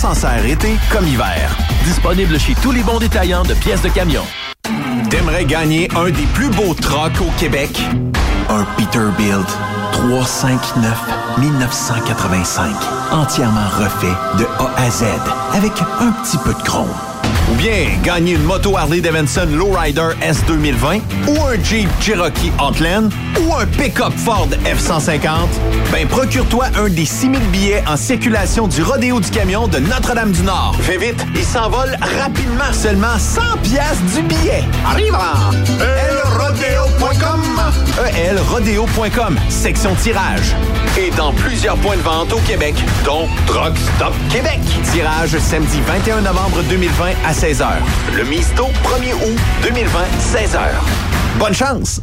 s'en sert été comme hiver. Disponible chez tous les bons détaillants de pièces de camion. T'aimerais gagner un des plus beaux trucks au Québec? Un Peterbilt 359 1985. Entièrement refait de A à Z avec un petit peu de chrome. Ou bien gagner une moto Harley Davidson Lowrider S 2020 ou un Jeep Cherokee Outland ou un pick-up Ford F-150, ben procure-toi un des 6000 billets en circulation du Rodéo du Camion de Notre-Dame-du-Nord. Fais vite, il s'envole rapidement. Seulement 100 pièces du billet. Arrive elrodeo.com elrodeo.com, section tirage. Et dans plusieurs points de vente au Québec, dont Truck Stop Québec. Tirage samedi 21 novembre 2020 à 16h. Le Misto, 1er août 2020, 16h. Bonne chance!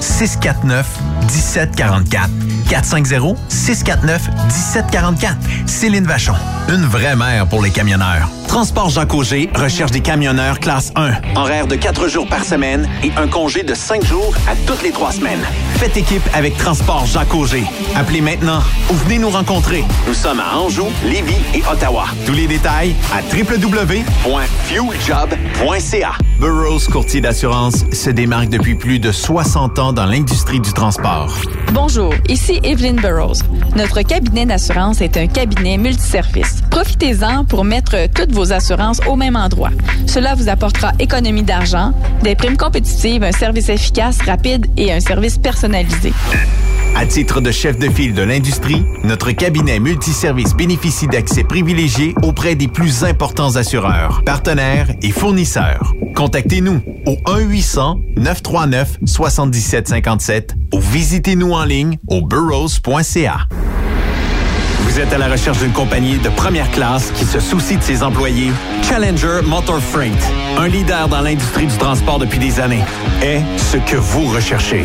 649 1744. 450 649 1744. Céline Vachon, une vraie mère pour les camionneurs. Transport Jacques Auger recherche des camionneurs classe 1. Horaire de 4 jours par semaine et un congé de 5 jours à toutes les 3 semaines. Faites équipe avec Transport Jacques Auger. Appelez maintenant ou venez nous rencontrer. Nous sommes à Anjou, Lévis et Ottawa. Tous les détails à www.fueljob.ca. Burroughs Courtier d'assurance se démarque depuis plus de 60 ans dans l'industrie du transport. Bonjour, ici Evelyn Burroughs. Notre cabinet d'assurance est un cabinet multiservice. Profitez-en pour mettre toutes vos assurances au même endroit. Cela vous apportera économie d'argent, des primes compétitives, un service efficace, rapide et un service personnalisé. À titre de chef de file de l'industrie, notre cabinet multiservice bénéficie d'accès privilégié auprès des plus importants assureurs, partenaires et fournisseurs. Contactez-nous au 1-800-939-7757 ou visitez-nous en ligne au burrows.ca. Vous êtes à la recherche d'une compagnie de première classe qui se soucie de ses employés? Challenger Motor Freight, un leader dans l'industrie du transport depuis des années, est ce que vous recherchez.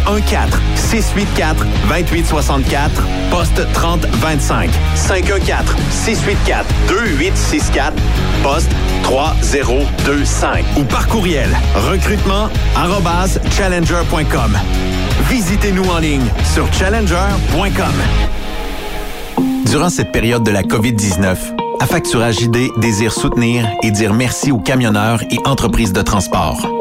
514-684-2864, poste 3025. 514-684-2864, poste 3025. Ou par courriel, recrutement challenger.com. Visitez-nous en ligne sur challenger.com. Durant cette période de la COVID-19, Affacturage ID désire soutenir et dire merci aux camionneurs et entreprises de transport.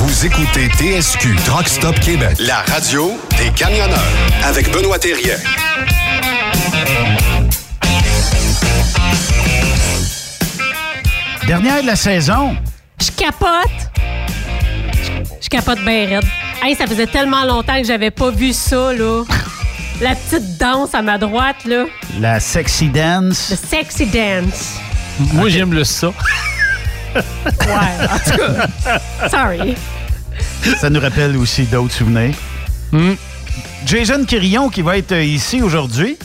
Vous écoutez TSQ Truck Stop Québec, la radio des camionneurs avec Benoît Thérien. Dernière de la saison. Je capote. Je capote bien raide. Hey, ça faisait tellement longtemps que j'avais pas vu ça, là. La petite danse à ma droite, là. La sexy dance. Le sexy dance. Moi, j'aime le ça. Ouais, en tout cas. Sorry. Ça nous rappelle aussi d'autres souvenirs. Hmm. Jason Quirillon qui va être euh, ici aujourd'hui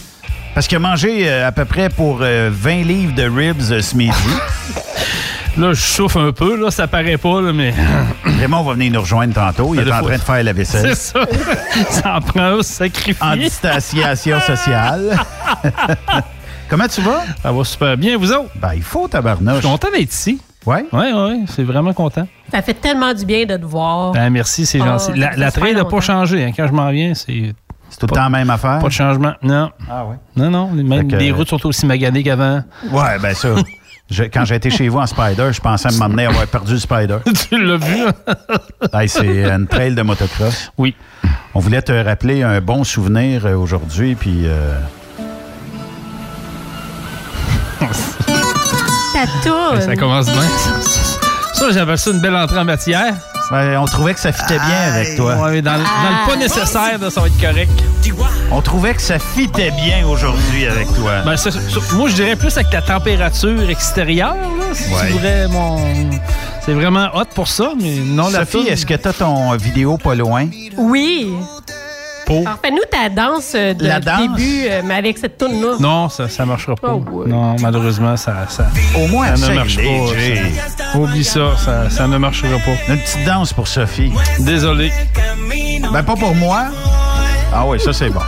parce qu'il a mangé euh, à peu près pour euh, 20 livres de ribs euh, ce midi. Là, je souffle un peu, là, ça paraît pas, là, mais Raymond va venir nous rejoindre tantôt. Il est en train de faire la vaisselle. c'est ça. ça en prend un sacrifice. En distanciation sociale. Comment tu vas? Ça va super bien, vous autres? Ben, il faut, Je tabarnouche. suis content d'être ici. Ouais? Oui, oui, c'est vraiment content. Ça fait tellement du bien de te voir. Ben, merci, c'est Oh, gentil. La, trail n'a pas changé. hein. Quand je m'en viens, c'est C'est tout le temps la même affaire? pas de changement. Non, Ah ouais? non, non. Même que- les routes sont aussi maganées qu'avant. Ouais, ben ça. Je- quand j'ai été chez vous en Spider, je pensais m'emmener avoir perdu le Spider. tu l'as vu? hein? Hey, c'est une trail de motocross. Oui. On voulait te rappeler un bon souvenir euh, aujourd'hui, puis euh, Ta toune. Ça commence bien. Ça, j'appelle ça une belle entrée en matière. ben, on trouvait que ça fitait bien avec toi. Ouais, dans, le- dans le pas nécessaire, là, ça va être correct. On trouvait que ça fitait bien aujourd'hui avec toi. Ben, c'est- c'est- moi, je dirais plus avec la température extérieure. là. C'est Ouais. vrai, mon... C'est vraiment hot pour ça, mais non, la Sophie, est-ce que tu as ton vidéo pas loin? Oui. Pour- Alors, fais-nous ta danse euh, de La danse? début, euh, mais avec cette toune-là. Non, ça ne marchera pas. Oh, ouais. Non, malheureusement, ça, ça, Au moins, ça ne marche pas. Ça. Oublie ça, ça, ça ne marchera pas. Une petite danse pour Sophie. Désolé. Ben, pas pour moi. Ah oui, ça, c'est bon.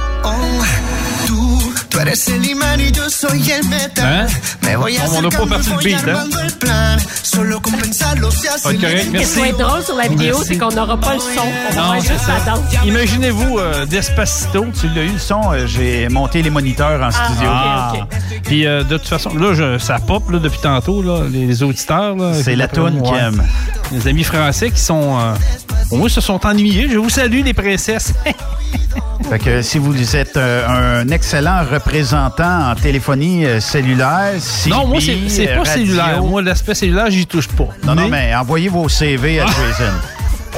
Tú, tú eres el imán y yo soy el metal. Me voy On n'a pas parti voy beat, hein? hace être correct, Ce qui merci. être drôle sur la vidéo, Merci. c'est qu'on n'aura pas le son. On Non, c'est ça. Imaginez-vous euh, Despacito. Tu l'as eu le son, euh, j'ai monté les moniteurs en studio. Ah. ok, ok. Puis euh, de toute façon, là, je- ça pop là, depuis tantôt, là, les, les auditeurs. C'est la toune qui aime. Les amis français qui sont. euh, au moins, se sont ennuyés. Je vous salue, les princesses. Fait que si vous êtes euh, un excellent représentant en téléphonie euh, cellulaire, non, moi, c'est euh, pas radio- cellulaire. Moi, l'aspect cellulaire, j'y touche pas. Non, non, mais envoyez vos CV à Jason.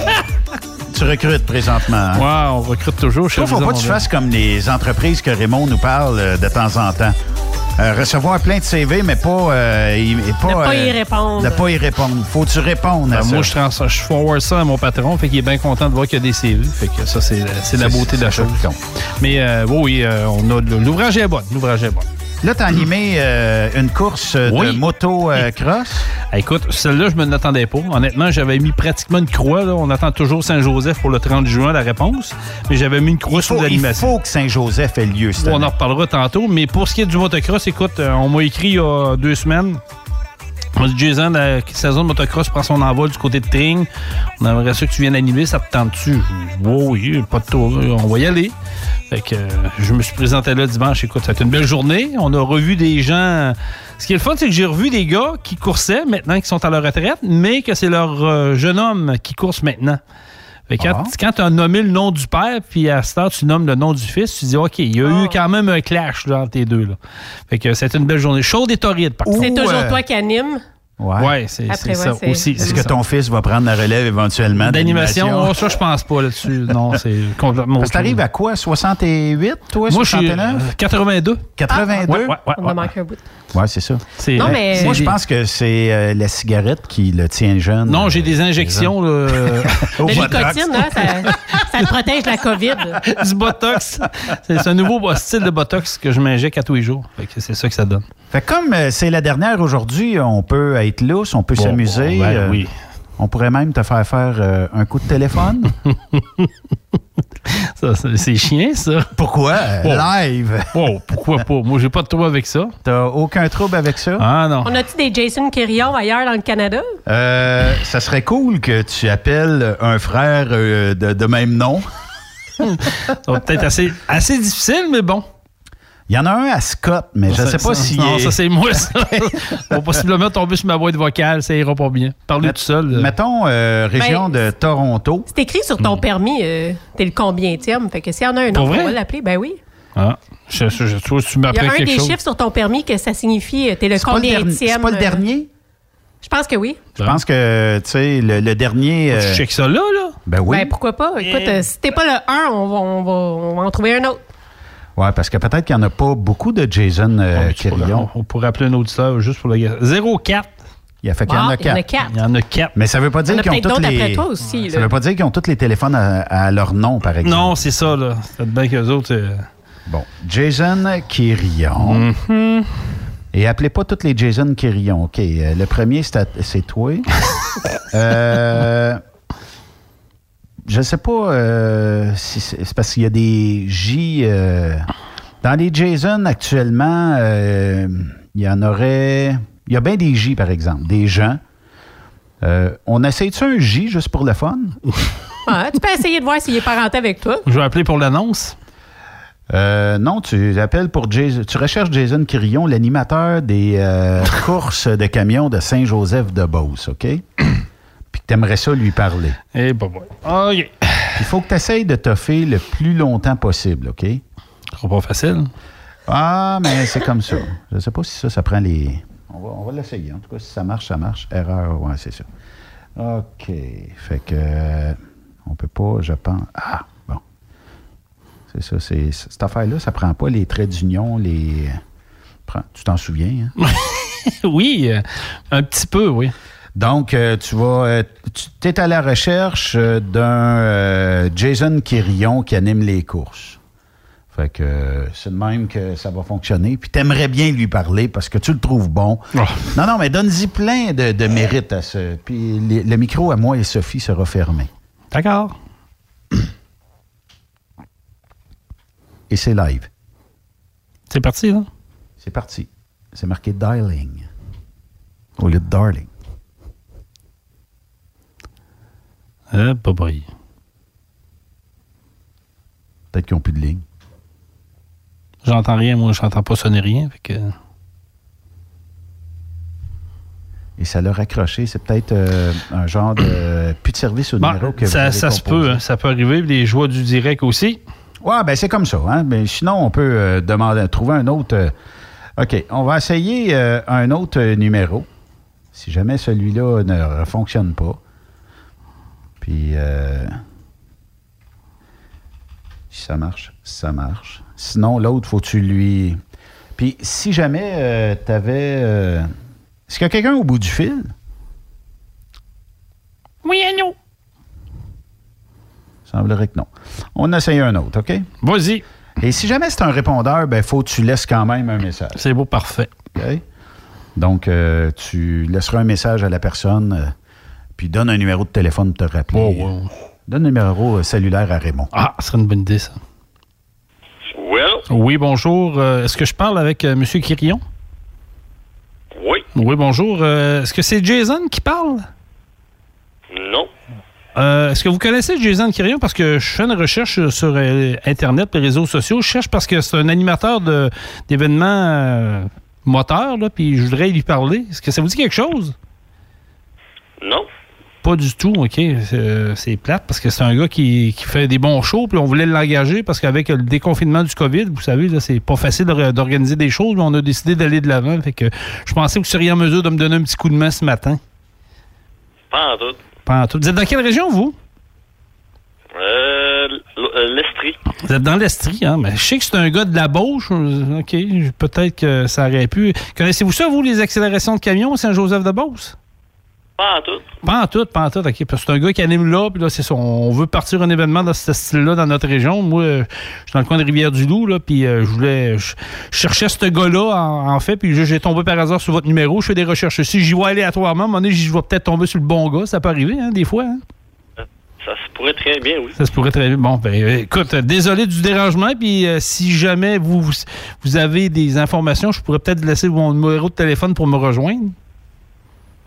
tu recrutes présentement. hein? Ouais, on recrute toujours. chez Toi, faut pas que tu fasses comme les entreprises que Raymond nous parle euh, de temps en temps. Euh, recevoir plein de CV, mais pas... euh, y- pas Ne pas y euh, répondre. Ne pas y répondre. Faut que tu répondes à Ben, ça. moi, je, trans je forward ça à mon patron, fait qu'il est bien content de voir qu'il y a des CV. Fait que ça, c'est c'est la beauté de la chose. Mais euh, oui, euh, on a l'ouvrage est bon. L'ouvrage est bon. Là, t'as animé euh, une course euh, Oui. de moto-cross. Écoute, celle-là, je me l'attendais pas. Honnêtement, j'avais mis pratiquement une croix. Là. On attend toujours Saint-Joseph pour le 30 juin, la réponse. Mais j'avais mis une croix sur faut, il l'animation. faut que Saint-Joseph ait lieu cette On année. en reparlera tantôt. Mais pour ce qui est du motocross, écoute, euh, on m'a écrit il y a deux semaines. Jason, la saison de motocross prend son envol du côté de Tring. On aimerait ça que tu viennes animer. Ça te tente-tu? Dis, Oui, pas de tour. On va y aller. Fait que euh, je me suis présenté là dimanche. Écoute, ça a été une belle journée. On a revu des gens. Ce qui est le fun, c'est que j'ai revu des gars qui coursaient maintenant, qui sont à la retraite, mais que c'est leur euh, jeune homme qui course maintenant. Fait quand, Ah. quand tu as nommé le nom du père, puis à cette heure, tu nommes le nom du fils, tu dis, OK, il y a eu quand même un clash là, entre les deux. Là. Fait que c'était une belle journée. Chaude et torride, par contre. C'est Ou, toujours euh, toi qui anime? Ouais. Ouais, c'est c'est ouais, ça c'est- aussi. Est-ce c'est que ça. ton fils va prendre la relève éventuellement D'animation, oh, ça, je pense pas là-dessus. Non, c'est complètement Parce t'arrives à quoi? 68, toi? Moi, je suis 69? euh, 82. 82? Ouais, ouais, ouais, On ouais. a manqué un bout. Ouais, c'est ça. C'est- Non, ouais, mais- c'est Moi, je pense que c'est euh, la cigarette qui le tient jeune. Non, j'ai des injections là, euh, Le Botox. nicotine, hein, ça, ça te protège de la COVID. du Botox. C'est un nouveau style de Botox que je m'injecte à tous les jours. Fait que c'est ça que ça donne. Fait que comme euh, c'est la dernière aujourd'hui, on peut être lousse, on peut Bon, s'amuser. bon, ben euh, oui. On pourrait même te faire faire euh, un coup de téléphone. Ça, c'est c'est chien, ça. Pourquoi? Bon. Live. Oh, pourquoi pas? Moi, j'ai pas de trouble avec ça. T'as aucun trouble avec ça? Ah non. On a-tu des Jason Quirion ailleurs dans le Canada? Euh, ça serait cool que tu appelles un frère euh, de, de même nom. Ça va peut-être assez, assez difficile, mais bon. Il y en a un à Scott, mais je ne sais pas ça- si. Non, ça, c'est moi, ça. On va possiblement tomber sur ma boîte vocale, ça ira pas bien. Parler tout seul. là. Mettons euh, région Ben, de Toronto. C'est écrit sur ton permis, euh, t'es le combienième. Fait que s'il y en a un autre, vrai? on va l'appeler. Ben oui. Ah, je, je, je trouve que tu Il y a m'apprends un quelque des chose. chiffres sur ton permis que ça signifie euh, t'es le C'est pas le dernier- combienième. c'est pas le euh, dernier? Je pense que oui. Je pense que, tu sais, le, le dernier. Tu euh, checkes ça là, là? ben oui. Ben pourquoi pas? Écoute, euh, si t'es pas le 1, on va, on, va, on va en trouver un autre. Ouais, parce que peut-être qu'il n'y en a pas beaucoup de Jason euh, Ouais, tu pourrais- Quirillon. on, on pourrait appeler un auditeur juste pour le gars. 04. Il a fait qu'il y en Ah, a il y en a quatre. quatre. Il y en a 4. Mais ça veut pas Il y en dire a qu'ils ont tous les. après toi aussi. Ça veut pas dire qu'ils ont tous les téléphones à, à leur nom, par exemple. Non, c'est ça, là. C'est bien qu'eux autres. euh, Bon, Jason Quirillon. Mhm. Et appelez pas tous les Jason Quirillon. OK. euh, le premier, c'est à- c'est toi. euh, je sais pas euh, si c'est parce qu'il y a des J. euh, dans les Jason, actuellement, euh, il y en aurait. Il y a bien des J, par exemple. Des gens. Euh, on essaye-tu un J juste pour le fun? Tu peux essayer de voir s'il est parenté avec toi. Je vais appeler pour l'annonce. Euh, non, tu appelles pour Jason. Tu recherches Jason Quirillon, l'animateur des euh, courses de camions de Saint-Joseph-de-Beauce, OK? Puis que tu aimerais ça lui parler. Eh, bah, bah. OK. Il faut que tu essayes de toffer le plus longtemps possible, OK? Ce sera pas facile. Ah, mais c'est comme ça. Je sais pas si ça, ça prend les. On va, on va l'essayer. En tout cas, si ça marche, ça marche. Erreur, ouais, c'est ça. OK. Fait que. euh, on peut pas, je pense. Ah, bon. C'est ça. C'est, cette affaire-là, ça prend pas les traits d'union, les. Prends- Tu t'en souviens, hein? oui, euh, un petit peu, oui. Donc, euh, tu vas. euh, tu es à la recherche euh, d'un Jason Quirillon qui anime les courses. Fait que c'est de même que ça va fonctionner. Puis t'aimerais bien lui parler parce que tu le trouves bon. Oh. Non, non, mais donne-y plein de, de mérite à ce. Puis les- le micro à moi et Sophie sera fermé. D'accord. Et c'est live. C'est parti, là? C'est parti. C'est marqué dialing au lieu de darling. Ah, bah, boy. Peut-être qu'ils n'ont plus de ligne. J'entends rien, moi, j'entends pas sonner rien. Fait que... Et ça l'a raccroché. C'est peut-être euh, un genre de plus de service au Bon, numéro que vous ça avez ça se peut, hein, ça peut arriver. Les joies du direct aussi. Ouais, ben c'est comme ça. Hein? Mais sinon, on peut euh, demander, trouver un autre. euh, OK, on va essayer un autre numéro. Si jamais celui-là ne fonctionne pas. Puis, euh, si ça marche, ça marche. Sinon, l'autre, faut-tu lui. Puis si jamais tu avais. Est-ce qu'il y a quelqu'un au bout du fil? Oui, Agneau. Semblerait que non. On essaye un autre, OK? Vas-y. Et si jamais c'est un répondeur, ben faut que tu laisses quand même un message. C'est beau, parfait. OK? Donc, euh, tu laisseras un message à la personne, euh, puis donne un numéro de téléphone pour te rappeler. Oh. Donne un numéro euh, cellulaire à Raymond. Ah, ce serait une bonne idée, ça. Well, Oui, bonjour. Euh, Est-ce que je parle avec euh, M. Quirion? oui, Oui, bonjour. Euh, Est-ce que c'est Jason qui parle? non. Euh, Est-ce que vous connaissez Jason Quirion? Parce que je fais une recherche sur Internet, les réseaux sociaux. Je cherche parce que c'est un animateur d'événements euh, moteurs, là, puis je voudrais lui parler. Est-ce que ça vous dit quelque chose? Non. Pas du tout, OK? C'est c'est plate parce que c'est un gars qui, qui fait des bons shows, puis on voulait l'engager parce qu'avec le déconfinement du COVID, vous savez, là, c'est pas facile d'organiser des choses, mais on a décidé d'aller de l'avant. Fait que je pensais que vous seriez en mesure de me donner un petit coup de main ce matin. Pas en tout. Pas en tout. Vous êtes dans quelle région, vous? Euh, euh, l'Estrie. Vous êtes dans l'Estrie, hein? Mais je sais que c'est un gars de la Beauce. euh, OK, peut-être que ça aurait pu. Connaissez-vous ça, vous, les accélérations de camions au Saint-Joseph-de-Beauce? Pas en tout. Pas en tout, pas en tout. OK. Parce que c'est un gars qui anime là, puis là, c'est ça. On veut partir un événement dans ce style-là dans notre région. Moi, euh, je suis dans le coin de Rivière-du-Loup, là, puis euh, je voulais. Je, cherchais ce gars-là, en, en fait, puis j'ai- tombé par hasard sur votre numéro. Je fais des recherches. Si j'y vois aléatoirement, à un moment donné, je vais peut-être tomber sur le bon gars. Ça peut arriver, hein, des fois, hein? Ça se pourrait très bien, oui. Ça se pourrait très bien. Bon, ben, euh, écoute, euh, désolé du dérangement. Puis euh, si jamais vous, vous avez des informations, je pourrais peut-être laisser mon numéro de téléphone pour me rejoindre.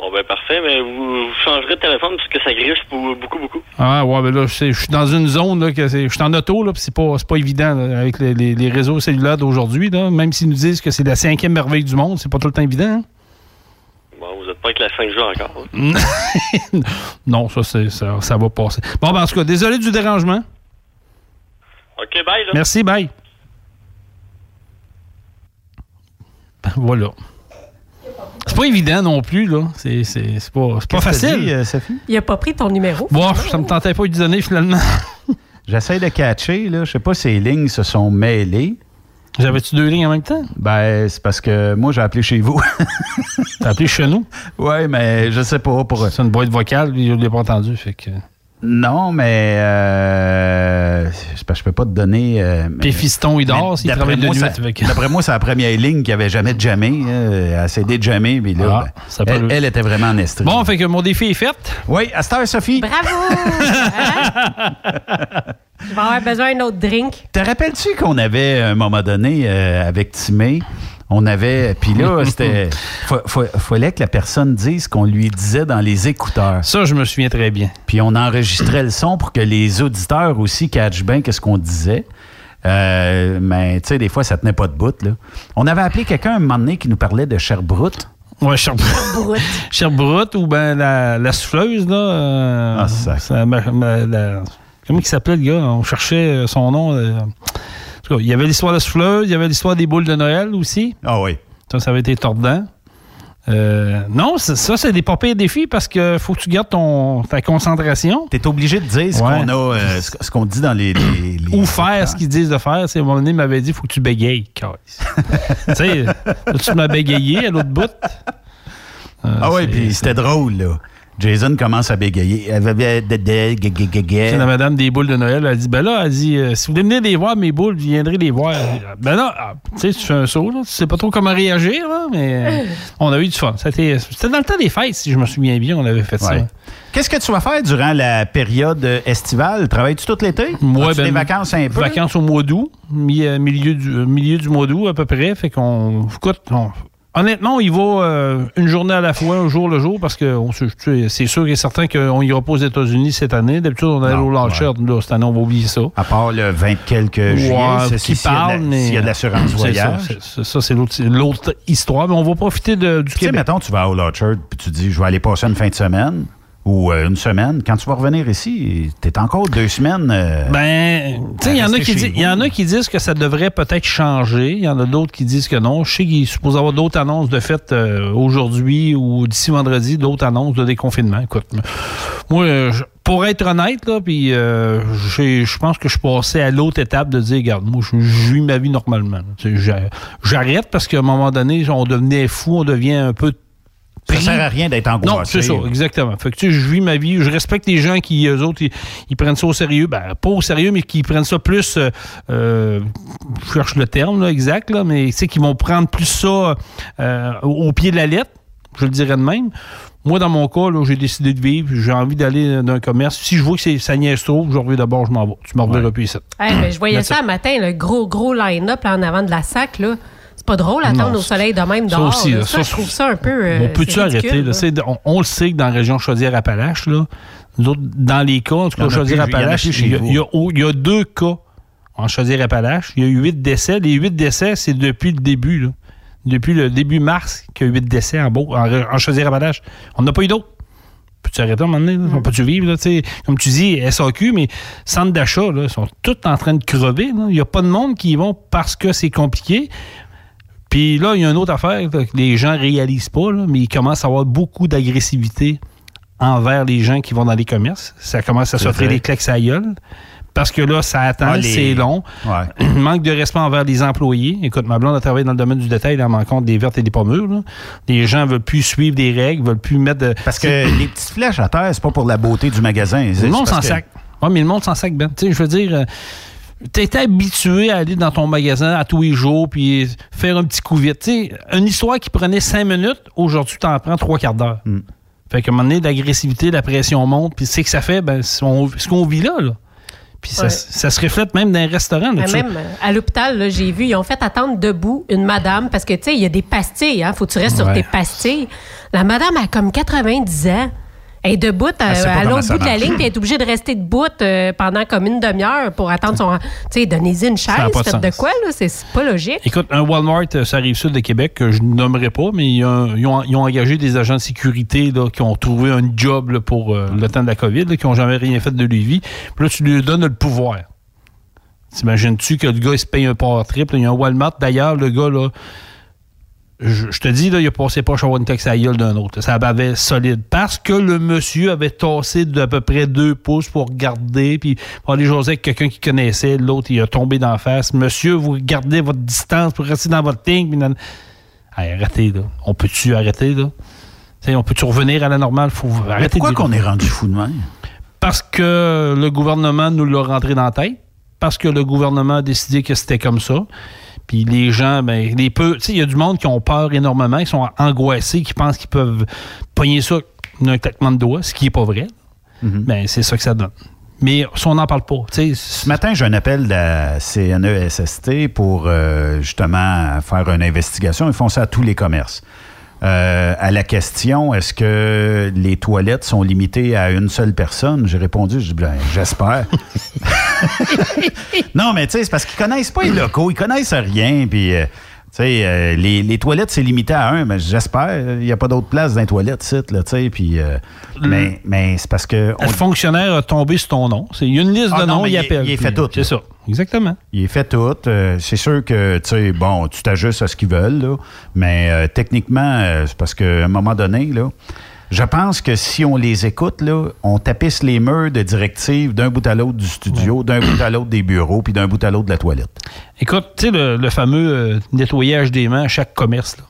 Bon, ben parfait, mais vous, vous changerez de téléphone parce que ça griche pour beaucoup, beaucoup. Ah ouais, ben là, je suis dans une zone là, que je suis en auto, là, puis c'est pas, pas évident là, avec les, les- les réseaux cellulaires d'aujourd'hui. là. Même s'ils nous disent que c'est la cinquième merveille du monde, c'est pas tout le temps évident. hein. Bon, vous n'êtes pas avec la 5G encore. hein. non, ça, c'est, ça, ça va passer. Bon, ben, en tout cas, désolé du dérangement. OK, bye, là. Merci, bye. Ben, voilà. C'est pas évident non plus, là. C'est, c'est, c'est pas, c'est facile. dit, euh, Sophie? Il a pas pris ton numéro. Bon, ça me tentait pas de lui donner finalement. J'essaie de catcher, là. Je sais pas si les lignes se sont mêlées. J'avais-tu deux lignes en même temps? Ben, c'est parce que moi, j'ai appelé chez vous. T'as appelé chez nous? Oui, mais je sais pas pour. C'est une boîte vocale, lui, je l'ai pas entendu. Fait que... Non, mais euh, je peux pas te donner. euh, Puis fiston, il dort, s'il d'après travaille de moi, nuit. que- D'après moi, c'est la première ligne qui avait jamais de jamais. euh, Elle de jamais, mais là, Ah, ben, peut- elle, elle était vraiment en estrie. Bon, fait que mon défi est fait. Oui, à cette heure, Sophie. Bravo! Hein? Je vais avoir besoin d'un autre drink. Te rappelles-tu qu'on avait, à un moment donné, euh, avec Timé, on avait. Puis là, c'était. fa- fa- fallait que la personne dise ce qu'on lui disait dans les écouteurs. Ça, je me souviens très bien. Puis on enregistrait le son pour que les auditeurs aussi catchent bien qu'est-ce qu'on disait. Euh, mais tu sais, des fois, ça tenait pas de bout. Là. On avait appelé quelqu'un un moment donné qui nous parlait de Sherbrooke. Ouais, Sherbrooke. Brut. Sherbrooke ou ben la, la souffleuse, là. euh, Ah, ça. ça ma- ma- la- comment il s'appelait, le gars? On cherchait euh, son nom. euh, tout cas, il y avait l'histoire de la souffleuse, il y avait l'histoire des boules de Noël aussi. Ah oui. Ça, ça avait été tordant. Euh, non, ça, c'est des pas pires défis parce que faut que tu gardes ton, ta concentration. Tu es obligé de dire ce Ouais. qu'on a, euh, ce, ce qu'on dit dans les. les- les- Ou faire ce qu'ils disent de faire. C'est, à un moment donné, il m'avait dit faut que tu bégayes. tu sais, tu m'as bégayé à l'autre bout. Euh, Ah oui, c'est- puis c'était drôle, là. Jason commence à bégayer. Elle avait la madame des boules de Noël. Elle dit Ben là, elle dit euh, Si vous venir les voir, mes boules, vous viendrez les voir. Ben là, ah, tu sais, tu fais un saut, là. Tu sais pas trop comment réagir, là, mais euh, on a eu du fun. C'était, dans le temps des fêtes, si je me souviens bien, on avait fait Ouais. ça. Qu'est-ce que tu vas faire durant la période euh, estivale? Travailles-tu tout l'été? Moi, ben, des vacances un peu? Vacances au mois d'août, mi- milieu, du, milieu du mois d'août à peu près. Fait qu'on. Écoute, on- honnêtement, on y va euh, une journée à la fois, un jour le jour, parce que tu sais, c'est sûr et certain qu'on ira pas aux États-Unis cette année. D'habitude, on allait au Launcher. Là, cette année, on va oublier ça. À part le 20 quelques juillet, Ouais, c'est- qui parle, mais. S'il y a de l'assurance voyage. Ça, c'est- c'est- ça, c'est l'autre, histoire. Mais on va profiter de- du Tu sais, Québec. mettons, tu vas au Orchard, puis tu dis, je vais aller passer une fin de semaine ou euh, une semaine. Quand tu vas revenir ici, tu es encore deux semaines. euh, Ben, tu sais, il y, en a qui disent- il y en a qui disent que ça devrait peut-être changer. Il y en a d'autres qui disent que non. Je sais qu'il est supposé avoir d'autres annonces de fait euh, aujourd'hui ou d'ici vendredi, d'autres annonces de déconfinement. Écoute, moi, euh, je- pour être honnête, là, puis euh, je pense que je passais à l'autre étape de dire, regarde, moi, je, vis ma vie normalement. J'arrête parce qu'à un moment donné, on devenait fou, on devient un peu Ça pris. sert à rien d'être angoissé. Non, c'est ça, exactement. Fait que, tu sais, je vis ma vie. Je respecte les gens qui, eux autres, ils, ils prennent ça au sérieux. Ben, pas au sérieux, mais qui prennent ça plus. euh, euh, je cherche le terme là, exact, là, mais tu sais, qui vont prendre plus ça euh, au pied de la lettre. Je le dirais de même. Moi, dans mon cas, là, j'ai décidé de vivre. J'ai envie d'aller dans un commerce. Si je vois que c'est- ça niaise trop, je reviens d'abord, je m'en vais. Tu me reverras plus ici. Hey, ben, je voyais ça un matin, le gros, gros line-up là, en avant de la sac. là. C'est pas drôle attendre Non, au soleil de même ça dehors. aussi, là. ça, ça, je trouve ça un peu. euh, on peut-tu arrêter? là? là. C'est- on, on le sait que dans la région Chaudière-Appalaches, là, nous autres, dans les cas, en tout Il y en cas, Chaudière-Appalaches, il y, a- il il y deux cas en Chaudière-Appalaches. Il y a eu huit décès. Les huit décès, c'est depuis le début. là. Depuis le début mars qu'il y a huit décès en, Beau- en, en Chaudière-Appalaches. On n'a pas eu d'autres. Peux-tu arrêter à un moment donné? là? On peut-tu vivre? Là, tu sais? Comme tu dis, SAQ, mais centres d'achat, là, sont tous en train de crever. Il n'y a pas de monde qui y vont parce que c'est compliqué. Puis là, il y a une autre affaire que les gens réalisent pas, là, mais il commence à avoir beaucoup d'agressivité envers les gens qui vont dans les commerces. Ça commence à s'offrir des claques à gueule. Parce que là, ça attend, Ah, les- c'est long. Ouais. Manque de respect envers les employés. Écoute, ma blonde a travaillé dans le domaine du détail, elle en compte des vertes et des pommures. là. Les gens veulent plus suivre des règles, veulent plus mettre de. Parce que les petites flèches à terre, c'est pas pour la beauté du magasin. Le monde s'en que- sac. Oui, mais le monde s'en sac, Ben. Tu sais, je veux dire, euh, t'es habitué à aller dans ton magasin à tous les jours puis faire un petit coup vite. Tu sais, une histoire qui prenait cinq minutes, aujourd'hui, t'en prends trois quarts d'heure. Mm. Fait qu'à un moment donné, l'agressivité, la pression monte, puis c'est que ça fait, ben, on- ce qu'on vit là, là. Puis ça, Ouais. ça se reflète même dans les restaurants. là, même euh, à l'hôpital, j'ai vu, ils ont fait attendre debout une madame parce que, tu sais, il y a des pastilles, hein. Faut que tu restes sur tes pastilles. La madame a comme 90 ans. Elle est debout à, l'autre bout de la ligne, puis elle est obligée de rester debout euh, pendant comme une demi-heure pour attendre son. Tu sais, donnez-y une chaise. de de quoi, là? C'est pas logique. Écoute, un Walmart, euh, ça arrive sud de Québec, que je ne nommerai pas, mais ils ont, ils ont- ils ont engagé des agents de sécurité là, qui ont trouvé un job là, pour euh, le temps de la COVID, là, qui n'ont jamais rien fait de leur vie. Puis là, tu lui donnes le pouvoir. T'imagines-tu que le gars, il se paye un port triple? Il y a un Walmart, d'ailleurs, le gars, là, je, je te dis, là, il a passé pas avoir une taxe à la gueule d'un autre. Ça avait solide. Parce que le monsieur avait tassé d'à peu près deux pouces pour regarder, puis pour aller jaser avec quelqu'un qui connaissait. L'autre, il a tombé d'en face. Monsieur, vous gardez votre distance pour rester dans votre ligne. puis nan- Hey, arrêtez, là. On peut-tu arrêter, là? T'sais, on peut-tu revenir à la normale? Faut Mais arrêter pourquoi qu'on est rendu fou de même? Parce que le gouvernement nous l'a rentré dans la tête. Parce que le gouvernement a décidé que c'était comme ça. Puis les gens, ben, les peu, tu sais, il y a du monde qui ont peur énormément, qui sont angoissés, qui pensent qu'ils peuvent pogner ça d'un claquement de doigts, ce qui n'est pas vrai. Ben, c'est ça que ça donne. Mais si on n'en parle pas, Ce matin, j'ai un appel de la CNESST pour euh, justement faire une investigation. Ils font ça à tous les commerces. Euh, à la question, est-ce que les toilettes sont limitées à une seule personne? J'ai répondu, ben, j'espère. non, mais tu sais, c'est parce qu'ils connaissent pas les locaux, ils connaissent rien, puis... euh, euh, les, les toilettes, c'est limité à un, mais j'espère. Il n'y a pas d'autre place dans les toilettes, site, là, tu sais, puis... euh, mais mais c'est parce que... le fonctionnaire a tombé sur ton nom. C'est- Il y a une liste Ah de noms, il appelle. il est fait puis tout, C'est ça. Exactement. Il est fait tout. Euh, c'est sûr que, tu sais, bon, tu t'ajustes à ce qu'ils veulent, là. Mais euh, techniquement, c'est parce qu'à un moment donné, là, je pense que si on les écoute, là, on tapisse les murs de directives d'un bout à l'autre du studio, d'un bout à l'autre des bureaux, puis d'un bout à l'autre de la toilette. Écoute, tu sais, le, le fameux euh, nettoyage des mains à chaque commerce, là.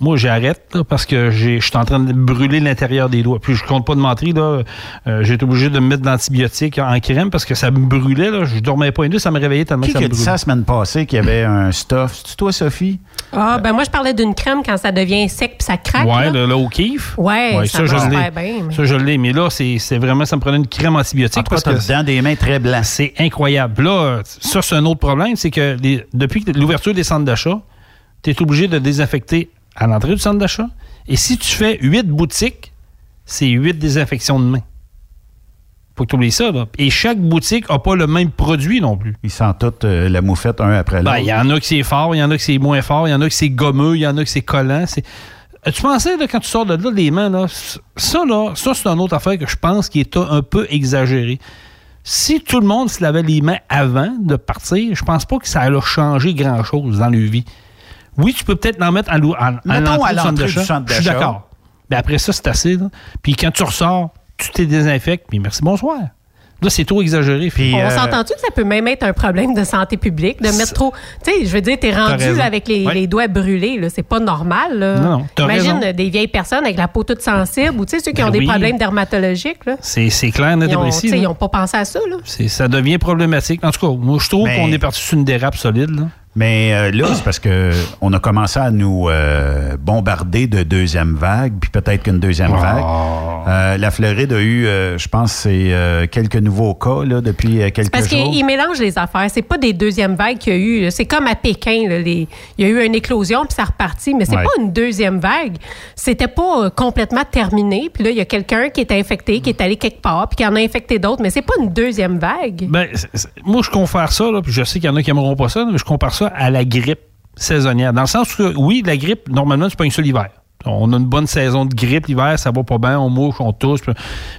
Moi, j'arrête là, parce que je suis en train de brûler l'intérieur des doigts. Puis je compte pas de mentir, là. euh, j'ai été obligé de me mettre de l'antibiotique en crème parce que ça me brûlait. Là. Je dormais pas une nuit, ça me réveillait tellement Qui que ça qui a me dit brûlait. ça la semaine passée qu'il y avait un stuff? C'est toi, Sophie? Ah, ben moi, je parlais d'une crème quand ça devient sec puis ça craque. Ouais, là. le, le O'Keeffe? Ouais, ça je marche l'ai. bien, mais- Ça, je l'ai. Mais là, c'est c'est vraiment, ça me prenait une crème antibiotique. En tout cas, parce que dent des mains très blanc. C'est incroyable. Là, ça, c'est un autre problème. C'est que les- depuis l'ouverture des centres d'achat, tu es obligé de désinfecter à l'entrée du centre d'achat. Et si tu fais huit boutiques, c'est huit désinfections de main. Faut que tu oublies ça. Là. Et chaque boutique n'a pas le même produit non plus. Ils sentent toutes euh, la moufette un après l'autre. Ben, Il y en a qui c'est fort, il y en a qui c'est moins fort, il y en a qui c'est gommeux, il y en a qui c'est collant. Tu pensais, là, quand tu sors de là, les mains, là, ça, là, ça, c'est une autre affaire que je pense qui est un peu exagéré. Si tout le monde se lavait les mains avant de partir, je pense pas que ça allait changer grand-chose dans leur vie. Oui, tu peux peut-être en mettre à, l'entrée à du centre d'achat. Je suis d'accord. Mais après ça, c'est assez. là. Puis quand tu ressors, tu t'es désinfectes, puis merci, bonsoir. Là, c'est trop exagéré. Puis, On euh, s'entend-tu que ça peut même être un problème de santé publique, de mettre trop. Tu sais, je veux dire, t'es rendu là, avec les, Ouais. les doigts brûlés, là. C'est pas normal, là. Non, non, t'as Imagine raison. des vieilles personnes avec la peau toute sensible ou, tu sais, ceux qui Ben ont des problèmes dermatologiques, là. C'est clair, net précis. ils ont pas pensé à ça, là. Ça devient problématique. En tout cas, moi, je trouve Mais- qu'on est parti sur une dérape solide. Là. Mais euh, là, c'est parce que on a commencé à nous euh, bombarder de deuxième vague, puis peut-être qu'une deuxième Oh. vague. Euh, la Floride a eu, euh, je pense, c'est euh, quelques nouveaux cas là, depuis euh, quelques Parce jours. qu'ils mélangent les affaires. C'est pas des deuxièmes vagues qu'il y a eu. C'est comme à Pékin. là, les- Il y a eu une éclosion, puis ça repartit. Mais c'est Ouais. pas une deuxième vague. C'était pas complètement terminé. Puis là, il y a quelqu'un qui est infecté, qui est allé quelque part, puis qui en a infecté d'autres. Mais c'est pas une deuxième vague. Ben, moi, je compare ça, là, puis je sais qu'il y en a qui n'aimeront pas ça, mais je compare ça à la grippe saisonnière. Dans le sens où, oui, la grippe, normalement, c'est pas une seule l'hiver. On a une bonne saison de grippe l'hiver, ça va pas bien, on mouche, on tousse.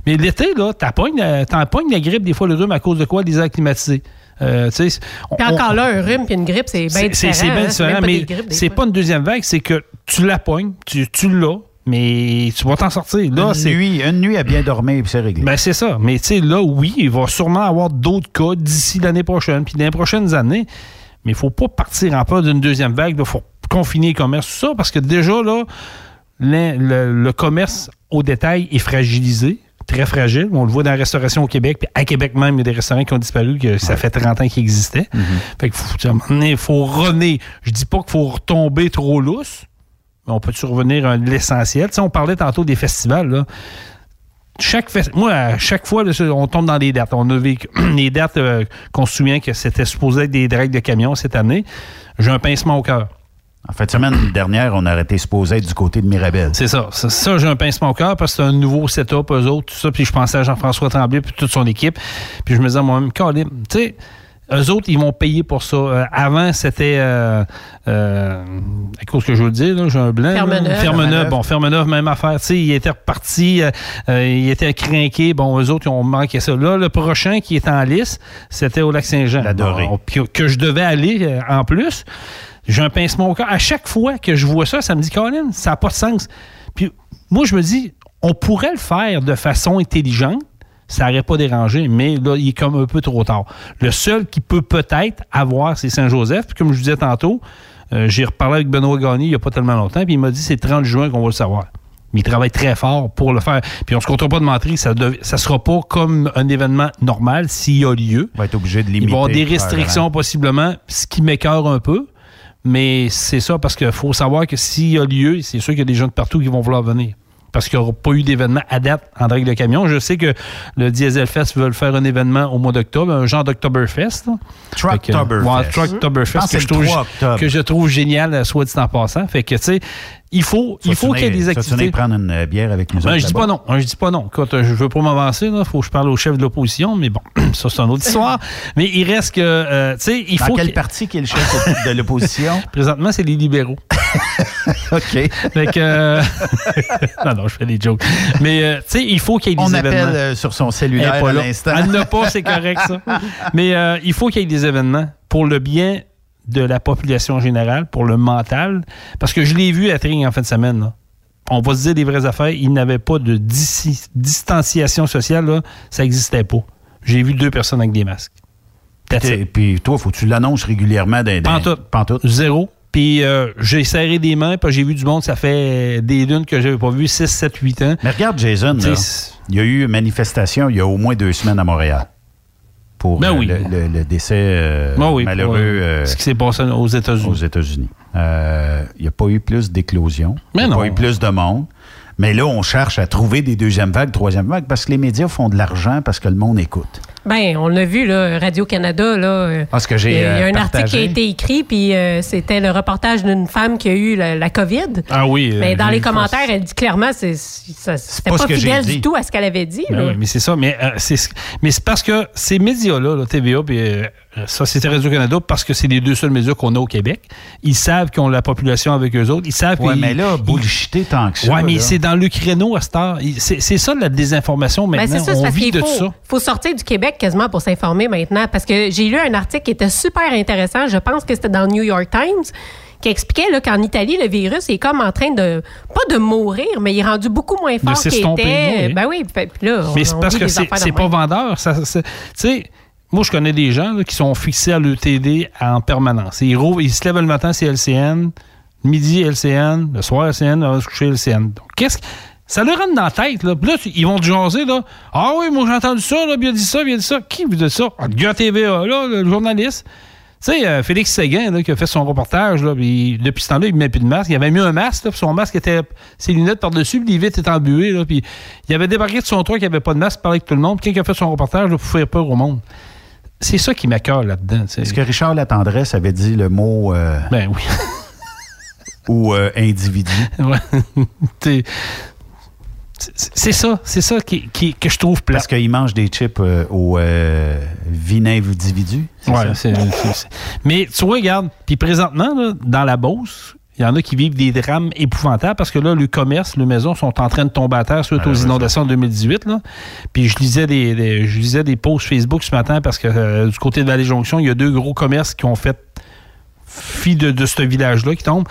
Mais l'été, là, t'en pognes la- la grippe, des fois le rhume, à cause de quoi? Des airs climatisés. Euh, on- Puis encore là, un rhume puis une grippe, c'est bien c'est- différent. C'est bien hein. différent, pas mais c'est pas une deuxième vague, c'est que tu la pognes, tu, tu l'as, mais tu vas t'en sortir. Là, une, c'est nuit, une nuit à bien dormir, puis c'est réglé. ben, c'est ça. Mais tu sais, là, oui, il va sûrement avoir d'autres cas d'ici l'année prochaine, puis dans les prochaines années. Mais il faut pas partir en peur d'une deuxième vague. Il faut confiner les commerces, tout ça, parce que déjà, là, le, le- le commerce au détail est fragilisé, très fragile. On le voit dans la restauration au Québec, puis à Québec même, il y a des restaurants qui ont disparu, que ça fait 30 ans qu'ils existaient. Fait que faut, à un moment donné, il faut revenir. Je dis pas qu'il faut retomber trop lousse, mais on peut-tu revenir à l'essentiel? Tu sais, on parlait tantôt des festivals, là chaque moi, à chaque fois, on tombe dans des dates. On a vécu les dates euh, qu'on se souvient que c'était supposé être des dragues de camions cette année. J'ai un pincement au cœur. En fait, semaine dernière, on a été supposé être du côté de Mirabel. C'est ça. Ça, ça, j'ai un pincement au cœur parce que c'est un nouveau setup, eux autres, tout ça. Puis je pensais à Jean-François Tremblay puis toute son équipe. Puis je me disais moi-même, Colin, tu sais, eux autres, ils vont payer pour ça. Euh, avant, c'était, euh, euh, à cause que je veux le dire, là, j'ai un blanc. Fermeneuve. Bon, Fermeneuve, même affaire. Tu sais, il était reparti, euh, euh, il était craqué. Bon, eux autres, ils ont manqué ça. Là, le prochain qui est en lice, c'était au Lac-Saint-Jean. La Dorée. Bon, puis que je devais aller euh, en plus. J'ai un pincement au cœur. À chaque fois que je vois ça, ça me dit, Colin, ça n'a pas de sens. Puis moi, je me dis, on pourrait le faire de façon intelligente. Ça n'aurait pas dérangé, mais là, il est comme un peu trop tard. Le seul qui peut peut-être avoir, c'est Saint-Joseph. Puis comme je vous disais tantôt, euh, j'ai reparlé avec Benoît Gagné il n'y a pas tellement longtemps, puis il m'a dit c'est le 30 juin qu'on va le savoir. Mais il travaille très fort pour le faire. Puis on se comptera pas de mentir, ça ne sera pas comme un événement normal s'il y a lieu. On va être obligé de Il limiter. va y avoir des restrictions possiblement, ce qui m'écœure un peu. Mais c'est ça parce qu'il faut savoir que s'il y a lieu, c'est sûr qu'il y a des gens de partout qui vont vouloir venir. Parce qu'il n'y aura pas eu d'événement à date en drague de camion. Je sais que le Diesel Fest veut faire un événement au mois d'octobre, un genre d'Octoberfest. Trucktoberfest. Ouais, Trucktoberfest que, que je trouve, 3 octobre. que je trouve génial, soit dit en passant. Fait que, tu sais, il faut, il faut qu'il y ait des Tu activités. venir prendre une bière avec nous Ben, autres je dis pas non. Hein, Je dis pas non. Écoute, je veux pas m'avancer, il faut que je parle au chef de l'opposition, mais bon, ça c'est une autre histoire. Mais il reste que, euh, tu sais, il Dans faut quel parti qui est le chef de l'opposition? Présentement, c'est les libéraux. OK. Que, euh, non, non, je fais des jokes. Mais, euh, tu sais, il faut qu'il y ait des On événements. appelle euh, sur son cellulaire à l'instant. Elle n'a pas, c'est correct, ça. Mais il faut qu'il y ait des événements pour le bien de la population générale, pour le mental. Parce que je l'ai vu à Tring en fin de semaine. là. On va se dire des vraies affaires. Il n'avait pas de dis- distanciation sociale. Là. Ça n'existait pas. J'ai vu deux personnes avec des masques. Et puis toi, faut que tu l'annonces régulièrement dans- Pantoute. Pantoute. Zéro. Puis euh, j'ai serré des mains, puis j'ai vu du monde, ça fait des lunes que j'avais pas vu, 6, 7, 8 ans. Mais regarde, Jason, là, il y a eu une manifestation il y a au moins deux semaines à Montréal pour Ben euh, oui. le, le- le décès euh, Ben oui, malheureux euh, ce qui s'est passé aux États-Unis. aux États-Unis. Euh, Il n'y a pas eu plus d'éclosions. Mais Il n'y a non. pas eu plus de monde. Mais là, on cherche à trouver des deuxièmes vagues, troisième vagues, parce que les médias font de l'argent parce que le monde écoute. Ben, on l'a vu, là, Radio-Canada, là. euh, Parce que Il j'ai y a, il y a euh, un article qui a été écrit, puis euh, c'était le reportage d'une femme qui a eu la, la COVID. Ah oui. euh, Mais dans j'ai les ça. commentaires, elle dit clairement que c'était pas pas, ce que j'ai fidèle dit. du tout à ce qu'elle avait dit. Ben là. oui, mais c'est ça. Mais euh, c'est ce- mais c'est parce que ces médias-là, là, TVA puis euh, Société Radio-Canada, parce que c'est les deux seuls médias qu'on a au Québec, ils savent qu'ils ont la population avec eux autres. Ils savent Ouais, qu'ils- mais là, bullshiter tant que ça. Ouais, mais là. c'est dans le créneau à cette heure. Il- C'est c'est ça la désinformation Ben, maintenant. c'est ça, c'est On parce vit qu'il de faut, ça. faut sortir du Québec quasiment pour s'informer maintenant. Parce que j'ai lu un article qui était super intéressant. Je pense que c'était dans le New York Times qui expliquait là, qu'en Italie, le virus est comme en train de, pas de mourir, mais il est rendu beaucoup moins fort qu'il était. oui. Ben oui, puis là, Mais on- c'est on parce que c'est c'est pas même. vendeur. Ça, tu sais, moi, je connais des gens là, qui sont fixés à l'ETD en permanence. Ils, rouvent- ils se lèvent le matin, c'est LCN. Midi, LCN. Le soir, LCN. On va se coucher, LCN. Donc, qu'est-ce que. Ça leur rentre dans la tête, là. Puis là, ils vont te jaser, là. Ah oui, moi, j'ai entendu ça, là. Puis il a dit ça, puis il a dit ça. Qui vous dit ça? Ah, le gars TVA, là, le journaliste. Tu sais, euh, Félix Séguin, là, qui a fait son reportage, là, puis depuis ce temps-là, il ne met plus de masque. Il avait mis un masque, là, puis son masque était. ses lunettes par-dessus, puis les vitres étaient embuées, là. Puis il avait débarqué de son il n'y avait pas de masque, parlait avec tout le monde. Puis il a fait son reportage, là, pour faire peur au monde. C'est ça qui m'accœure là-dedans. Est-ce que Richard Latendresse avait dit le mot euh, Ben oui. ou euh, individu? Ouais. C'est ça, c'est ça qui, qui- que je trouve plat. Parce qu'il mange des chips euh, au euh, vinaigre individu. c'est Ouais, ça? c'est- Mais tu vois, regarde, puis présentement, là, dans la Beauce, il y en a qui vivent des drames épouvantables parce que là, le commerce, les maisons sont en train de tomber à terre suite aux inondations de 2018. Là. Puis je lisais des, des- je lisais des posts Facebook ce matin parce que euh, du côté de Vallée-Jonction, il y a deux gros commerces qui ont fait fi de, de ce village-là qui tombe.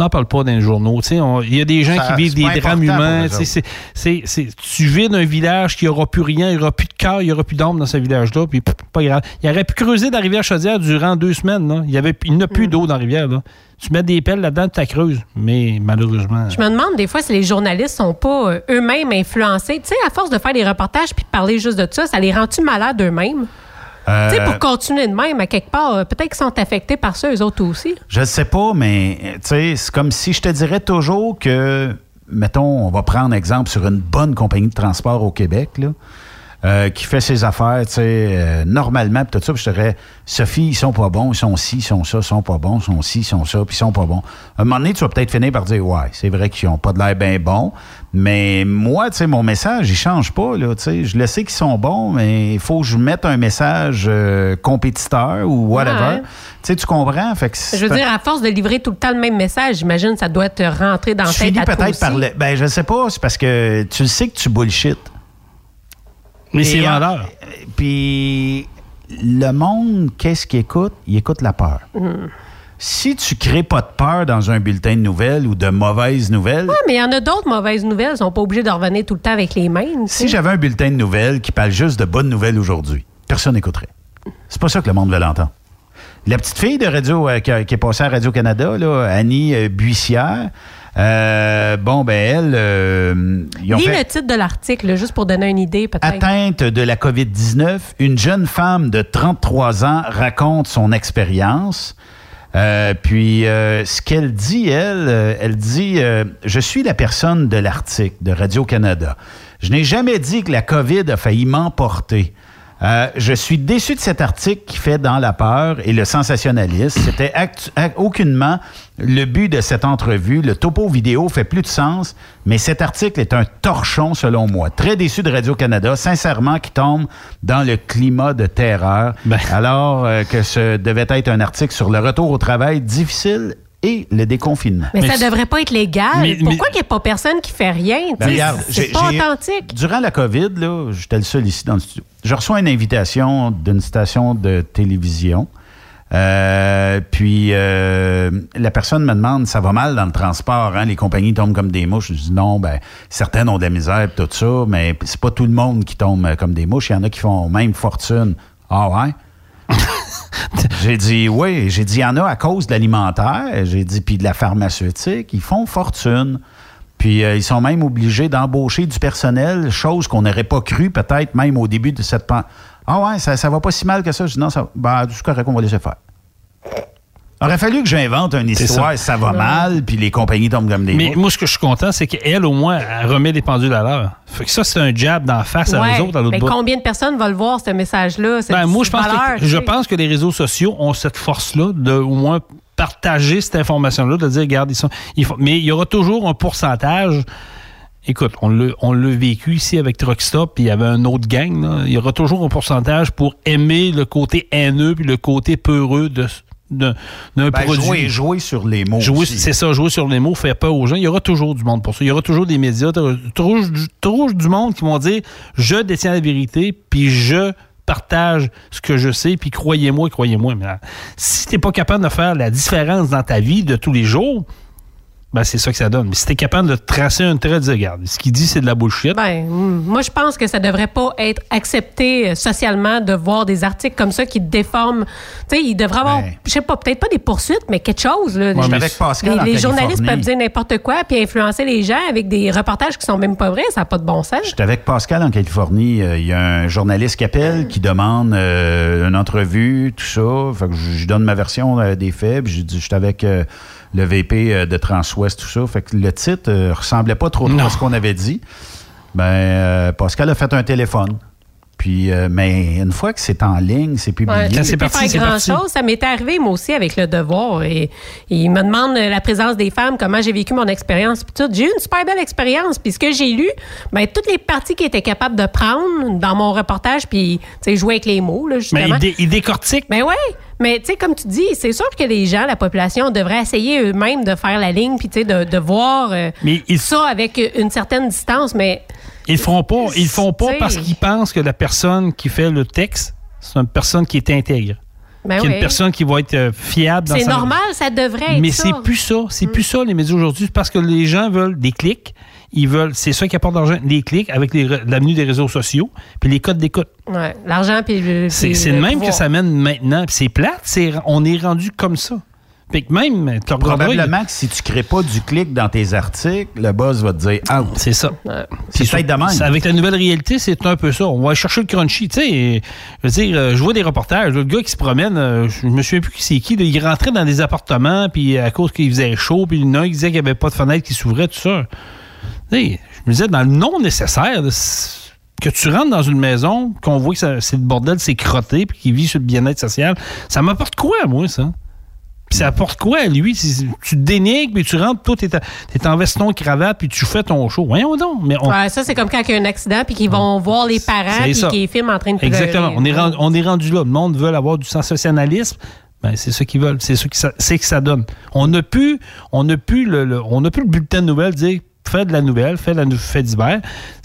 On n'en parle pas dans les journaux. tu sais, on- Il y a des gens Ça- qui vivent des drames humains. tu sais, c'est- c'est- c'est- tu vides un village qui n'aura plus rien, il n'y aura plus de cœur, il n'y aura plus d'âme dans ce village-là. Puis pas grave. Il aurait pu creuser dans la rivière Chaudière durant deux semaines. là. Il y avait, il n'y a plus Mm. d'eau dans la rivière. Là. Tu mets des pelles là-dedans, tu la creuses. Mais malheureusement. Je me demande des fois si les journalistes sont pas euh, eux-mêmes influencés. Tu sais, à force de faire des reportages puis de parler juste de ça, ça les rend-tu malades eux-mêmes? Euh, Tu sais, pour continuer de même, à quelque part, euh, peut-être qu'ils sont affectés par ça, eux autres aussi. Je ne sais pas, mais euh, tu sais, c'est comme si je te dirais toujours que, mettons, on va prendre exemple sur une bonne compagnie de transport au Québec, là, euh, qui fait ses affaires, tu sais, euh, normalement, tout ça, puis je te dirais, Sophie, ils sont pas bons, ils sont ci, ils sont ça, ils sont pas bons, ils sont ci, ils sont ça, puis ils sont pas bons. À un moment donné, tu vas peut-être finir par dire, ouais, c'est vrai qu'ils ont pas de l'air bien bons, mais moi, tu sais, mon message, il change pas, là, tu sais, je le sais qu'ils sont bons, mais il faut que je mette un message euh, compétiteur ou whatever. Ouais. Tu sais, tu comprends? Fait que Je veux dire, à force de livrer tout le temps le même message, j'imagine que ça doit te rentrer dans tu tête peut-être par le. Ben, je sais pas, c'est parce que tu le sais que tu bullshit. Mais c'est vendeur. Puis le monde, qu'est-ce qu'il écoute? Il écoute la peur. Hmm. Si tu crées pas de peur dans un bulletin de nouvelles ou de mauvaises nouvelles, Ouais, mais il y en a d'autres mauvaises nouvelles. Ils sont pas obligés de revenir tout le temps avec les mêmes. si j'avais un bulletin de nouvelles qui parle juste de bonnes nouvelles aujourd'hui, personne n'écouterait. C'est pas ça que le monde veut l'entendre. La petite fille de radio euh, qui, est passée à Radio-Canada, Annie euh, Buissière, euh, bon, ben elle, euh, ils ont Lis fait... le titre de l'article, juste pour donner une idée, peut-être. Atteinte de la COVID-19, une jeune femme de 33 ans raconte son expérience. Euh, puis, euh, ce qu'elle dit, elle, euh, elle dit Je suis la personne de l'article de Radio-Canada. Je n'ai jamais dit que la COVID a failli m'emporter. Euh, je suis déçu de cet article qui fait dans la peur et le sensationnalisme. C'était aucunement le but de cette entrevue. Le topo vidéo fait plus de sens, mais cet article est un torchon selon moi. Très déçu de Radio-Canada, sincèrement, qui tombe dans le climat de terreur, alors euh, que ce devait être un article sur le retour au travail difficile et le déconfinement. Mais, ça devrait pas être légal. Mais- mais- Pourquoi il n'y a pas personne qui fait rien? Ben, c'est pas authentique. Durant la COVID, là, j'étais le seul ici dans le studio. Je reçois une invitation d'une station de télévision. Euh, puis euh, la personne me demande ça va mal dans le transport, hein, les compagnies tombent comme des mouches. Je dis non, ben certaines ont de la misère pis tout ça, mais c'est pas tout le monde qui tombe euh, comme des mouches. Il y en a qui font même fortune. Ah ouais? j'ai dit oui, j'ai dit il y en a à cause de l'alimentaire, j'ai dit puis de la pharmaceutique, ils font fortune. Puis euh, ils sont même obligés d'embaucher du personnel, chose qu'on n'aurait pas cru peut-être même au début de cette pan- Ah ouais, ça, ça va pas si mal que ça. Je dis non, ça ben, c'est correct, on va laisser faire. Aurait fallu que j'invente une histoire, ça. ça. va mal, puis les compagnies tombent comme des Mais moi, ce que je suis content, c'est qu'elle, au moins, elle remet les pendules à l'heure. Fait que ça, c'est un jab d'en face à eux autres, à l'autre bout. combien de personnes vont le voir, ce message-là? Ben, moi, je pense, valeur, que, je pense que les réseaux sociaux ont cette force-là de au moins partager cette information-là, de dire, regarde, ils sont, ils font- mais il y aura toujours un pourcentage. Écoute, on l'a, vécu ici avec Truckstop, puis il y avait un autre gang. là. Il y aura toujours un pourcentage pour aimer le côté haineux puis le côté peureux de, de- d'un Ben, produit. jouer, jouer sur les mots. C'est ça, jouer sur les mots, faire peur aux gens. Il y aura toujours du monde pour ça. Il y aura toujours des médias, toujours, toujours- du monde qui vont dire je détiens la vérité, puis je partage ce que je sais, puis croyez-moi, croyez-moi. Mais, si tu n'es pas capable de faire la différence dans ta vie de tous les jours, ben, c'est ça que ça donne. Mais si tu es capable de tracer un trait, de dire, regarde, ce qu'il dit, c'est de la bullshit. Ben, mm, moi, je pense que ça devrait pas être accepté euh, socialement de voir des articles comme ça qui déforment. Tu sais, il devrait avoir, Ben. je sais pas, peut-être pas des poursuites, mais quelque chose. Là. Les- avec Pascal les, les journalistes peuvent dire n'importe quoi puis influencer les gens avec des reportages qui sont même pas vrais. Ça n'a pas de bon sens. J'étais avec Pascal en Californie. Euh, Il y a un journaliste qui appelle, qui demande euh, une entrevue, tout ça. Fait que je, je donne ma version euh, des faits. Puis je dis, j'étais avec euh, le VP euh, de Transwest, tout ça. Fait que le titre euh, ressemblait pas trop, trop à ce qu'on avait dit. Ben, euh, Pascal a fait un téléphone. Puis, euh, mais une fois que c'est en ligne, c'est publié. Ouais, c'est parti, faire grand parti. chose. Ça m'est arrivé moi aussi avec le devoir. Et, il me demande euh, la présence des femmes, comment j'ai vécu mon expérience. J'ai eu une super belle expérience. Puis ce que j'ai lu, ben toutes les parties qu'ils étaient capables de prendre dans mon reportage, puis tu sais jouer avec les mots là, Mais justement. il, dé- il décortique. Ben ouais. Mais tu sais, comme tu dis, c'est sûr que les gens, la population, devrait essayer eux-mêmes de faire la ligne, puis tu sais, de, de voir euh, Mais ils- ça avec une certaine distance. Mais Ils le feront pas. Ils font pas parce qu'ils pensent que la personne qui fait le texte, c'est une personne qui est intègre. ben qui est une personne qui va être euh, fiable dans c'est sa- normal, ça devrait être Mais c'est plus ça. C'est plus ça, les médias aujourd'hui. C'est parce que les gens veulent des clics. Ils veulent, c'est ça qui apporte l'argent, les clics avec l'avenue des réseaux sociaux, puis les codes d'écoute. Ouais, l'argent puis le. C'est le le même pouvoir. que ça mène maintenant. C'est plate, c'est, on est rendu comme ça. Que même, tu Probablement que si tu crées pas du clic dans tes articles, le boss va te dire out. C'est ça. C'est peut-être de même. Avec la nouvelle réalité, c'est un peu ça. On va aller chercher le crunchy. Tu sais, je veux dire, euh, je vois des reportages. Le gars qui se promène, euh, je me souviens plus qui c'est qui. il rentrait dans des appartements, puis à cause qu'il faisait chaud, puis il y en a un qui disait qu'il n'y avait pas de fenêtre qui s'ouvrait, tout ça. Tu sais, je me disais, dans le non nécessaire, que tu rentres dans une maison, qu'on voit que ça- c'est le bordel, c'est crotté, puis qu'il vit sur le bien-être social, ça m'apporte quoi, moi, ça? Puis ça apporte quoi à lui? Tu te dénigres, puis tu rentres, toi, t'es, en veston, cravate, puis tu fais ton show. Voyons donc. Mais on- Ouais, ça, c'est comme quand il y a un accident, puis qu'ils vont voir les parents, puis qu'ils filment en train de pleurer. Exactement. On est, rendu, on est rendu là. Le monde veut avoir du sensationnalisme. Ben, c'est ça qu'ils veulent. C'est ça que ça, c'est que ça donne. On n'a plus, on plus le, le- on n'a plus le bulletin de nouvelles dire fais de la nouvelle, fais de la fait divers.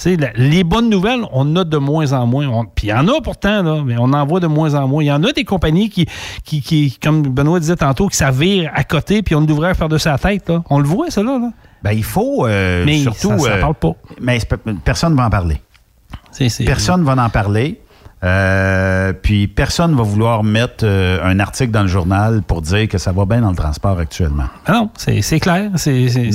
La- les bonnes nouvelles, on en a de moins en moins. Puis il y en a pourtant, là, mais on en voit de moins en moins. Il y en a des compagnies qui, qui, qui, comme Benoît disait tantôt, qui s'avirent à côté, puis on l'ouvrait par de sa tête. Là. On le voit, ça, là. là. Ben, il faut euh, Mais surtout. ça, ça euh, parle pas. Mais personne ne va en parler. Personne ne va en parler. Euh, puis personne ne va vouloir mettre euh, un article dans le journal pour dire que ça va bien dans le transport actuellement. Ah non, c'est clair.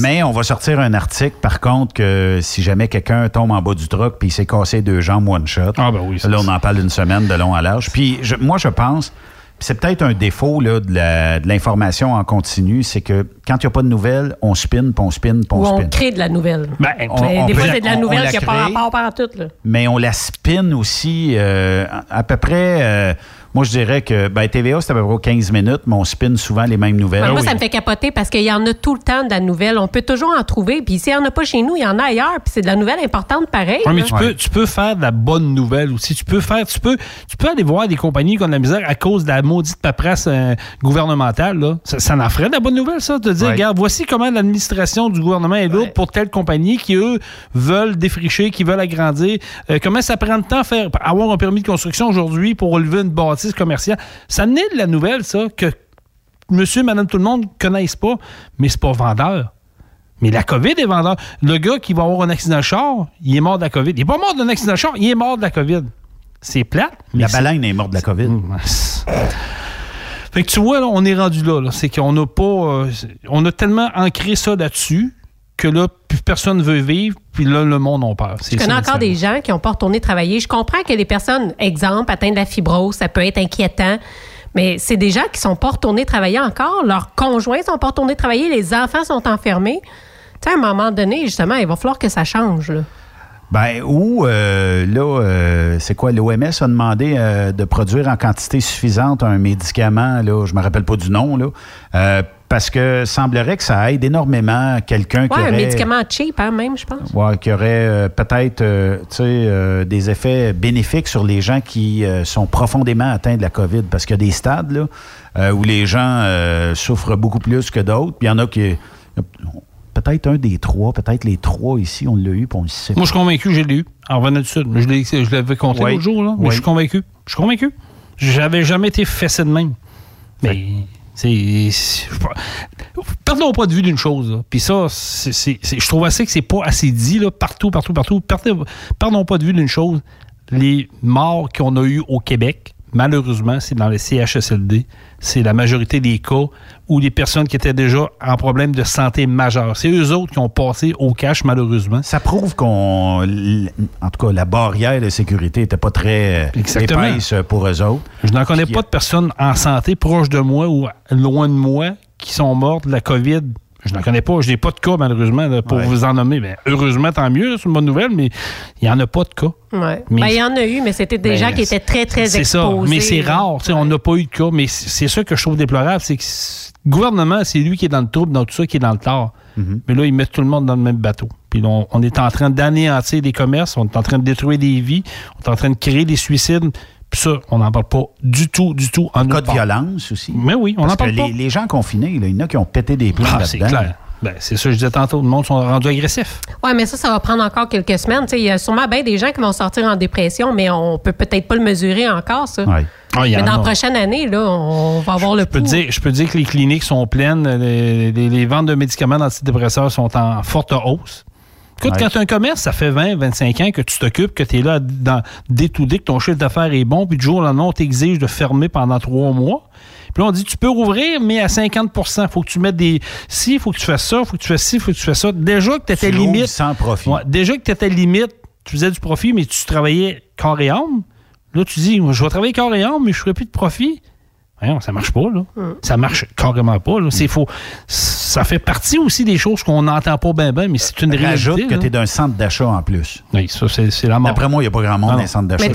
Mais on va sortir un article, par contre, que si jamais quelqu'un tombe en bas du truck puis il s'est cassé deux jambes one shot, Ah ben oui, là, on en parle une semaine de long à large. Puis je- moi, je pense, c'est peut-être un défaut là, de, l'information en continu, c'est que quand il n'y a pas de nouvelles, on spin, puis on spin, puis on Ou on spin. crée de la nouvelle. Ben, On- Mais on des peut fois, c'est de la nouvelle qui n'a pas rapport par tout. Là. mais on la spin aussi euh, à peu près. euh, moi, je dirais que ben, TVA, c'est à peu près 15 minutes, mais on spin souvent les mêmes nouvelles. moi, oui. ça me fait capoter parce qu'il y en a tout le temps de la nouvelle. On peut toujours en trouver. Puis s'il n'y en a pas chez nous, il y en a ailleurs. Puis c'est de la nouvelle importante pareil. Ouais, mais tu, peux, tu peux faire de la bonne nouvelle aussi. Tu peux faire, tu peux, tu peux aller voir des compagnies qui ont de la misère à cause de la maudite paperasse euh, gouvernementale. Là. Ça, ça en ferait de la bonne nouvelle, ça, de dire, Ouais. regarde, voici comment l'administration du gouvernement est lourde Ouais. pour telle compagnie qui, eux, veulent défricher, qui veulent agrandir. Euh, comment ça prend de temps à faire, avoir un permis de construction aujourd'hui pour relever une bâtisse? Commerciale. Ça naît de la nouvelle, ça, que monsieur, madame, tout le monde ne connaissent pas, mais c'est pas vendeur. Mais la COVID est vendeur. Le gars qui va avoir un accident de char, il est mort de la COVID. Il n'est pas mort d'un accident de char, il est mort de la COVID. C'est plate. mais La baleine est morte de la COVID. C'est- Fait que tu vois, là, on est rendu là. là. C'est qu'on n'a pas. euh, on a tellement ancré ça là-dessus que là, plus personne ne veut vivre, puis là, le monde en peur. Je connais encore des gens qui n'ont pas retourné travailler. Je comprends que les personnes, exemple, atteintes de la fibrose, ça peut être inquiétant. Mais c'est des gens qui sont pas retournés travailler encore. Leurs conjoints sont pas retournés travailler. Les enfants sont enfermés. Tu sais, à un moment donné, justement, il va falloir que ça change. Là. Ben, ou, euh, là, euh, c'est quoi, l'OMS a demandé euh, de produire en quantité suffisante un médicament, là, je me rappelle pas du nom, là, euh, parce que semblerait que ça aide énormément quelqu'un qui Ouais, un aurait... médicament cheap, hein, même, je pense. Ouais, qui aurait euh, peut-être euh, tu sais, euh, des effets bénéfiques sur les gens qui euh, sont profondément atteints de la COVID. Parce qu'il y a des stades là, euh, où les gens euh, souffrent beaucoup plus que d'autres. Puis il y en a qui. peut-être un des trois, peut-être les trois ici, on l'a eu, puis on le sait. Moi, je suis convaincu que je l'ai eu. En revenant du Sud. Je l'avais compté Oui. l'autre jour, là. Mais Oui. je suis convaincu. Je suis convaincu. J'avais jamais été fessé de même. Mais. Perdons pas de vue d'une chose. Puis ça, je trouve assez que c'est pas assez dit là, partout, partout, partout. Perdons pas de vue d'une chose. Les morts qu'on a eu au Québec, malheureusement, c'est dans les CHSLD. C'est la majorité des cas où les personnes qui étaient déjà en problème de santé majeur. C'est eux autres qui ont passé au cash, malheureusement. Ça prouve qu'on. En tout cas, la barrière de sécurité n'était pas très Exactement. épaisse pour eux autres. Je n'en connais Puis, pas de personnes en santé proche de moi ou loin de moi qui sont mortes de la COVID. Je n'en connais pas. Je n'ai pas de cas, malheureusement, là, pour Ouais. vous en nommer. Ben, heureusement, tant mieux, c'est une bonne nouvelle, mais il n'y en a pas de cas. Ouais. Mais- Ben, il y en a eu, mais c'était des Ben, gens qui étaient très, très C'est exposés. ça. Mais c'est rare. tu sais, On n'a pas eu de cas. Mais c'est c'est ça que je trouve déplorable. C'est que le gouvernement, c'est lui qui est dans le trouble, dans tout ça, qui est dans le tort. Mhm. Mais là, ils mettent tout le monde dans le même bateau. Puis là, on, on est en train d'anéantir des commerces, on est en train de détruire des vies, on est en train de créer des suicides. Puis ça, on n'en parle pas du tout, du tout. En Cas de part. violence aussi. Mais oui, on Parce n'en parle que pas. les, les gens confinés, là, il y en a qui ont pété des plombs Ah, c'est là-dedans. clair. Ben, c'est ça que je disais tantôt. Le monde sont rendus agressifs. Oui, mais ça, ça va prendre encore quelques semaines. Tu sais, Il y a sûrement bien des gens qui vont sortir en dépression, mais on peut peut-être pas le mesurer encore, ça. Ouais. Ah, Mais dans la prochaine année, là, on va avoir le Je peux, dire, je peux dire que les cliniques sont pleines. Les, les- les ventes de médicaments d'antidépresseurs sont en forte hausse. Écoute, Ouais. quand tu as un commerce, ça fait 20, 25 ans que tu t'occupes, que tu es là dans day to day, que ton chiffre d'affaires est bon, puis du jour au lendemain, on t'exige de fermer pendant trois mois. Puis là, on dit, tu peux rouvrir, mais à 50 Il faut que tu mettes des... Si, il faut que tu fasses ça, il faut que tu fasses ci, il faut que tu fasses ça. Déjà que tu étais limite... sans profit. Ouais, déjà que tu étais limite, tu faisais du profit, mais tu travaillais corps et âme. Là, tu dis, je vais travailler corps et âme, mais je ne ferai plus de profit. Voyons, ça marche pas, là. Ça marche carrément pas, là. C'est faux. Ça fait partie aussi des choses qu'on n'entend pas bien, bien, mais c'est une Rajoute réalité. que là. tu es d'un centre d'achat en plus. Oui, ça, c'est c'est la mort. D'après moi, il n'y a pas grand monde Ah dans les centres d'achat. Il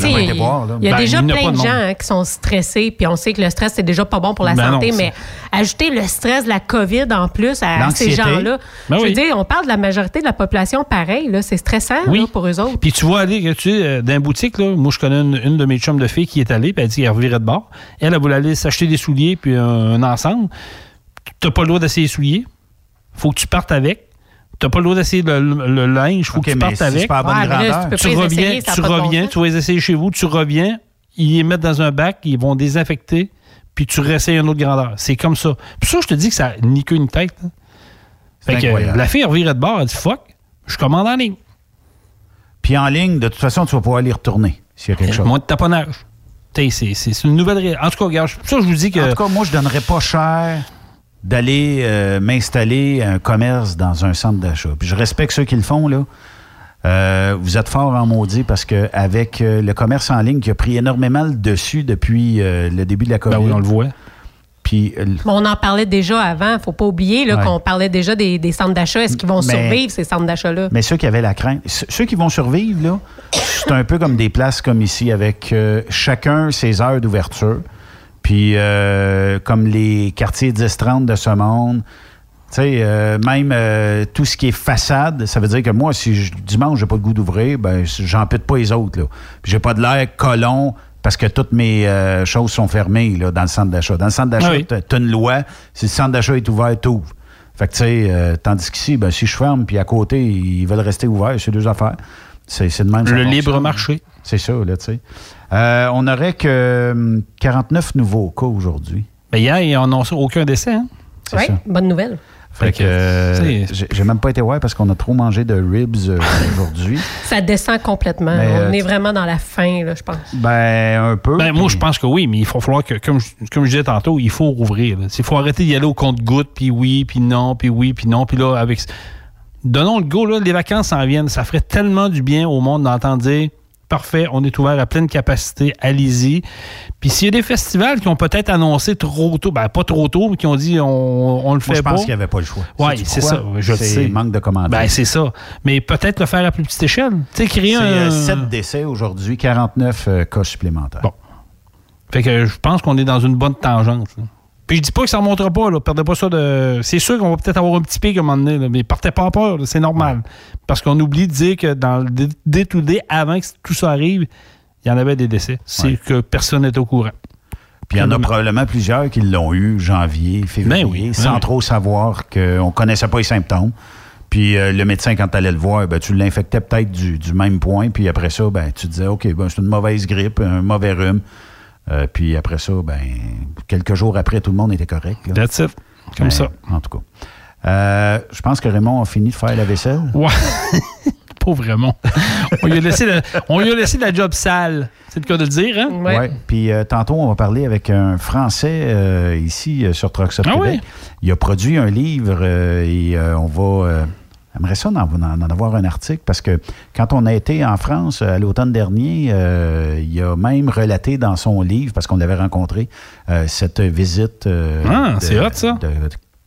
y a Ben, déjà il plein de de gens hein, qui sont stressés, puis on sait que le stress, c'est déjà pas bon pour la Ben santé, non, mais ajouter le stress de la COVID en plus à ces gens-là. Ben je veux oui. dire, on parle de la majorité de la population pareil, là, c'est stressant Oui. là, pour eux autres. Puis tu vois aller, tu sais, euh, dans une boutique, là, moi, je connais une, une de mes chums de filles qui est allée, puis elle dit qu'elle revirait de bord. Elle, elle voulait aller s'acheter des souliers, puis un, un ensemble. Tu n'as pas le droit d'essayer les souliers. faut que tu partes avec. Tu n'as pas le droit d'essayer le, le- le linge. faut OK, que tu partes si avec. c'est pas à bonne Ouais, mais là, grandeur. tu reviens, essayer, tu bon reviens, tu vas les essayer chez vous, tu reviens, ils les mettent dans un bac, ils vont désinfecter, puis tu réessayes une autre grandeur. C'est comme ça. Puis ça, je te dis que ça n'a ni queue ni tête. hein. Fait que incroyable. la fille revirait de bord, elle dit fuck, je commande en ligne. Puis en ligne, de toute façon, tu vas pouvoir y retourner s'il y a quelque chose. Moins de taponnage. C'est une nouvelle. En tout cas, regarde, ça, je vous dis que. En tout cas, moi, je donnerais pas cher d'aller euh, m'installer un commerce dans un centre d'achat. Puis je respecte ceux qui le font, là. Euh, vous êtes fort en maudit parce que avec euh, le commerce en ligne qui a pris énormément le dessus depuis euh, le début de la COVID. ben oui, on le voit. Puis euh, on en parlait déjà avant. faut pas oublier Ouais. qu'on parlait déjà des, des centres d'achat. Est-ce qu'ils vont Mais- survivre, ces centres d'achat-là? Mais ceux qui avaient la crainte, ceux qui vont survivre, là, c'est un peu comme des places comme ici, avec euh, chacun ses heures d'ouverture. Puis euh, comme les quartiers 10-30 de ce monde. Tu sais, euh, même euh, tout ce qui est façade, ça veut dire que moi, si je- dimanche, j'ai pas le goût d'ouvrir, ben, j'en pète pas les autres. Là. J'ai pas de l'air colon parce que toutes mes euh, choses sont fermées là, dans le centre d'achat. Dans le centre d'achat, Ah oui. t'as t'as une loi. Si le centre d'achat est ouvert, t'ouvres. Fait que, tu sais, euh, tandis qu'ici, ben, si je ferme, puis à côté, ils veulent rester ouverts, c'est deux affaires. C'est de même. Le libre marché. C'est ça, là, tu sais. Euh, on n'aurait que hum, 49 nouveaux cas aujourd'hui. Ben hier, ils n'ont aucun décès. Hein? C'est Oui, ça. bonne nouvelle. Fait que, euh, j'ai même pas été voir parce qu'on a trop mangé de ribs euh, aujourd'hui. Ça descend complètement. Mais, on euh, est vraiment dans la fin, là, je pense. Ben, un peu. Ben, moi, je pense que oui, mais il faut falloir que, comme, je- comme je disais tantôt, il faut rouvrir. là. Il faut arrêter d'y aller au compte-goutte, puis oui, puis non, puis oui, puis non. Puis là, avec. Donnons le go, là, les vacances s'en viennent. Ça ferait tellement du bien au monde d'entendre dire parfait, on est ouvert à pleine capacité, allez-y. Puis s'il y a des festivals qui ont peut-être annoncé trop tôt, ben pas trop tôt, mais qui ont dit on, on le fait Moi, je pas. pense qu'il n'y avait pas le choix. Oui, c'est ça. Je le sais. manque de commandants. Ben, c'est ça. Mais peut-être le faire à plus petite échelle. Tu sais, créer C'est un. euh, 7 décès aujourd'hui, 49 euh, cas supplémentaires. Bon. Fait que je pense qu'on est dans une bonne tangente. là. Puis je dis pas que ça ne remontera pas, là. Perdez pas ça de. C'est sûr qu'on va peut-être avoir un petit pic à un moment donné, là, mais partez pas en peur, c'est normal. Parce qu'on oublie de dire que dans le day, avant que tout ça arrive, il y en avait des décès. C'est Ouais. que personne n'est au courant. Puis il y en a probablement plusieurs qui l'ont eu janvier, février, Ben oui, ben sans oui. trop savoir qu'on ne connaissait pas les symptômes. Puis euh, le médecin, quand tu allais le voir, ben, tu l'infectais peut-être du, du même point. Puis après ça, ben, tu disais, OK, ben, c'est une mauvaise grippe, un mauvais rhume. Euh, puis après ça, ben, quelques jours après, tout le monde était correct. là. That's it. Comme Ben, ça. En tout cas. Euh, je pense que Raymond a fini de faire la vaisselle. Ouais. Pas vraiment. on, lui a laissé la, on lui a laissé la job sale. C'est le cas de le dire, hein? Ouais. Puis euh, tantôt, on va parler avec un Français euh, ici euh, sur Truck Stop Ah Québec. oui? Il a produit un livre euh, et euh, on va. J'aimerais ça d'en, avoir un article parce que quand on a été en France euh, à l'automne dernier, euh, il a même relaté dans son livre, parce qu'on l'avait rencontré, euh, cette visite euh, Ah, de, hot, ça. de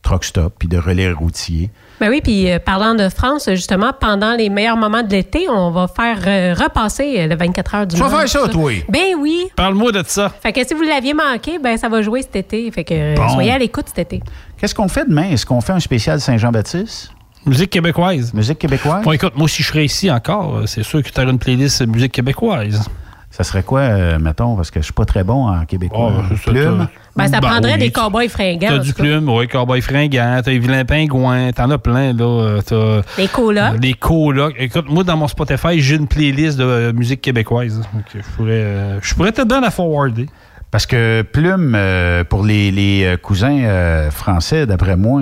truck stop puis de relais routier. Ben oui, puis euh, parlant de France, justement, pendant les meilleurs moments de l'été, on va faire euh, repasser euh, le 24 heures du Tu vas faire ça, tout toi? Ben oui. Parle-moi de ça. Fait que si vous l'aviez manqué, ben ça va jouer cet été. Fait que Bon. soyez à l'écoute cet été. Qu'est-ce qu'on fait demain? Est-ce qu'on fait un spécial Saint-Jean-Baptiste? Musique québécoise. Musique québécoise? Bon, écoute, moi, si je serais ici encore, euh, c'est sûr que tu aurais une playlist musique québécoise. Ça serait quoi, euh, mettons, parce que je suis pas très bon en québécois? Oh, ça, Plume? Ben, ça Ben prendrait oui, des cowboys fringants. T'as du plume, oui, Cowboy fringant, t'as les vilains pingouins, t'en as plein, là. euh, T'as Des colocs. des colocs. Écoute, moi, dans mon Spotify, j'ai une playlist de euh, musique québécoise. Donc, je pourrais, euh, je pourrais te donner la forwarder. Parce que Plume, euh, pour les, les, cousins euh, français, d'après moi,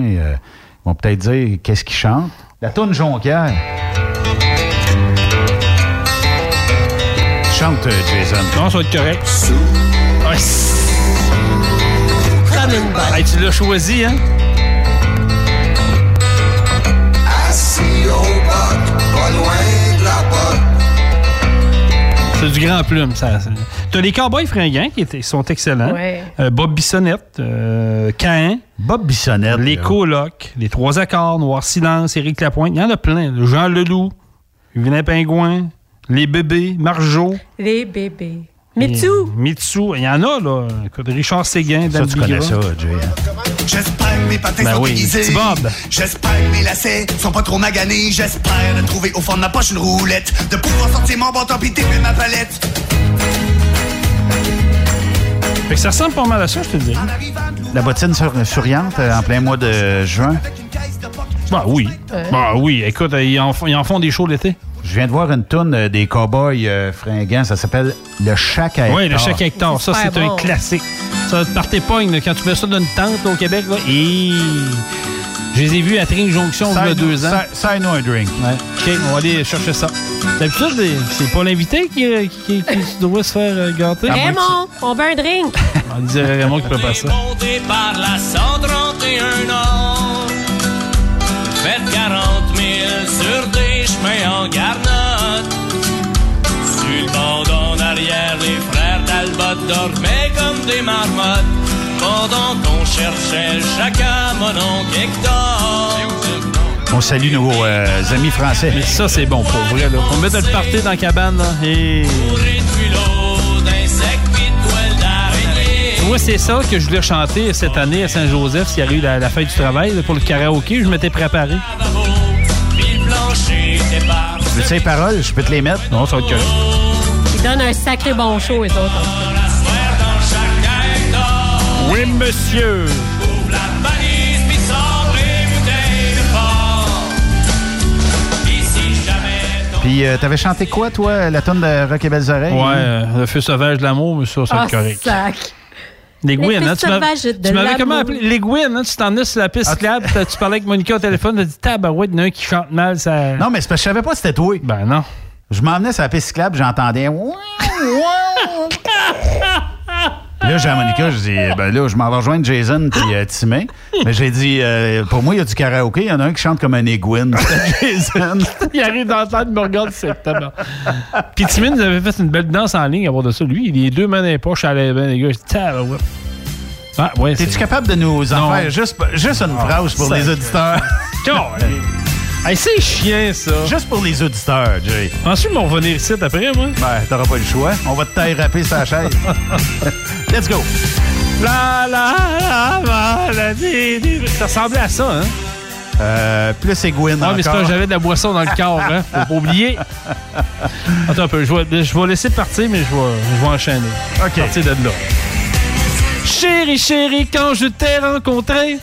ils vont peut-être dire qu'est-ce qu'ils chantent. La toune Jonquière. Chante, euh, Jason. Non, ça va être correct. Ouais. Comme une bonne. Hey, tu l'as choisi, hein? C'est du grand plume, ça. T'as les Cowboys fringants qui étaient- sont excellents. Ouais. Euh, Bob Bissonnette, euh, Cain, Bob Bissonnette. les là. colocs, les Trois Accords, Noir Silence, Éric Lapointe. Il y en a plein. Jean Leloup, Vilain Pingouin, les bébés, Marjo. Les bébés. Mitsou. Mitsu, il y en a, là. Écoute, Richard Séguin, Ça, tu connais ça, Jay. hein? J'espère que mes patins Ben sont oui, aiguisés. petit Bob. J'espère que mes lacets sont pas trop maganés. J'espère de trouver au fond de ma poche une roulette. De pouvoir sortir mon bâton pis taper ma palette. Fait que ça ressemble pas mal à ça, je te dis. La bottine sur- souriante euh, en plein mois de juin. Bah oui. Bah oui, écoute, ils en, font- ils en font des shows l'été. Je viens de voir une toune euh, des cowboys euh, fringants. Ça s'appelle Le Chac à Oui, le chaque hectare, ça, c'est un classique. Ça, par tes pognes, là, quand tu mets ça dans une tente au Québec, là, et... Je les ai vus à Tring Jonction il y a deux ans. side- Side no drink. Ouais. OK, on va aller chercher ça. D'habitude, c'est pas l'invité qui, euh, qui, qui- qui doit se faire euh, gâter. Raymond, on veut un drink. On dirait Raymond qui peut pas ça. Monté par la 131 Nord. Faites 40 000 sur des chemins en garnotte. Sur le bord en arrière, les frères Talbot dormaient comme des marmottes. Pendant qu'on cherchait chacun mon oncle Hector. On salue nos euh, amis français. Mais ça, c'est bon pour vrai. Là. On met le party dans la cabane. Là, et... Moi, c'est ça que je voulais chanter cette année à Saint-Joseph, s'il y a eu la, la fête du travail là, pour le karaoké. Je m'étais préparé. Tu veux les paroles? Je peux te les mettre? Non, ça va être correct. Ils donnent un sacré bon show, les autres. Oui, monsieur. Puis, euh, t'avais chanté quoi, toi, la tonne de Rock et Belles Oreilles? Ouais, euh, le feu sauvage de l'amour, mais ça, ça va Ah, être correct. sac. Les Le Gwyn, hein, tu m'avais comment appelé? Les Gwyn, hein, tu t'en es sur la piste cyclable, t'as- tu parlais avec Monica au téléphone, tu as dit, tabarouette, il y en a un qui chante mal, ça... Non, mais c'est parce que je savais pas si c'était toi. Ben non. Je m'emmenais sur la piste cyclable, j'entendais. Là, j'ai à Monica, je dis, ben là, je m'en vais rejoindre Jason puis euh, Timé. Mais j'ai dit, euh, pour moi, il y a du karaoké. Il y en a un qui chante comme un. C'était Jason. Il arrive dans la tête, il me regarde, c'est tabac. Puis Timine nous avait fait une belle danse en ligne à bord de ça. Lui, il est deux mains dans les poches à la ben, les gars. Je dis, tabarouette. Ah, ouais. T'es-tu capable de nous en Non. faire juste, juste une Ah, phrase pour les auditeurs? Hey, c'est chiant, ça. juste pour les auditeurs, Jay. Penses-tu qu'ils vont revenir ici après, moi? Ben, t'auras pas le choix. On va te tailler rapper sa chaise. Let's go. La la la la la di, di. Ça ressemblait à ça, hein? Euh, plus aiguine Ah, mais c'est j'avais de la boisson dans le corps, hein? Faut pas oublier. Attends un peu, je vais, je vais laisser partir, mais je vais, je vais enchaîner. OK. Partir de là. Chérie, chérie, quand je t'ai rencontré,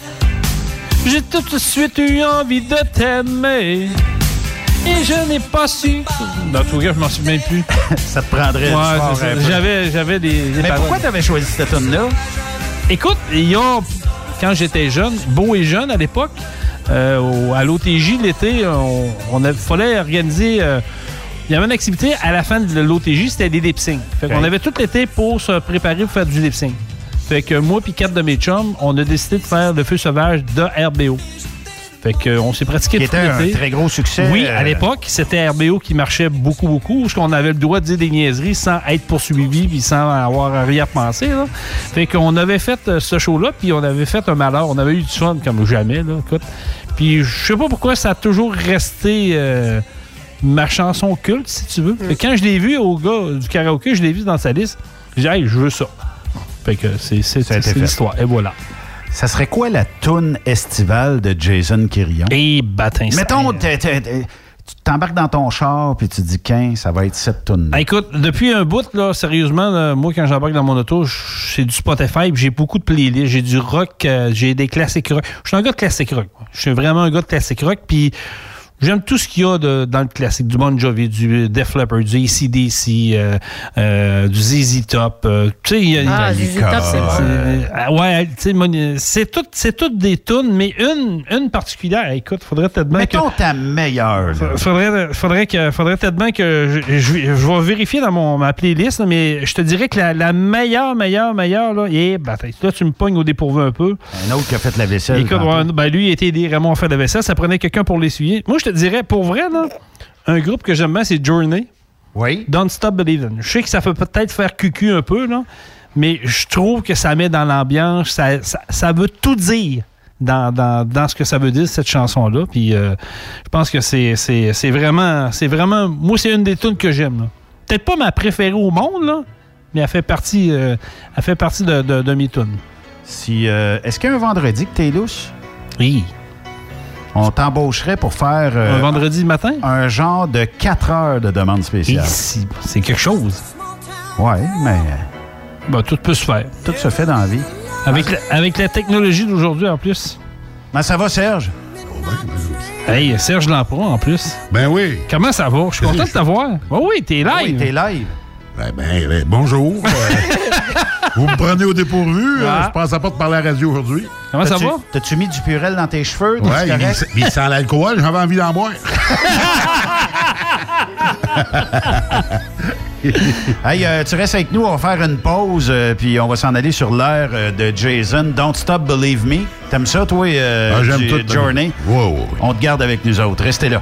J'ai tout de suite eu envie de t'aimer. Et je n'ai pas su. Dans tout cas, je m'en souviens plus. ça te prendrait Ouais, peu. J'avais, j'avais des, des Mais paroles. pourquoi t'avais choisi cette tune-là? Écoute, il y a, quand j'étais jeune, beau et jeune à l'époque, euh, au- à l'OTJ l'été, on, on a- fallait organiser. euh, il y avait une activité à la fin de l'OTJ, c'était des lip. Fait qu'on Ok. avait tout l'été pour se préparer pour faire du lip sync. Fait que moi puis quatre de mes chums, on a décidé de faire le feu sauvage de RBO. Fait que on s'est pratiqué Qui tout était un très gros succès. Oui, euh, à l'époque, c'était RBO qui marchait beaucoup, beaucoup, parce qu'on avait le droit de dire des niaiseries sans être poursuivi puis sans avoir à rien pensé. Là. Fait qu'on avait fait euh, ce show-là, puis on avait fait un malheur. On avait eu du fun comme jamais, là, écoute. Puis je sais pas pourquoi ça a toujours resté euh, ma chanson culte, si tu veux. Que quand je l'ai vu au gars du karaoké, je l'ai vu dans sa liste, j'ai dit, hey, je veux ça. Fait que c'est l'histoire. Et voilà. Ça serait quoi la toune estivale de Jason Quirion? Et. Mettons, t'es- t'es- t'es- tu t'embarques dans ton char puis tu dis qu'un, ça va être cette toune. Ah, écoute, depuis un bout, là, sérieusement, là, moi, quand j'embarque dans mon auto, c'est du Spotify, j'ai beaucoup de playlists. J'ai du rock, euh, j'ai des classiques rock. Je suis un gars de classique rock. Je suis vraiment un gars de classique rock, puis j'aime tout ce qu'il y a de- dans le classique. Du Bon Jovi, du Def Leppard, du ACDC, euh, euh, du ZZ Top. euh, tu sais, il y a- Ah, ZZ Top, c'est ouais, tu sais, c'est tout- c'est toutes des tunes, mais une, une particulière. Écoute, faudrait peut-être bien que... Mettons ta meilleure. là. Faudrait, faudrait, que, faudrait peut-être bien que je, je- je vais vérifier dans mon, ma playlist, là, mais je te dirais que la, la meilleure, meilleure, meilleure, là, et ben, là, tu me pognes au dépourvu un peu. Un autre qui a fait la vaisselle. Écoute, ben, lui, il était aidé vraiment à faire la vaisselle. Ça prenait quelqu'un pour l'essuyer. Moi, je te dirais, pour vrai, là, un groupe que j'aime bien, c'est Journey. Oui. Don't Stop Believing. Je sais que ça peut peut-être faire cucu un peu, là, mais je trouve que ça met dans l'ambiance, ça, ça, ça veut tout dire. Dans, dans- dans ce que ça veut dire, cette chanson-là. Puis euh, je pense que c'est c'est- c'est vraiment, c'est vraiment. Moi, c'est une des tunes que j'aime. là. Peut-être pas ma préférée au monde, là, mais elle fait partie, euh, elle fait partie de, de- de mes tunes. Si, euh, Est-ce qu'il y a un vendredi que t'es lousse? Oui. On t'embaucherait pour faire euh, Un vendredi matin? un genre de 4 heures de demande spéciale. Si- C'est quelque chose. Ouais, mais Ben, tout peut se faire. tout se fait dans la vie. Avec la, avec la technologie d'aujourd'hui, en plus. Ben, ça va, Serge? Hey, Serge Lampron, en plus. Ben oui. Comment ça va? Je suis content de t'avoir. Oh oui, t'es live. Oui, t'es live. Ben, ben, ben, bonjour. Euh, vous me prenez au dépourvu. euh, Ah. je pensais pas de parler à la radio aujourd'hui. Comment ça va? T'as-tu mis du purel dans tes cheveux? Ouais, il, correct? il sent l'alcool, j'avais envie d'en boire. Hey, euh, tu restes avec nous, on va faire une pause, euh, puis on va s'en aller sur l'air euh, de Jason. Don't Stop Believe Me. T'aimes ça, toi, euh, Ah, j'aime du- tout. Journey? Ouais. On te garde avec nous autres. Restez là.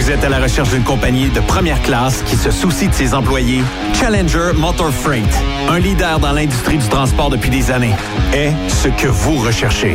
Vous êtes à la recherche d'une compagnie de première classe qui se soucie de ses employés? Challenger Motor Freight, un leader dans l'industrie du transport depuis des années, est ce que vous recherchez.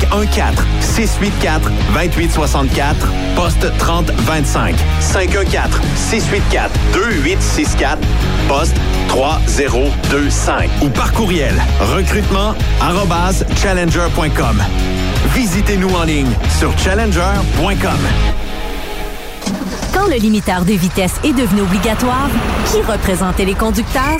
684 2864 poste 3025 514 684 2864 poste 3025 ou par courriel recrutement challenger.com. Visitez-nous en ligne sur challenger.com. Quand le limiteur de vitesse est devenu obligatoire, qui représentait les conducteurs?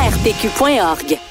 ARPQ.org.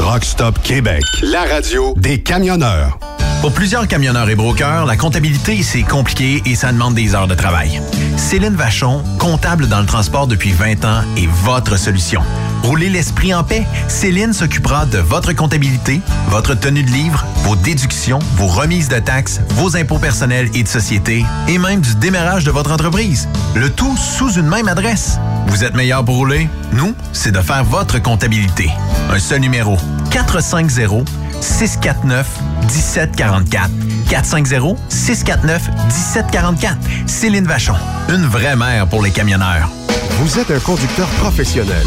Truck Stop Québec, la radio des camionneurs. Pour plusieurs camionneurs et brokers, la comptabilité, c'est compliqué et ça demande des heures de travail. Céline Vachon, comptable dans le transport depuis 20 ans, est votre solution. Roulez l'esprit en paix. Céline s'occupera de votre comptabilité, votre tenue de livre, vos déductions, vos remises de taxes, vos impôts personnels et de société, et même du démarrage de votre entreprise. Le tout sous une même adresse. Vous êtes meilleur pour rouler? Nous, c'est de faire votre comptabilité. Un seul numéro. 450 649 1744. 450 649 1744. Céline Vachon, une vraie mère pour les camionneurs. Vous êtes un conducteur professionnel.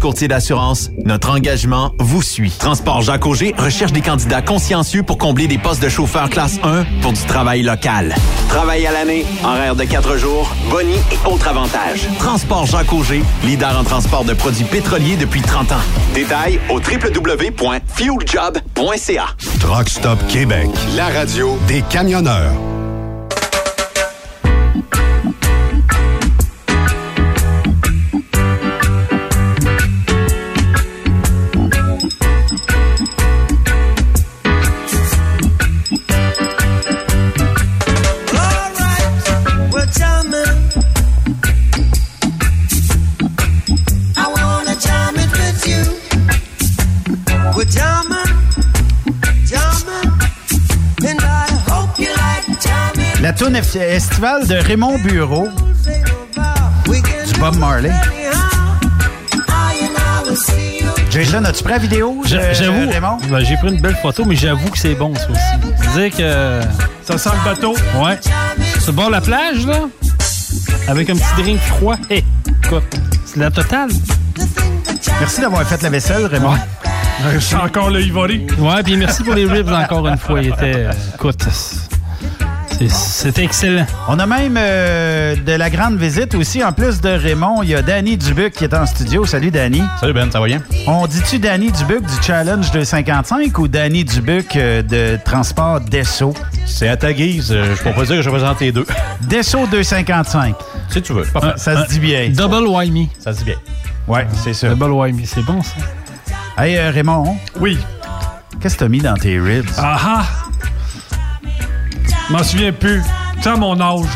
Courtier d'assurance, notre engagement vous suit. Transport Jacques Auger recherche des candidats consciencieux pour combler des postes de chauffeur classe 1 pour du travail local. Travail à l'année, horaire de 4 jours, boni et autres avantages. Transport Jacques Auger, leader en transport de produits pétroliers depuis 30 ans. Détails au www.fueljob.ca. Truck Stop Québec, la radio des camionneurs. La tourne estivale de Raymond Bureau, du Bob Marley. Jason, as-tu pris la vidéo? J'a- J'avoue, Raymond? ben, j'ai pris une belle photo, mais j'avoue que c'est bon, ça aussi. Dire que. Ça sent le bateau. Ouais. Bord de la plage, là, avec un petit drink froid. Hé, écoute, c'est la totale. Merci d'avoir fait la vaisselle, Raymond. C'est encore le Ivory. Ouais, puis merci pour les ribs encore une fois. Il était. euh, écoute, c'est- c'était excellent. On a même euh, de la grande visite aussi. En plus de Raymond, il y a Danny Dubuc qui est en studio. Salut, Danny. Salut, Ben, ça va bien? On dit-tu Danny Dubuc du Challenge 255 ou Danny Dubuc euh, de Transport Desso? C'est à ta guise. euh, Je peux pas dire que je représente les deux. Desso 255. Si tu veux. Ah, Parfait. Ça se dit bien. Double Why Me. Ça se dit bien. Ouais, c'est ça. Double Why Me, c'est bon, ça. Hey, euh, Raymond. Oui. Qu'est-ce que t'as mis dans tes ribs? Ah ah! Je m'en souviens plus. Tu sais, à mon âge.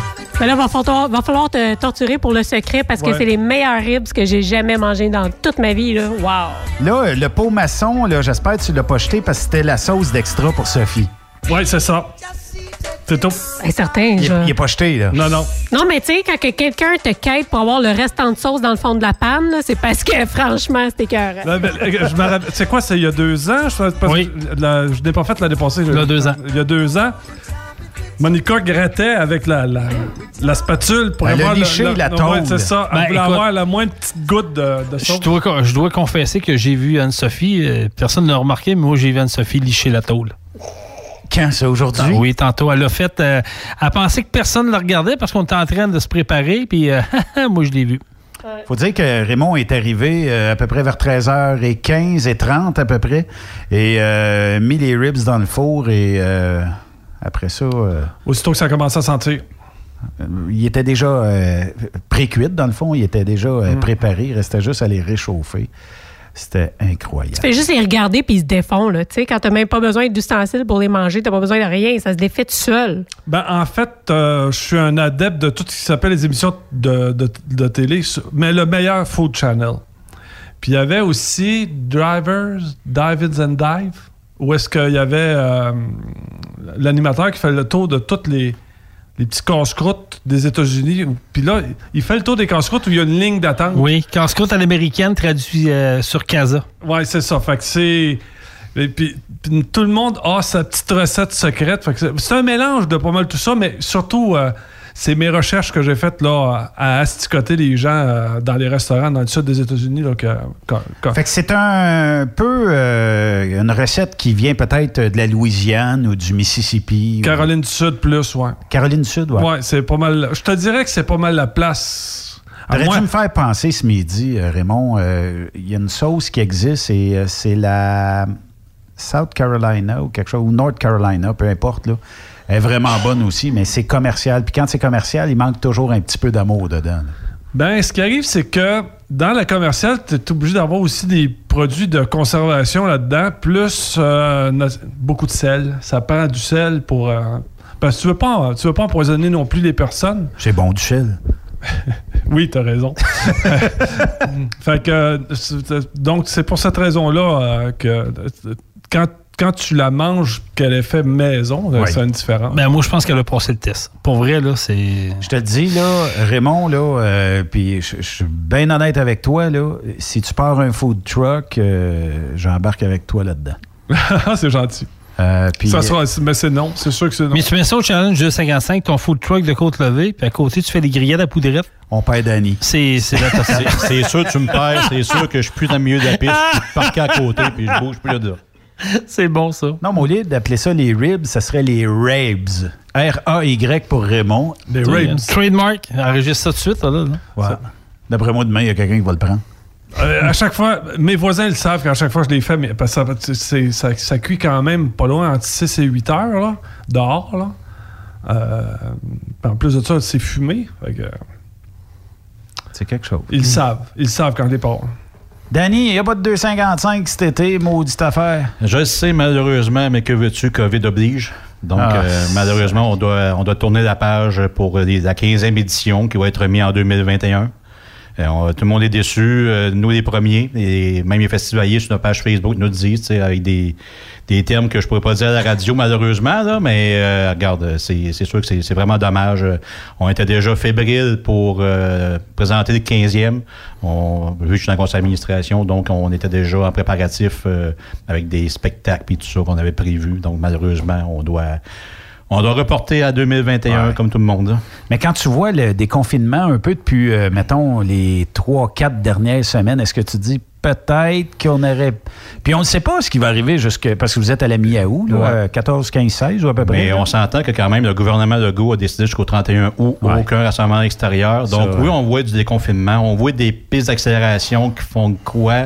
Mais là, va falloir, va falloir te torturer pour le secret parce que c'est les meilleurs ribs que j'ai jamais mangés dans toute ma vie. Là. Wow! Là, le pot maçon, là, j'espère que tu l'as pas jeté parce que c'était la sauce d'extra pour Sophie. Ouais, c'est ça. C'est tout. Ben, certain. Il, je- il est pas jeté, là. Non, non. Non, mais tu sais, quand que quelqu'un te quête pour avoir le restant de sauce dans le fond de la panne, c'est parce que, franchement, c'était cœur. Ben, euh, je me rappelle- C'est quoi, c'est il y a deux ans? Je, parce Oui. la- je l'ai pas fait l'année passée. Il y a deux ans. Il y a deux ans. Monica grattait avec la, la, la spatule pour Elle a avoir liché le- la ouais, tôle. c'est ça. Elle Ben, voulait écoute, avoir la moindre petite goutte de, de Je sauce. dois, je dois confesser que j'ai vu Anne-Sophie. euh, personne ne l'a remarqué, mais moi, j'ai vu Anne-Sophie licher la tôle. Quand ça, aujourd'hui? Ah oui, tantôt. Elle a fait. euh, elle pensait que personne ne la regardait parce qu'on était en train de se préparer, puis euh, moi, je l'ai vu. faut dire que Raymond est arrivé euh, à peu près vers 13h15 et 30 à peu près et euh, mis les ribs dans le four et euh, après ça, euh, Aussitôt que ça a commencé à sentir. il était déjà euh, pré-cuit dans le fond, il était déjà euh, Mm. préparé, il restait juste à les réchauffer. C'était incroyable. Tu fais juste les regarder puis ils se défont. Là. Tu sais, Quand t'as même pas besoin d'ustensiles pour les manger, t'as pas besoin de rien. Ça se défait tout seul. Ben, en fait, euh, je suis un adepte de tout ce qui s'appelle les émissions de, de- de télé, mais le meilleur Food Channel. Puis il y avait aussi Drivers, Dive and Dive, où est-ce qu'il y avait euh, l'animateur qui fait le tour de toutes les, les petits casse-croûtes des États-Unis. Puis là, il fait le tour des casse-croûtes où il y a une ligne d'attente. Oui, casse-croûte à l'américaine traduit euh, sur Casa. Ouais, c'est ça. Fait que c'est. et puis, puis tout le monde a sa petite recette secrète. C'est un mélange de pas mal tout ça, mais surtout, euh, c'est mes recherches que j'ai faites là, à asticoter les gens euh, dans les restaurants dans le sud des États-Unis. là, que- que- que- Fait que c'est un peu euh, une recette qui vient peut-être de la Louisiane ou du Mississippi. ou- Caroline du Sud plus, ouais. Caroline du Sud, ouais. Ouais, c'est pas mal. Je te dirais que c'est pas mal la place. T'aurais dû me faire penser ce midi, euh, Raymond. euh, Il y a une sauce qui existe et c'est la South Carolina ou quelque chose, ou North Carolina, peu importe. Là. Est vraiment bonne aussi, mais c'est commercial. Puis quand c'est commercial, il manque toujours un petit peu d'amour dedans. Ben, ce qui arrive, c'est que dans la commerciale, tu es obligé d'avoir aussi des produits de conservation là-dedans, plus euh, beaucoup de sel. Ça prend du sel pour. euh, parce que tu veux pas, tu veux pas empoisonner non plus les personnes. C'est bon du sel. oui, t'as raison. fait que, euh, donc, c'est pour cette raison-là que quand, quand tu la manges, qu'elle est faite maison, euh, Ouais. c'est une différence. Ben, moi, je pense qu'elle a passé le test. Pour vrai, là, c'est. Je te le dis, là, Raymond, là, euh, puis je je suis bien honnête avec toi, là, si tu pars un food truck, euh, j'embarque avec toi là-dedans. c'est gentil. Euh, Ça sera- mais c'est non, c'est sûr que c'est non. Mais tu mets ça au challenge de 55, ton food truck de côte levée, puis à côté, tu fais des grillades à poudrette. On perd Danny. C'est c'est sûr, tu me perds. C'est sûr que je suis plus dans le milieu de la piste. Je suis parqué à côté, puis je bouge plus là. C'est bon, ça. Non, mais au lieu d'appeler ça les ribs, ça serait les rabes. R-A-Y pour Raymond. Les Euh, Trademark. Enregistre ça tout de suite, là. là. Ouais. D'après moi, demain, il y a quelqu'un qui va le prendre. Euh, à chaque fois, mes voisins le savent qu'à chaque fois que je les fais, mais parce que ça, ça, ça cuit quand même pas loin entre 6 et 8 heures là, dehors. Là. Euh, en plus de ça, c'est fumé. fait que, C'est quelque chose. ils le savent. Ils le savve quand je les. Danny, il n'y a pas de 2,55 cet été, maudite affaire. Je le sais, malheureusement, mais que veux-tu, COVID oblige. Donc, Ah. euh, malheureusement, on doit, on doit tourner la page pour les- la 15e édition qui va être remise en 2021. Euh, on- tout le monde est déçu, euh, nous les premiers, et même les festivaliers sur notre page Facebook nous disent, tu sais, avec des, des termes que je pourrais pas dire à la radio malheureusement, là, mais euh, regarde, c'est c'est sûr que c'est c'est vraiment dommage. On était déjà fébrile pour euh, présenter le 15e. On, vu que je suis dans la conseil d'administration, donc on était déjà en préparatif euh, avec des spectacles et tout ça qu'on avait prévu. Donc malheureusement, on doit on doit reporter à 2021 comme tout le monde. Mais quand tu vois le déconfinement un peu depuis, euh, mettons, les trois, quatre dernières semaines, est-ce que tu dis peut-être qu'on aurait. Puis on ne sait pas ce qui va arriver jusque. Parce que vous êtes à la mi-août, là, Ouais. euh, 14, 15, 16 ou à peu près. Mais on s'entend que quand même le gouvernement Legault a décidé jusqu'au 31 août Ouais. aucun rassemblement extérieur. Donc Ça, oui, on voit du déconfinement, on voit des pistes d'accélération qui font quoi,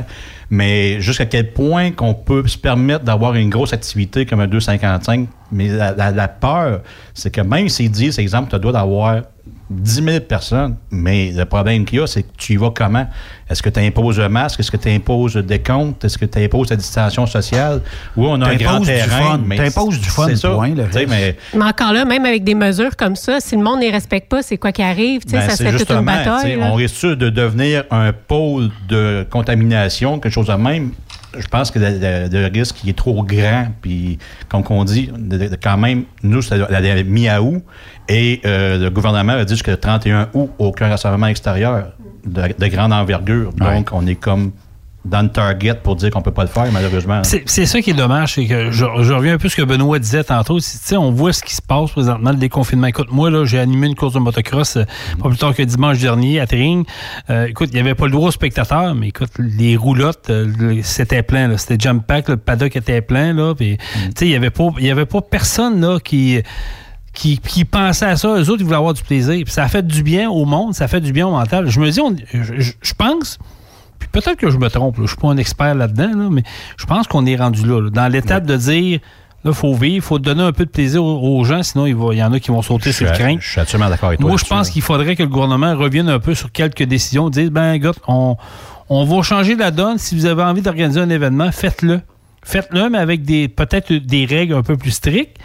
mais jusqu'à quel point qu'on peut se permettre d'avoir une grosse activité comme un 255. Mais la, la- la peur, c'est que même s'ils disent, exemple, tu dois d'avoir 10 000 personnes, mais le problème qu'il y a, c'est que tu y vas comment? Est-ce que tu imposes le masque? Est-ce que tu imposes le décompte? Est-ce que tu imposes la distanciation sociale? Oui, on a un grand du terrain, fun. mais T'imposes du fun, c'est ça. point, Tu mais Mais encore là, même avec des mesures comme ça, si le monde ne les respecte pas, c'est quoi qui arrive? Tu sais, Ben, ça serait toute une bataille. tu. On risque de devenir un pôle de contamination, quelque chose de même? Je pense que le, le- le risque il est trop grand. Puis, comme on dit, quand même, nous, c'est la, la mi-août. Et euh, le gouvernement a dit jusqu'au 31 août, aucun rassemblement extérieur de, de grande envergure. Donc, on est comme dans le target pour dire qu'on peut pas le faire, malheureusement. C'est ça qui est dommage, c'est que je, je reviens un peu à ce que Benoît disait tantôt. c'est- Tu sais, on voit ce qui se passe présentement, le déconfinement. Écoute, moi, là, j'ai animé une course de motocross euh, pas plus tard que dimanche dernier à Tring. Euh, écoute, il n'y avait pas le droit aux spectateurs, mais écoute, les roulottes, euh, c'était plein. là. C'était jump pack, le paddock était plein. Là, sais, il n'y avait, pas- il y avait pas personne là, qui qui, qui pensaient à ça. Eux autres, ils voulaient avoir du plaisir. Puis ça a fait du bien au monde, ça fait du bien au mental. Je me dis, on- je pense, puis peut-être que je me trompe, là, je suis pas un expert là-dedans, là, mais je pense qu'on est rendu là, là, dans l'étape de dire, là, faut vivre, il faut donner un peu de plaisir aux, gens, sinon il, va- il y en a qui vont sauter sur le crin. Je suis absolument d'accord avec toi. Moi, je pense qu'il faudrait que le gouvernement revienne un peu sur quelques décisions, dire, ben, gars, on, on va changer la donne. Si vous avez envie d'organiser un événement, faites-le. Faites-le, mais avec des peut-être des règles un peu plus strictes.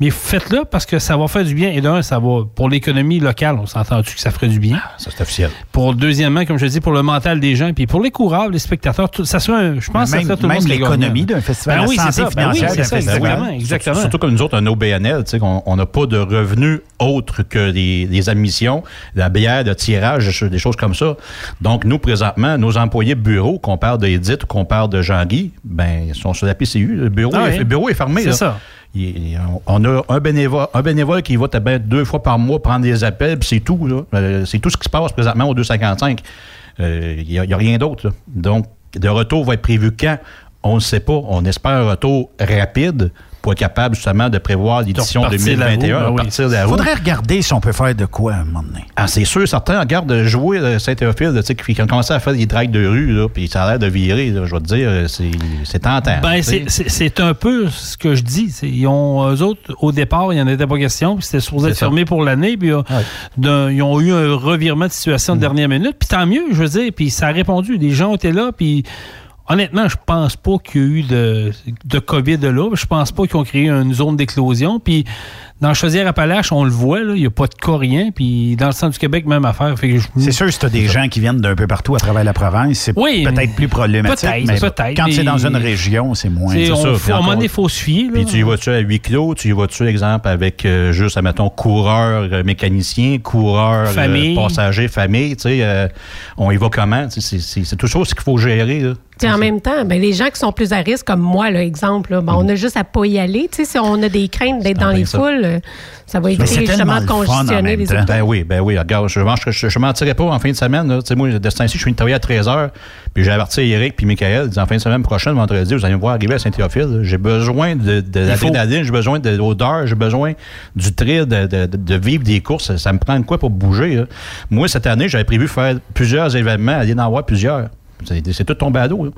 Mais faites-le parce que ça va faire du bien. Et d'un, ça va pour l'économie locale, on s'entend-tu que ça ferait du bien. Ça, c'est officiel. Pour deuxièmement, comme je dis, pour le mental des gens, puis pour les coureurs, les spectateurs, tout, ça serait, un- je pense, que ça Même- tout le même l'économie d'un festival, Ben oui, c'est ça, ben oui, c'est ça, exactement, exactement. Surtout comme nous autres, un OBNL, tu sais, qu'on on n'a pas de revenus autres que les, les admissions, la bière, le tirage, des choses comme ça. Donc, nous, présentement, nos employés de bureau, qu'on parle d'Edith ou qu'on parle de Jean-Guy, ben, ils sont sur la PCU. Le bureau, Ah est, oui. le bureau est fermé. C'est ça. On a un bénévole, un bénévole qui va ben deux fois par mois prendre des appels, puis c'est tout. Euh, c'est tout ce qui se passe présentement au 255. Euh, Il n'y a, a rien d'autre. Donc, le retour va être prévu quand? On ne sait pas. On espère un retour rapide pour être capable justement de prévoir l'édition repartir la 2021, roue, ben oui. repartir de la roue. Faudrait regarder si on peut faire de quoi à un moment donné. Ah, c'est sûr, certains regardent jouer euh, Saint-Théophile, qui ont commencé à faire des drags de rue, là, puis ça a l'air de virer, là, je vais te dire, euh, c'est tentant. Ben, c'est- un peu ce que je dis. Ils ont, eux autres, au départ, il n'y en était pas question, puis c'était supposé être fermé pour l'année, puis euh, ils ont eu un revirement de situation Mm. de dernière minute, puis tant mieux, je veux dire, puis ça a répondu. Les gens étaient là, puis honnêtement, je pense pas qu'il y a eu de, de COVID là. Je pense pas qu'ils ont créé une zone d'éclosion, puis dans Chaudière-Appalaches, on le voit, là, il n'y a pas de cas, rien, puis dans le centre du Québec, même affaire. Fait que je- C'est sûr, si tu as des gens qui viennent d'un peu partout à travers la province, c'est Oui, peut-être plus problématique. peut-être, mais peut-être, quand c'est dans une région, c'est moins. C'est- C'est on- ça. faut- Puis à un moment encore- donné, il faut se fier. là. Puis tu y vas-tu à huis clos, tu y vas-tu, exemple, avec euh, juste, admettons, coureur, euh, mécanicien, coureur, euh, Famille. passager, famille, tu sais, euh, on y va comment? C'est c'est- c'est toujours ce qu'il faut gérer. Là. Puis en même temps, ben, les gens qui sont plus à risque, comme moi, là, exemple, là, ben, on a juste à pas y aller. Tu sais, si on a des craintes d'être dans les ça. foules, euh, ça va éviter justement de congestionner les. Ben oui, ben oui. Regarde, je ne je, je mentirais pas en fin de semaine. Sais, moi, de ce temps-ci, je suis travailler à 13h. Puis j'ai averti Eric puis Michael. Ils disent, en fin de semaine prochaine, vendredi, vous allez me voir arriver à Saint-Théophile. J'ai besoin de, de l'adrénaline, j'ai besoin de l'odeur, j'ai besoin du thrill, de, de- de- de vivre des courses. Ça, ça me prend de quoi pour bouger. là. Moi, cette année, j'avais prévu faire plusieurs événements, aller en avoir plusieurs. C'est tout tombé à l'eau. là.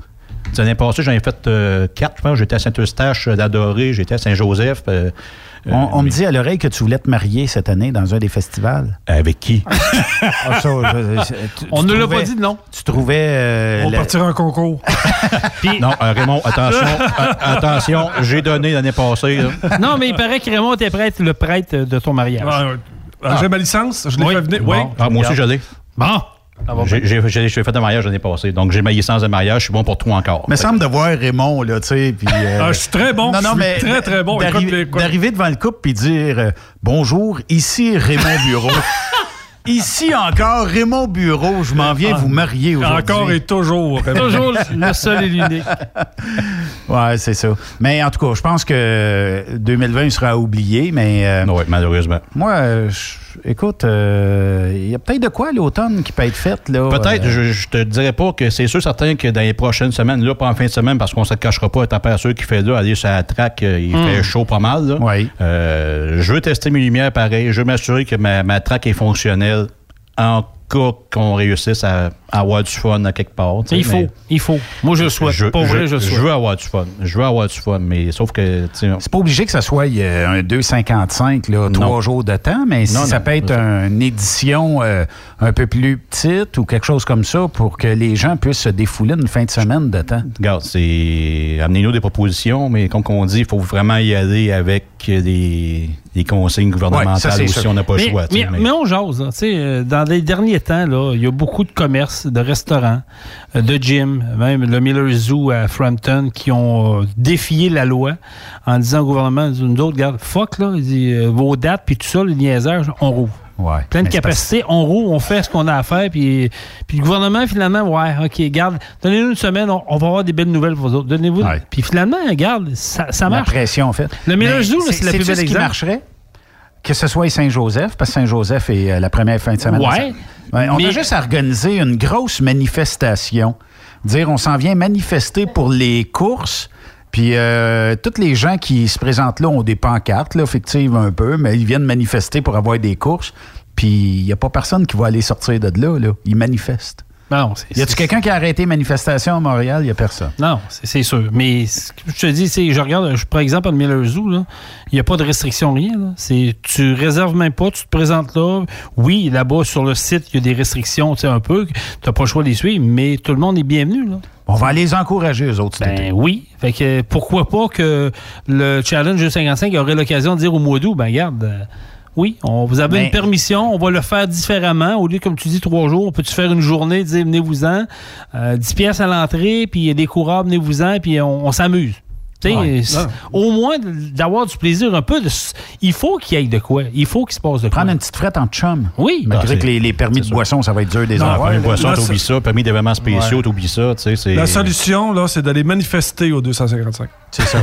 L'année passée, j'en ai fait euh, quatre, je pense. J'étais à Saint-Eustache euh, d'Adoré, j'étais à Saint-Joseph. euh, On, on me dit à l'oreille que tu voulais te marier cette année dans un des festivals. Avec qui? Ah, ça, je- je- tu- On tu ne l'a pas dit de non. Tu trouvais. euh, On va la- partir en concours. non, euh, Raymond, attention, euh, attention, j'ai donné l'année passée. là. non, mais il paraît que Raymond était prêtre, le prêtre de ton mariage. Ah. Ah, J'ai ma licence, je l'ai Oui. fait venir. Bon. Oui. Ah, moi aussi, je l'ai. Bon. J'ai j'ai- j'ai- j'ai fait un mariage l'année passée, donc j'ai ma licence de mariage, je suis bon pour tout encore. me semble de voir Raymond, là, tu sais. puis, euh, Ah, je suis très bon, je suis très, très bon. d'arriver- Écoute, écoute. D'arriver devant le couple puis dire euh, Bonjour, ici Raymond Bureau. ici encore Raymond Bureau, je m'en viens Ah. vous marier aujourd'hui. Encore et toujours. Toujours le seul et l'unique. Ouais, c'est ça. Mais en tout cas, je pense que 2020 sera oublié, mais. euh, oui, malheureusement. Moi, je- écoute, euh, il y a peut-être de quoi à l'automne qui peut être fait, là. Peut-être, euh, je, je te dirais pas que c'est sûr certain que dans les prochaines semaines, là, pas en fin de semaine, parce qu'on ne se cachera pas, la température qu'il fait là, aller sur la track, euh, il Hmm. fait chaud pas mal. Là. Oui. Euh, je veux tester mes lumières pareil. Je veux m'assurer que ma, ma track est fonctionnelle en cas qu'on réussisse à, à avoir du fun à quelque part. Il faut, mais- il faut. Moi, je le souhaite. Pour vrai, je le souhaite. veux avoir du fun. Je veux avoir du fun, mais sauf que. tu sais, C'est pas obligé que ça soit euh, un 2,55, là, trois jours de temps, mais si Non, ça non, peut être ça. une édition euh, un peu plus petite ou quelque chose comme ça pour que les gens puissent se défouler une fin de semaine de temps. Regarde, c'est. Amenez-nous des propositions, mais comme on dit, il faut vraiment y aller avec des, des consignes gouvernementales Ouais, ça, c'est aussi, sûr. on n'a pas le mais, choix. mais- mais on jase. là. Sais, euh, dans les derniers temps, là, il y a beaucoup de commerces, de restaurants, euh, de gyms, même le Miller Zoo à Frampton, qui ont euh, défié la loi en disant au gouvernement, nous autres, regarde, fuck, là, dit, euh, vos dates, puis tout ça, les niaisages, on rouvre. Ouais. Plein de Mais c'est capacité, on roule, on fait ce qu'on a à faire, puis, puis le gouvernement, finalement, ouais, OK, garde, donnez-nous une semaine, on, on va avoir des belles nouvelles pour vous autres. Donnez-vous. Puis finalement, regarde, ça, ça La marche. pression, en fait. Le Miller Zoo, c'est la plus belle ce qui exemple. marcherait? Que ce soit Saint-Joseph, parce que Saint-Joseph est euh, la première fin de semaine. Ouais. on Mais- a juste à organiser une grosse manifestation. Dire, on s'en vient manifester pour les courses. Puis euh, tous les gens qui se présentent là ont des pancartes, là, fictives un peu, mais ils viennent manifester pour avoir des courses. Puis il n'y a pas personne qui va aller sortir de là. là. Ils manifestent. Non, Y a-tu quelqu'un qui a arrêté manifestation à Montréal? Il n'y a personne. Non, c'est sûr. Mais ce que je te dis, c'est, je regarde, je, par exemple, à Miller Zoo, il n'y a pas de restriction, rien. là. C'est, tu réserves même pas, tu te présentes là. Oui, là-bas, sur le site, il y a des restrictions, tu sais, un peu. Tu n'as pas le choix de les suivre, mais tout le monde est bienvenu. Là. On va les encourager, eux autres. Ben oui. Fait que pourquoi pas que le Challenge 255 aurait l'occasion de dire au mois d'août, ben regarde, euh, oui, on, vous avez Mais- une permission, on va le faire différemment. Au lieu, comme tu dis, trois jours, on peut-tu faire une journée, dire venez-vous-en, euh, 10 pièces à l'entrée, puis il y a des coureurs, venez-vous-en, puis on, on s'amuse. Ouais. Au moins d'avoir du plaisir un peu. de il faut qu'il y ait de quoi. Il faut qu'il se passe de quoi. Prendre une petite frette en chum. Oui. Malgré Ah, que les, les permis de boisson, ça va être dur des Non, avoir. permis de boisson, t'oublies ça. Permis d'événements spéciaux, Ouais. t'oublies ça. Tu sais, c'est... La solution, là, c'est d'aller manifester au 255. C'est ça.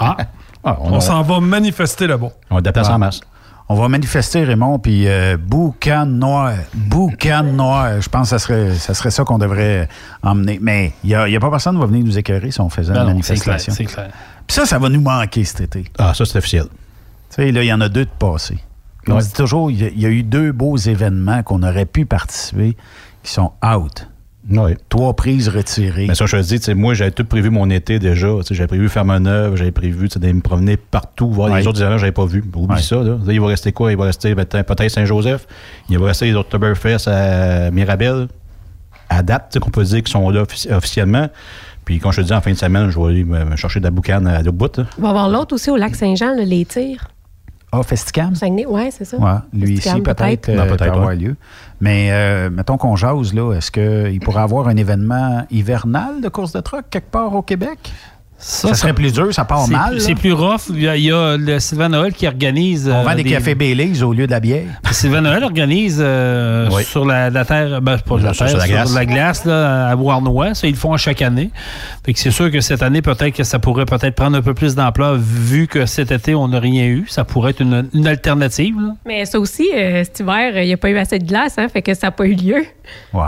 Ah. Ah, on s'en va manifester là-bas. On va déplacer Ah. en masse. On va manifester, Raymond, puis euh, boucan noir. Boucan noir. Je pense que ça serait ça, serait ça qu'on devrait emmener. Mais il n'y a, y a pas personne qui va venir nous écœurer si on faisait Non, une manifestation. c'est clair. Puis ça, ça va nous manquer cet été. Ah, ça, c'est officiel. Tu sais, là, il y en a deux de passés. On Ouais. se dit toujours, il y, a- il y a eu deux beaux événements qu'on aurait pu participer qui sont out. Oui. Trois prises retirées. Mais ça, je te dis, moi, j'avais tout prévu mon été déjà. J'avais prévu faire mon œuvre, j'avais prévu d'aller me promener partout, voir les autres événements que j'avais pas vus. Oublie ça. Là. Il va rester quoi? Il va rester peut-être peut-être Saint-Joseph. Il va rester les Oktoberfest à Mirabel. À date, qu'on peut dire qu'ils sont là offici- officiellement. Puis, quand je te dis en fin de semaine, je vais aller me, chercher de la boucane à l'autre bout. là. On va avoir l'autre aussi au lac Saint-Jean, les tirs. Ah, Festicam? Saguenay, ouais, c'est ça. Ouais, lui Festicam, ici, peut-être, Non, euh, peut-être, peut avoir ouais. lieu. Mais euh, mettons qu'on jase, là, est-ce qu'il pourrait avoir un événement hivernal de course de truck quelque part au Québec? Ça, serait plus dur, ça part mal. C'est plus rough. Il y a, il y a le Sylvain Noël qui organise. On euh, vend des, cafés Baileys au lieu de la bière. Sylvain Noël organise euh, Oui. sur la, la terre, ben, pas la Sur terre, la sur glace. la glace là, à Bois-Noir. Ça, ils le font à chaque année. Fait que c'est sûr que cette année, peut-être que ça pourrait peut-être prendre un peu plus d'ampleur vu que cet été, on n'a rien eu. Ça pourrait être une, une alternative. là. Mais ça aussi, euh, cet hiver, il n'y a pas eu assez de glace, hein, fait que ça n'a pas eu lieu. Ouais.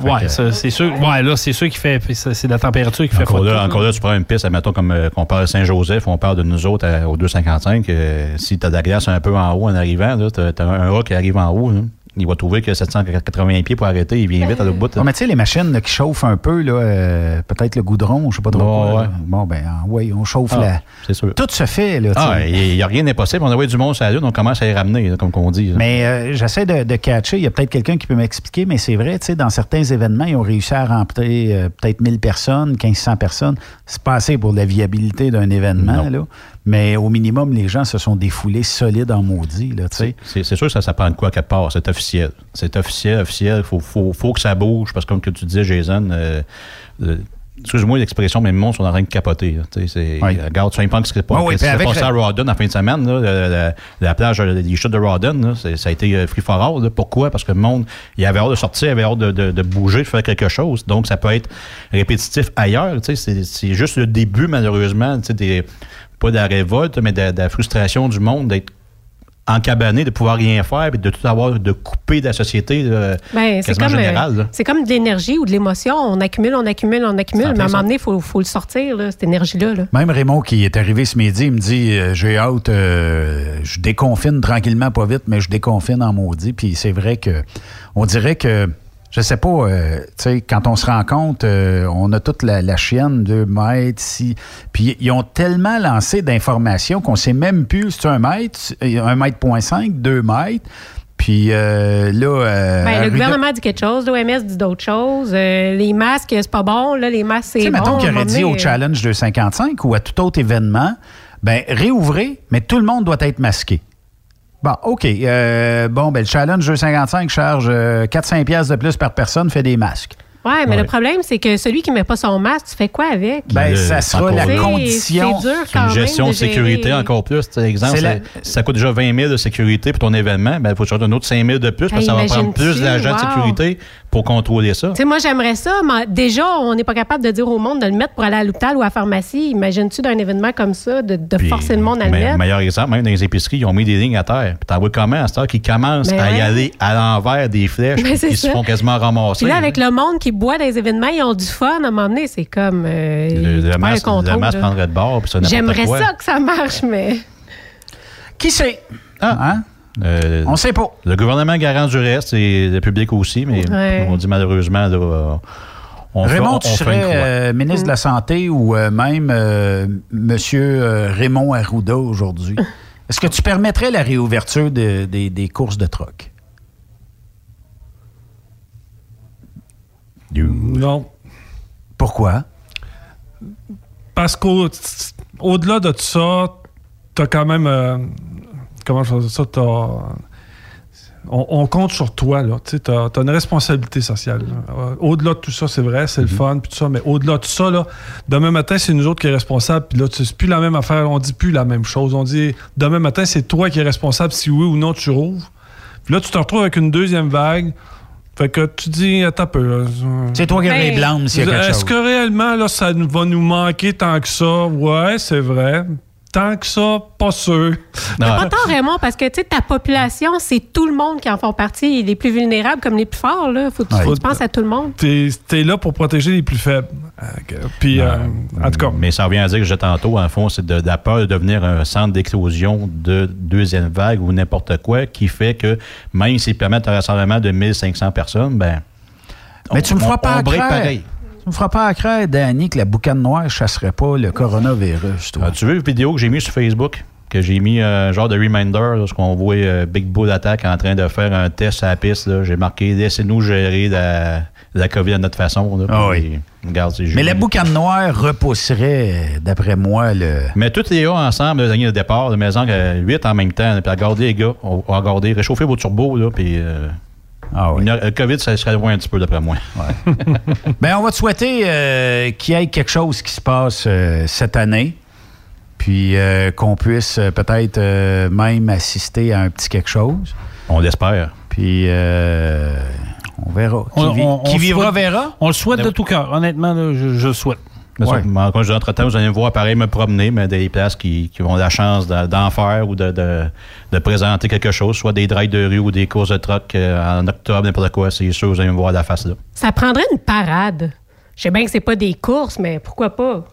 Ouais, c'est sûr. Ouais, là, c'est sûr qu'il fait. C'est la température qui fait Encore là, encore là, tu prends une piste, admettons, comme euh, qu'on parle de Saint-Joseph, on parle de nous autres à- au 255. euh, si tu as de la glace un peu en haut en arrivant, tu as, un rat qui arrive en haut. là. Il va trouver que 780 pieds pour arrêter, il vient vite à l'autre bout. mais tu sais, les machines là, qui chauffent un peu, là, euh, peut-être le goudron, je sais pas trop. Quoi, ouais. Bon, ben, ah, oui, on chauffe Ah, la. C'est sûr. Tout se fait, là. Ah, il n'y a rien d'impossible. On a envoyé du monde sur la Lune, on commence à les ramener, là, comme qu'on dit. là. Mais euh, j'essaie de, de catcher. Il y a peut-être quelqu'un qui peut m'expliquer, mais c'est vrai, tu sais, dans certains événements, ils ont réussi à remplir euh, peut-être 1000 personnes, 1500 personnes. C'est pas assez pour la viabilité d'un événement, Non. là. Mais au minimum, les gens se sont défoulés solides en maudit. C'est sûr que ça, ça prend de quoi quelque part. C'est officiel. C'est officiel, officiel. Il faut, faut, faut que ça bouge. Parce que comme que tu disais, Jason, euh, euh, excuse-moi l'expression, mais le monde sont en train de capoter. c'est- Oui. Regarde, tu penses que c'est pas, Oui, oui, avec passé à Rawdon en fin de semaine, là, la, la- la plage euh, des chutes de Rawdon, là, ça a été euh, free for all. là. Pourquoi? Parce que le monde, il avait hâte de sortir, il avait hâte de, de- de bouger, de faire quelque chose. Donc, ça peut être répétitif ailleurs. C'est juste le début, malheureusement, des- pas de la révolte, mais de, de la frustration du monde d'être encabané, de pouvoir rien faire, puis de tout avoir, de couper de la société euh, Ben, c'est quasiment comme, euh, générale. c'est comme de l'énergie ou de l'émotion. On accumule, on accumule, on accumule. Mais à un moment donné, il faut, faut le sortir, là, cette énergie-là. là. Même Raymond qui est arrivé ce midi, il me dit euh, j'ai hâte, euh, je déconfine tranquillement, pas vite, mais je déconfine en maudit. Puis c'est vrai que on dirait que je sais pas, euh, tu sais, quand on se rend compte, euh, on a toute la, la chienne, deux mètres, si. Puis ils ont tellement lancé d'informations qu'on sait même plus si c'est un mètre, un mètre point cinq, deux mètres. Puis euh, là. euh, Ben, le gouvernement dit quelque chose, l'OMS dit d'autres choses. euh, les masques, c'est pas bon. Là, les masques, Tu c'est sais, bon. mettons qu'il un aurait dit au euh, Challenge 255 ou à tout autre événement, ben réouvrez, mais tout le monde doit être masqué. Bon, OK. euh, bon, ben le Challenge 255 charge euh, 4-5 piastres de plus par personne, fait des masques. Ouais, mais Ouais. le problème, c'est que celui qui met pas son masque, tu fais quoi avec? Ben, ça sera la condition. C'est dur C'est quand une gestion même de sécurité gérer. encore plus. Tu sais, exemple, ça, la- ça coûte déjà 20 000 de sécurité pour ton événement. Ben, il faut chercher un autre 5 000 de plus parce que ça va prendre plus d'agents de sécurité pour contrôler ça. Tu sais, moi, j'aimerais ça, mais déjà, on n'est pas capable de dire au monde de le mettre pour aller à l'hôpital ou à la pharmacie. Imagines-tu d'un événement comme ça, de, de Puis, forcer le monde à le me- mettre? meilleur exemple, même dans les épiceries, ils ont mis des lignes à terre. Puis t'en vois comment à cette heure qu'ils commencent Ben à y ouais. aller à l'envers des flèches Ben, qu'ils se font quasiment ramasser. Puis là, avec le monde qui boit des événements, ils ont du fun. À un moment donné, c'est comme. euh, le, le le contrôle, masque là. prendrait de bord. puis ça, n'importe J'aimerais ça que ça marche, mais. Qui sait? Ah. Hein? Euh, On sait pas. Le gouvernement garant du reste et le public aussi, mais Ouais. on dit malheureusement, là, on fait- Raymond, on tu fait une serais euh, ministre de la Santé ou euh, même Monsieur euh, Raymond Arruda aujourd'hui. Est-ce que tu permettrais la réouverture de- des- des courses de troc? Non. Pourquoi? Parce qu'au-delà de ça, t'as quand même. Comment je dire ça? T'as. On, on compte sur toi, là. Tu t'as une responsabilité sociale. Euh, Au-delà de tout ça, c'est vrai, c'est le fun, puis tout ça, mais au-delà de ça, là, demain matin, c'est nous autres qui est responsable, puis là, c'est plus la même affaire, on dit plus la même chose. On dit, demain matin, c'est toi qui es responsable si oui ou non tu rouvres. Puis là, tu te retrouves avec une deuxième vague. Fait que tu dis, attends un peu. C'est toi qui Ben, les blâmes s'il y a quelque Est-ce que réellement, là, ça nous- va nous manquer tant que ça? Ouais, c'est vrai. Tant que ça, pas sûr. T'as pas tort, Raymond, parce que tu sais, ta population, c'est tout le monde qui en font partie, les plus vulnérables comme les plus forts. Là. Faut que Ouais. tu penses à tout le monde. T'es es là pour protéger les plus faibles. Euh, Puis, euh, en tout cas, Mais ça revient à dire que j'ai tantôt, en fond, c'est de, de la peur de devenir un centre d'éclosion de deuxième vague ou n'importe quoi qui fait que même s'ils permettent un rassemblement de 1500 personnes, ben. Mais on- tu me on- feras pas on pareil. Tu me feras pas à craindre, Danny, que la boucane noire chasserait pas le coronavirus, toi. Ah, tu veux une vidéo que j'ai mise sur Facebook? Que j'ai mis un genre de reminder lorsqu'on voit euh, Big Bull Attack en train de faire un test à la piste. J'ai marqué Laissez-nous gérer la, la COVID à notre façon. là. Ah regarde, c'est Mais la boucane noire repousserait, d'après moi, le. Mais tous les gars ensemble, les années de départ, de maison, 8 en même temps, puis regardez les gars, on va regarder, réchauffer vos turbos, là, puis. euh, heure- le COVID, ça serait loin un petit peu, d'après moi. Ben, on va te souhaiter euh, qu'il y ait quelque chose qui se passe euh, cette année. Puis euh, qu'on puisse euh, peut-être euh, même assister à un petit quelque chose. On l'espère. Puis euh, on verra. Qui, On- on- qui on vivra souhaite- verra. On le souhaite de tout cœur. Honnêtement, là, je, je le souhaite. Ouais. entre-temps, vous allez me voir pareil me promener, mais des places qui, qui ont la chance de- d'en faire ou de, de- de présenter quelque chose, soit des drives de rue ou des courses de truck euh, en octobre, n'importe quoi, c'est sûr, vous allez me voir la face là. Ça prendrait une parade. Je sais bien que c'est pas des courses, mais pourquoi pas?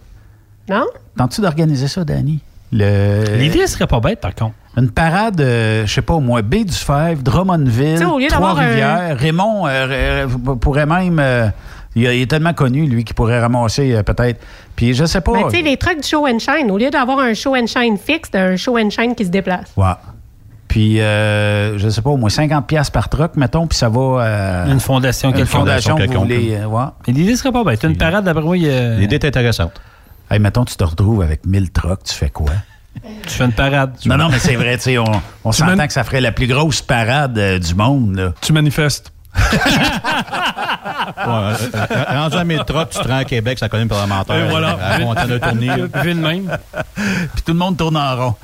Non? Tentes-tu d'organiser ça, Danny? Le... L'idée serait pas bête, par contre. Une parade, euh, je sais pas, au moins Baie du Fèvre, Drummondville, Trois-Rivières. Raymond euh, euh, pourrait même. euh, il, il est tellement connu, lui, qu'il pourrait ramasser euh, peut-être. Puis je sais pas. Ben, tu sais, les trucks du show and shine, au lieu d'avoir un show and shine fixe, t'as un show and shine qui se déplace. Ouais. Puis, euh, je sais pas, au moins 50$ piastres par truck, mettons, puis ça va. euh, Une fondation Une quelconque. fondation, que vous quelconque. voulez. euh, ouais. Mais l'idée serait pas bête. Une parade, d'après moi, L'idée est intéressante. Hey, mettons, tu te retrouves avec 1000 trucks, tu fais quoi? tu fais une parade. Non, non, mais c'est vrai, tu sais, on, on Tu s'entend que ça ferait la plus grosse parade euh, du monde, là. tu manifestes. Ouais, euh, euh, rendu à 1000 trucks, tu te rends à Québec, ça connaît le parlementaire. Et voilà. À la montagne de tournée. De même. Puis tout le monde tourne en rond.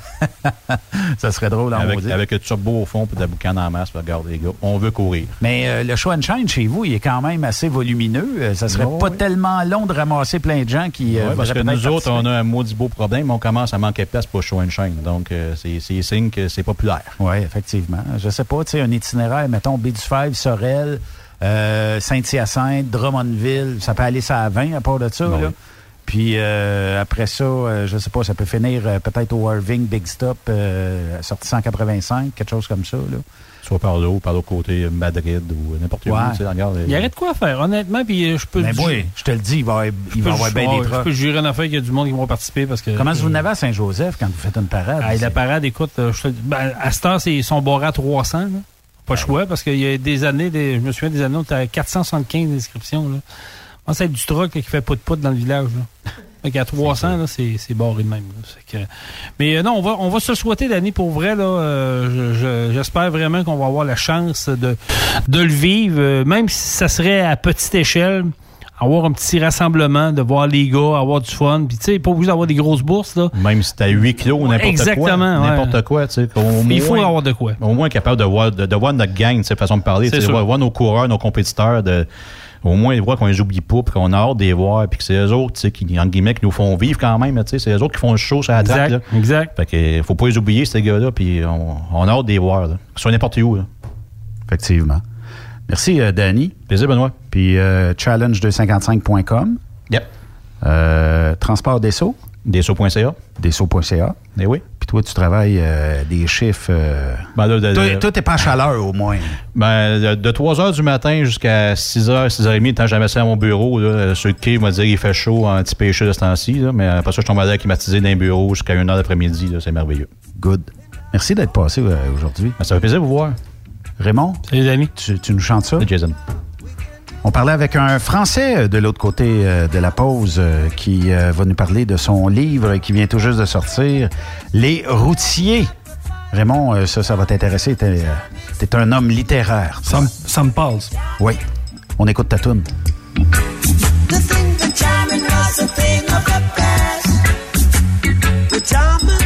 ça serait drôle en Avec, maudit. avec le turbo au fond puis de la boucane en masse. puis Regarde les gars, on veut courir. Mais euh, le show and shine chez vous, il est quand même assez volumineux. Euh, ça serait pas tellement long de ramasser plein de gens qui. euh, Ouais, parce que nous autres, on a un maudit beau problème. On commence à manquer de place pour show and shine. Donc, euh, c'est signe que c'est populaire. Oui, effectivement. Je sais pas, tu sais, un itinéraire, mettons, Baie du Fèvre, Sorel, euh, Saint-Hyacinthe, Drummondville, ça peut aller ça à 20 à part de ça, Ouais. là. Puis euh, après ça, euh, je sais pas, ça peut finir euh, peut-être au Irving Big Stop, euh, sortie 185, quelque chose comme ça, là. Soit par là ou par l'autre côté, Madrid ou n'importe où. Ouais. tu sais, regarde, Il y aurait de quoi faire, honnêtement, puis je peux... Mais je- oui, je te le dis, il va, y- il je va avoir bien des Je trucs. peux jurer en affaire qu'il y a du monde qui vont participer parce que... Comment vous n'avez à Saint-Joseph quand vous faites une parade? Ah, la parade, écoute, je te- ben, à cette heure, c'est- ils sont barrés à 300. là. Pas le choix, parce qu'il y a des années, des- je me souviens des années où tu à 475 inscriptions. Là. Moi, c'est du truck là, qui fait pout-pout dans le village. Là. Fait qu'à 300, là, c'est c'est barré de même. que- Mais euh, non, on va, on va se souhaiter, Danny, pour vrai. là. euh, je- je- J'espère vraiment qu'on va avoir la chance de, de le vivre, euh, même si ça serait à petite échelle. Avoir un petit rassemblement, de voir les gars, avoir du fun. Puis, tu sais, pas obligé d'avoir des grosses bourses. Là. Même si t'as 8 kilos ou n'importe quoi. Exactement, ouais. N'importe quoi, tu sais. au Il faut avoir de quoi. Au moins capable de voir, de, de voir notre gang, sais, façon de parler, C'est tu sais, voir, voir nos coureurs, nos compétiteurs, de, au moins voir qu'on les oublie pas, puis qu'on a hâte de les voir, puis que c'est eux autres, tu sais, qui, entre guillemets, qui nous font vivre quand même, tu sais, c'est eux autres qui font le show sur la Exact, là. exact. Fait que, faut pas les oublier, ces gars-là, puis on, on a hâte de les voir, là. Soient n'importe où, là. Effectivement. Merci, euh, Danny. Plaisir, Benoît. Puis euh, challenge255.com. Yep. Euh, transport des seaux. Desso.ca. Desso.ca. Eh oui. Puis toi, tu travailles euh, des chiffres. euh, Ben, là, de- toi, de- toi, t'es pas à chaleur, au moins. Ben, de, de 3 h du matin jusqu'à 6 h, 6 h 30, tant que jamais à mon bureau, là, euh, quai, il va dire qu'il fait chaud en petit péché de ce temps-ci, mais après ça, je tombe à l'air climatisé dans un bureau jusqu'à 1 h l'après-midi, c'est merveilleux. Good. Merci d'être passé aujourd'hui. Ben, ça fait plaisir de vous voir. Raymond? Salut, Danny. Tu, tu nous chantes ça? Jason. On parlait avec un Français euh, de l'autre côté euh, de la pause euh, qui va nous parler de son livre qui vient tout juste de sortir, Les routiers. Raymond, ça, ça va t'intéresser. T'es t'es un homme littéraire. Ça, me- ça me. Oui. On écoute ta toune. The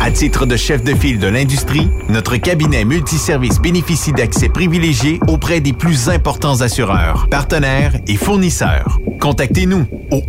À titre de chef de file de l'industrie, notre cabinet multiservice bénéficie d'accès privilégié auprès des plus importants assureurs, partenaires et fournisseurs. Contactez-nous au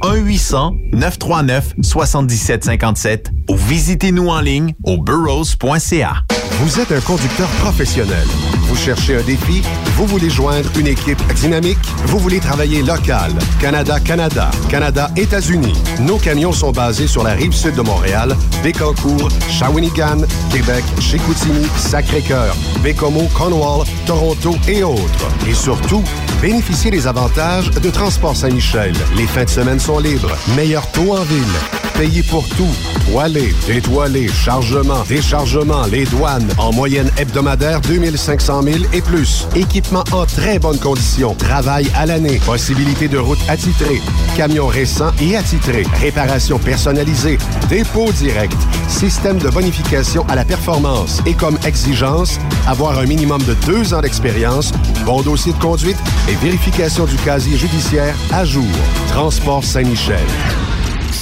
1-800-939-7757 ou visitez-nous en ligne au burrows.ca. Vous êtes un conducteur professionnel. Vous cherchez un défi? Vous voulez joindre une équipe dynamique? Vous voulez travailler local? Canada-Canada, Canada-États-Unis. Nos camions sont basés sur la rive sud de Montréal, Bécancour, Shawinigan, Québec, Chicoutimi, Sacré-Cœur, Bécomo, Cornwall, Toronto et autres. Et surtout, bénéficiez des avantages de Transport Saint-Michel. Les fins de semaine sont libres. Meilleur taux en ville. Payé pour tout. Toilé, détoilé, chargement, déchargement, les douanes. En moyenne hebdomadaire, 2500 000 et plus. Équipement en très bonne condition. Travail à l'année. Possibilité de route attitrée. Camions récents et attitrés. Réparation personnalisée. Dépôt direct. Système de bonification à la performance. Et comme exigence, avoir un minimum de deux ans d'expérience, bon dossier de conduite et vérification du casier judiciaire à jour. Transport Saint-Michel.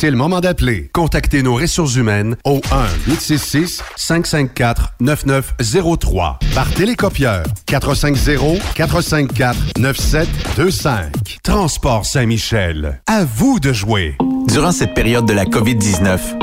C'est le moment d'appeler. Contactez nos ressources humaines au 1-866-554-9903 par télécopieur 450-454-9725. Transport Saint-Michel. À vous de jouer. Durant cette période de la COVID-19,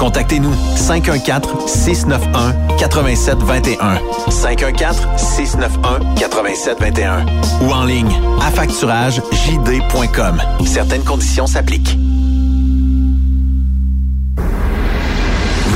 Contactez-nous 514-691-8721. 514-691-8721. Ou en ligne, affacturagejd.com. Certaines conditions s'appliquent.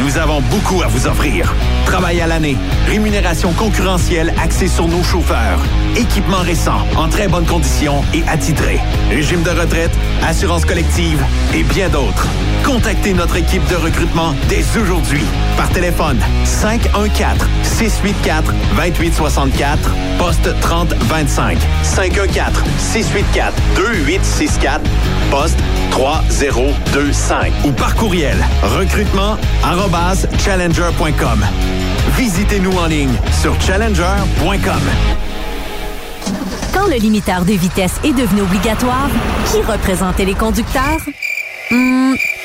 Nous avons beaucoup à vous offrir. Travail à l'année, rémunération concurrentielle axée sur nos chauffeurs, équipement récent, en très bonnes conditions et attitré, régime de retraite, assurance collective et bien d'autres. Contactez notre équipe de recrutement dès aujourd'hui par téléphone 514-684-2864, poste 3025. 514-684-2864, poste 3025. Ou par courriel recrutement arobase challenger.com. Visitez-nous en ligne sur challenger.com. Quand le limiteur de vitesse est devenu obligatoire, qui représentait les conducteurs? Hmm,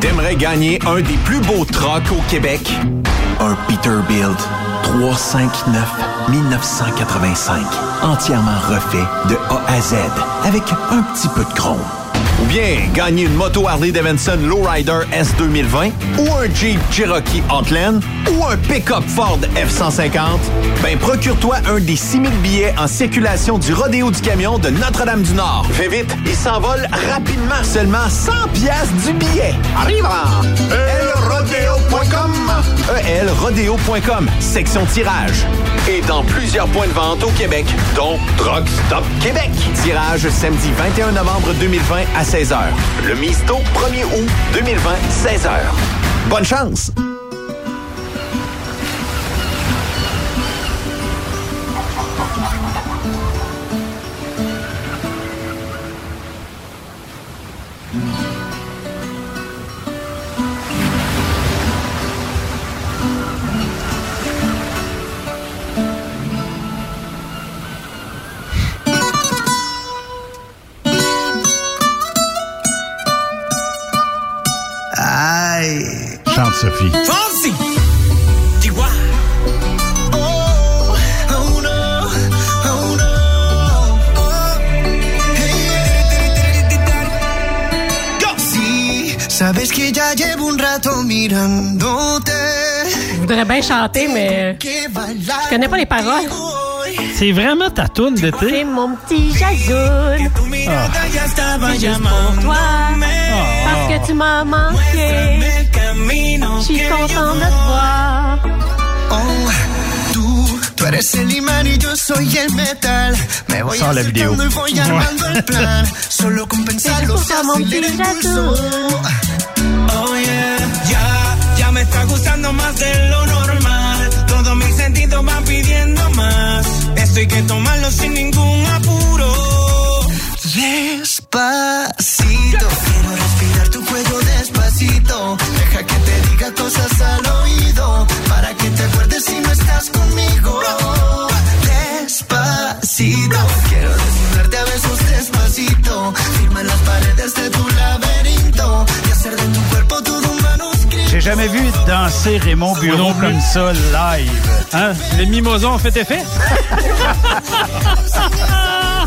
T'aimerais gagner un des plus beaux trucks au Québec? Un Peterbilt 359 1985. Entièrement refait de A à Z avec un petit peu de chrome. Ou bien gagner une moto Harley Davidson Lowrider S 2020 ou un Jeep Cherokee Outland ou un pick-up Ford F-150, ben procure-toi un des 6000 billets en circulation du Rodéo du Camion de Notre-Dame-du-Nord. Fais vite, il s'envole rapidement, seulement 100 pièces du billet. Arrive elrodeo.com elrodeo.com, section tirage. Et dans plusieurs points de vente au Québec, dont Truck Stop Québec. Tirage samedi 21 novembre 2020 à 16h. Le Misto 1er août 2020, 16h. Bonne chance! Sophie. Fonsi. Chihuahua. Oh, oh no, oh. Oh. Sabes que ya llevo un rato mirándote. Je voudrais bien chanter, mais je connais pas les paroles. C'est vraiment ta toune d'été? C'est mon petit jazoun. Ah. C'est juste pour toi. Parce que tu m'as manqué. Content de te voir. Oh, tú, tú eres el imán y yo soy el metal. Me voy Sans la vidéo. voy armando el plan. Solo con pensarlo se acelera el pulso. Oh yeah, ya, ya me está gustando más de lo normal. Todos mis sentidos van pidiendo más. Esto hay que tomarlo sin ningún apuro. Despacito, quiero respirar tu cuello despacito. Deja que te diga cosas al oído. Para que te acuerdes si no estás conmigo. Despacito, quiero desnudarte a besos despacito. Firma las paredes de tu laberinto. Y hacer de tu cuerpo todo un manuscrito. J'ai jamais vu danser Raymond Bureau comme ça live. Hein? Les mimosas ont fait effet?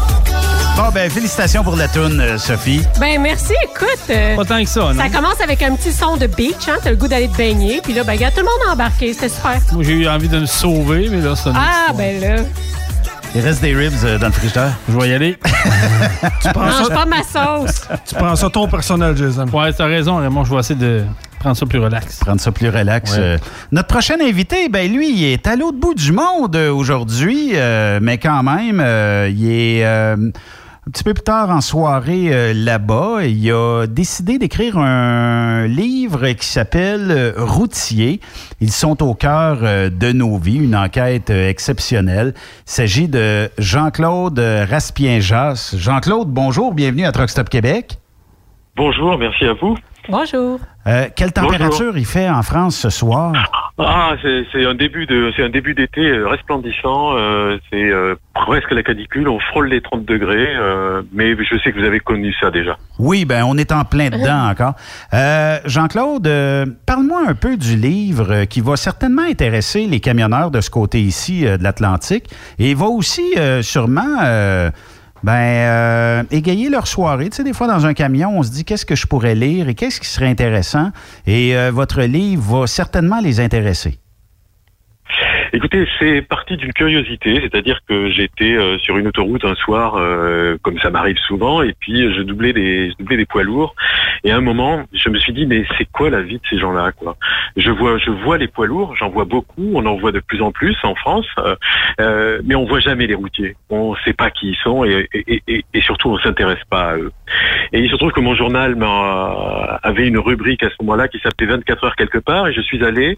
Bon, ben, félicitations pour la toune, euh, Sophie. Ben merci, écoute. euh, Pas tant que ça, non? ça commence avec un petit son de beach, hein, t'as le goût d'aller te baigner, puis là, ben, regarde, tout le monde a embarqué, c'était super. Moi, j'ai eu envie de me sauver, mais là, ça Ah, ben là, Il reste des ribs euh, dans le frigidaire. Je vais y aller. Tu prends, mange ça, pas ma sauce. tu prends ça ton personnel, Jason. Ouais, t'as raison, Raymond. Je vais essayer de prendre ça plus relax. Prendre ça plus relax. Ouais. Euh, notre prochain invité, ben lui, il est à l'autre bout du monde aujourd'hui, euh, mais quand même, euh, il est euh, un petit peu plus tard en soirée euh, là-bas. Il a décidé d'écrire un livre qui s'appelle euh, Routier. Ils sont au cœur euh, de nos vies, une enquête euh, exceptionnelle. Il s'agit de Jean-Claude Raspien-Jas. Jean-Claude, bonjour, bienvenue à Truck Stop Québec. Bonjour, merci à vous. Bonjour. Euh, quelle Bonjour. température il fait en France ce soir? Ah, c'est c'est un début de, c'est un début d'été euh, resplendissant. euh, c'est euh, presque la canicule. On frôle les 30 degrés, euh, mais je sais que vous avez connu ça déjà. Oui, ben on est en plein dedans encore. Euh, Jean-Claude, euh, parle-moi un peu du livre qui va certainement intéresser les camionneurs de ce côté ici euh, de l'Atlantique et va aussi euh, sûrement euh, ben, euh, égayer leur soirée. Tu sais, des fois, dans un camion, on se dit qu'est-ce que je pourrais lire et qu'est-ce qui serait intéressant? Et euh, votre livre va certainement les intéresser. Écoutez, c'est parti d'une curiosité, c'est-à-dire que j'étais euh, sur une autoroute un soir, euh, comme ça m'arrive souvent, et puis je doublais des, je doublais des poids lourds. Et à un moment, je me suis dit, mais c'est quoi la vie de ces gens-là, quoi? Je vois, je vois les poids lourds, j'en vois beaucoup, on en voit de plus en plus en France, euh, euh, mais on voit jamais les routiers. On sait pas qui ils sont, et, et, et, et surtout on s'intéresse pas à eux. Et il se trouve que mon journal avait une rubrique à ce moment-là qui s'appelait 24 heures quelque part, et je suis allé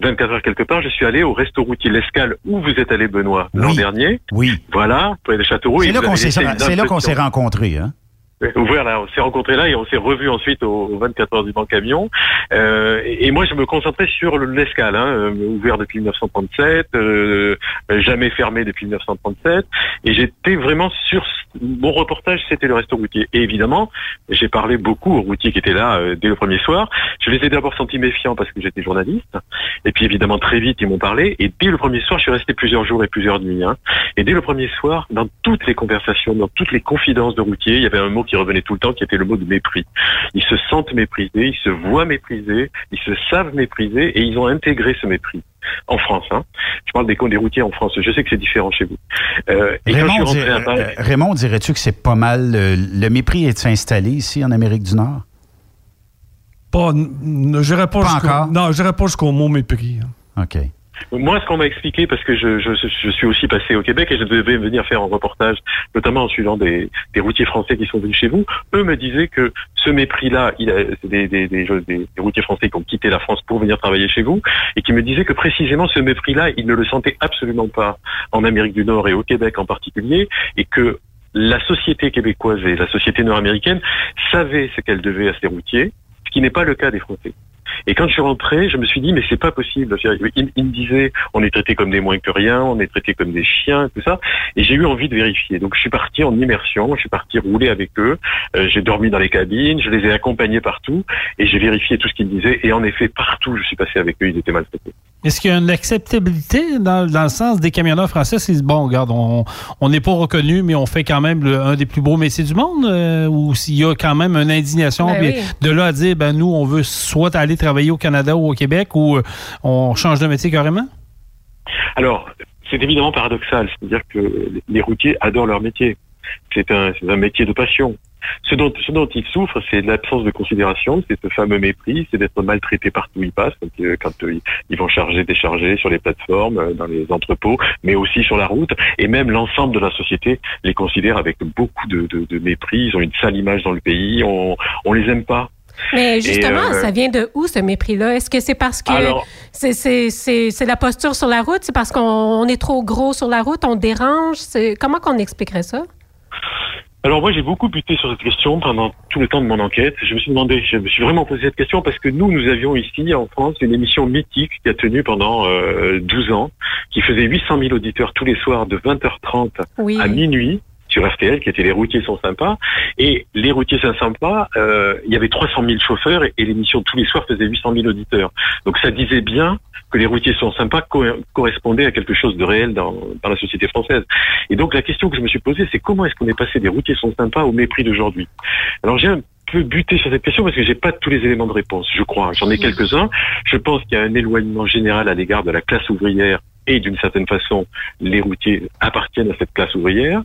24 heures quelque part, je suis allé au resto routier L'Escale où vous êtes allé Benoît l'an dernier. Oui. Voilà, près de Châteauroux. C'est là qu'on s'est rencontrés. Hein? Voilà, on s'est rencontrés là et on s'est revus ensuite au, au 24 heures du Mans Camion. Euh, et, moi, je me concentrais sur le- l'escale, hein, euh, ouvert depuis 1937, euh, jamais fermé depuis 1937. Et j'étais vraiment sur mon reportage, c'était le resto routier. Et évidemment, j'ai parlé beaucoup aux routiers qui étaient là euh, dès le premier soir. Je les ai d'abord sentis méfiants parce que j'étais journaliste. Et puis évidemment, très vite, ils m'ont parlé. Et dès le premier soir, je suis resté plusieurs jours et plusieurs nuits. hein. Et dès le premier soir, dans toutes les conversations, dans toutes les confidences de routiers, il y avait un mot qui revenait tout le temps, qui était le mot de mépris. Ils se sentent méprisés, ils se voient méprisés, ils se savent méprisés et ils ont intégré ce mépris. En France, hein. Je parle des, des routiers en France. Je sais que c'est différent chez vous. Euh, et quand je suis Raymond, rentré dir- à Paris- euh, Raymond, dirais-tu que c'est pas mal euh, le mépris est installé ici en Amérique du Nord? Pas, j'irais pas, Pas jusqu'au- encore? Non, j'irais pas jusqu'au mot mépris. hein. OK. Moi, ce qu'on m'a expliqué, parce que je, je, je suis aussi passé au Québec et je devais venir faire un reportage, notamment en suivant des, des routiers français qui sont venus chez vous, eux me disaient que ce mépris-là, c'est des, des, des, des- des routiers français qui ont quitté la France pour venir travailler chez vous, et qui me disaient que précisément ce mépris-là, ils ne le sentaient absolument pas en Amérique du Nord et au Québec en particulier, et que la société québécoise et la société nord-américaine savaient ce qu'elle devait à ces routiers, ce qui n'est pas le cas des Français. Et quand je suis rentré, je me suis dit, mais c'est pas possible. Il, me disait, on est traité comme des moins que rien, on est traité comme des chiens, tout ça. Et j'ai eu envie de vérifier. Donc je suis parti en immersion, je suis parti rouler avec eux, Euh, j'ai dormi dans les cabines, je les ai accompagnés partout, et j'ai vérifié tout ce qu'ils disaient. Et en effet, partout je suis passé avec eux, ils étaient maltraités. Est-ce qu'il y a une acceptabilité dans, dans le sens des camionneurs français? C'est bon, regarde, on on n'est pas reconnu, mais on fait quand même le- un des plus beaux métiers du monde? euh, ou s'il y a quand même une indignation? Ben oui. De là à dire, ben nous, on veut soit aller travailler au Canada ou au Québec, ou euh, on change de métier carrément? Alors, c'est évidemment paradoxal, c'est-à-dire que les routiers adorent leur métier. C'est un, c'est un métier de passion. Ce dont, ce dont ils souffrent, c'est l'absence de considération, c'est ce fameux mépris, c'est d'être maltraités partout où ils passent, quand, euh, quand, euh, ils vont charger, décharger sur les plateformes, euh, dans les entrepôts, mais aussi sur la route. Et même l'ensemble de la société les considère avec beaucoup de, de, de mépris. Ils ont une sale image dans le pays. On, on les aime pas. Mais justement, euh, ça vient de où ce mépris-là? Est-ce que c'est parce que c'est- la posture sur la route? C'est parce qu'on on est trop gros sur la route? On dérange? Comment qu'on expliquerait ça? Alors moi j'ai beaucoup buté sur cette question pendant tout le temps de mon enquête. Je me suis demandé, je me suis vraiment posé cette question parce que nous, nous avions ici en France une émission mythique qui a tenu pendant euh, 12 ans, qui faisait 800 000 auditeurs tous les soirs de 20h30 Oui. à minuit sur RTL, qui était Les routiers sont sympas. Et Les routiers sont sympas, euh, il y avait 300 000 chauffeurs et, et l'émission tous les soirs faisait 800 000 auditeurs. Donc ça disait bien que Les routiers sont sympas co- correspondait à quelque chose de réel dans, dans la société française. Et donc la question que je me suis posée, c'est comment est-ce qu'on est passé des routiers sont sympas au mépris d'aujourd'hui? Alors j'ai un peu buté sur cette question parce que j'ai pas tous les éléments de réponse, je crois. J'en ai quelques-uns. Je pense qu'il y a un éloignement général à l'égard de la classe ouvrière et d'une certaine façon, les routiers appartiennent à cette classe ouvrière,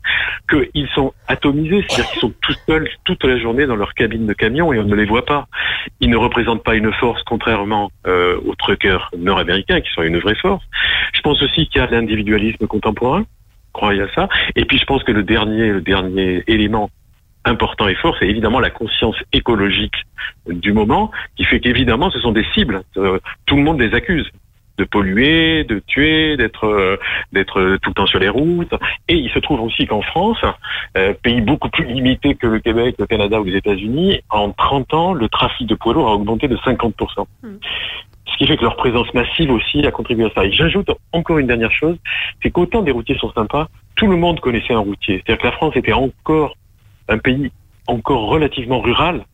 qu'ils sont atomisés, c'est-à-dire qu'ils sont tout seuls toute la journée dans leur cabine de camion et on ne les voit pas. Ils ne représentent pas une force, contrairement euh, aux truckers nord-américains qui sont une vraie force. Je pense aussi qu'il y a l'individualisme contemporain, croyez à ça. Et puis je pense que le dernier, le dernier élément important et fort, c'est évidemment la conscience écologique du moment, qui fait qu'évidemment, ce sont des cibles. Euh, tout le monde les accuse de polluer, de tuer, d'être euh, d'être euh, tout le temps sur les routes. Et il se trouve aussi qu'en France, euh, pays beaucoup plus limité que le Québec, le Canada ou les États-Unis, en 30 ans, le trafic de poids lourds a augmenté de 50%. Ce qui fait que leur présence massive aussi a contribué à ça. Et j'ajoute encore une dernière chose, c'est qu'autant des routiers sont sympas, tout le monde connaissait un routier. C'est-à-dire que la France était encore un pays encore relativement rural,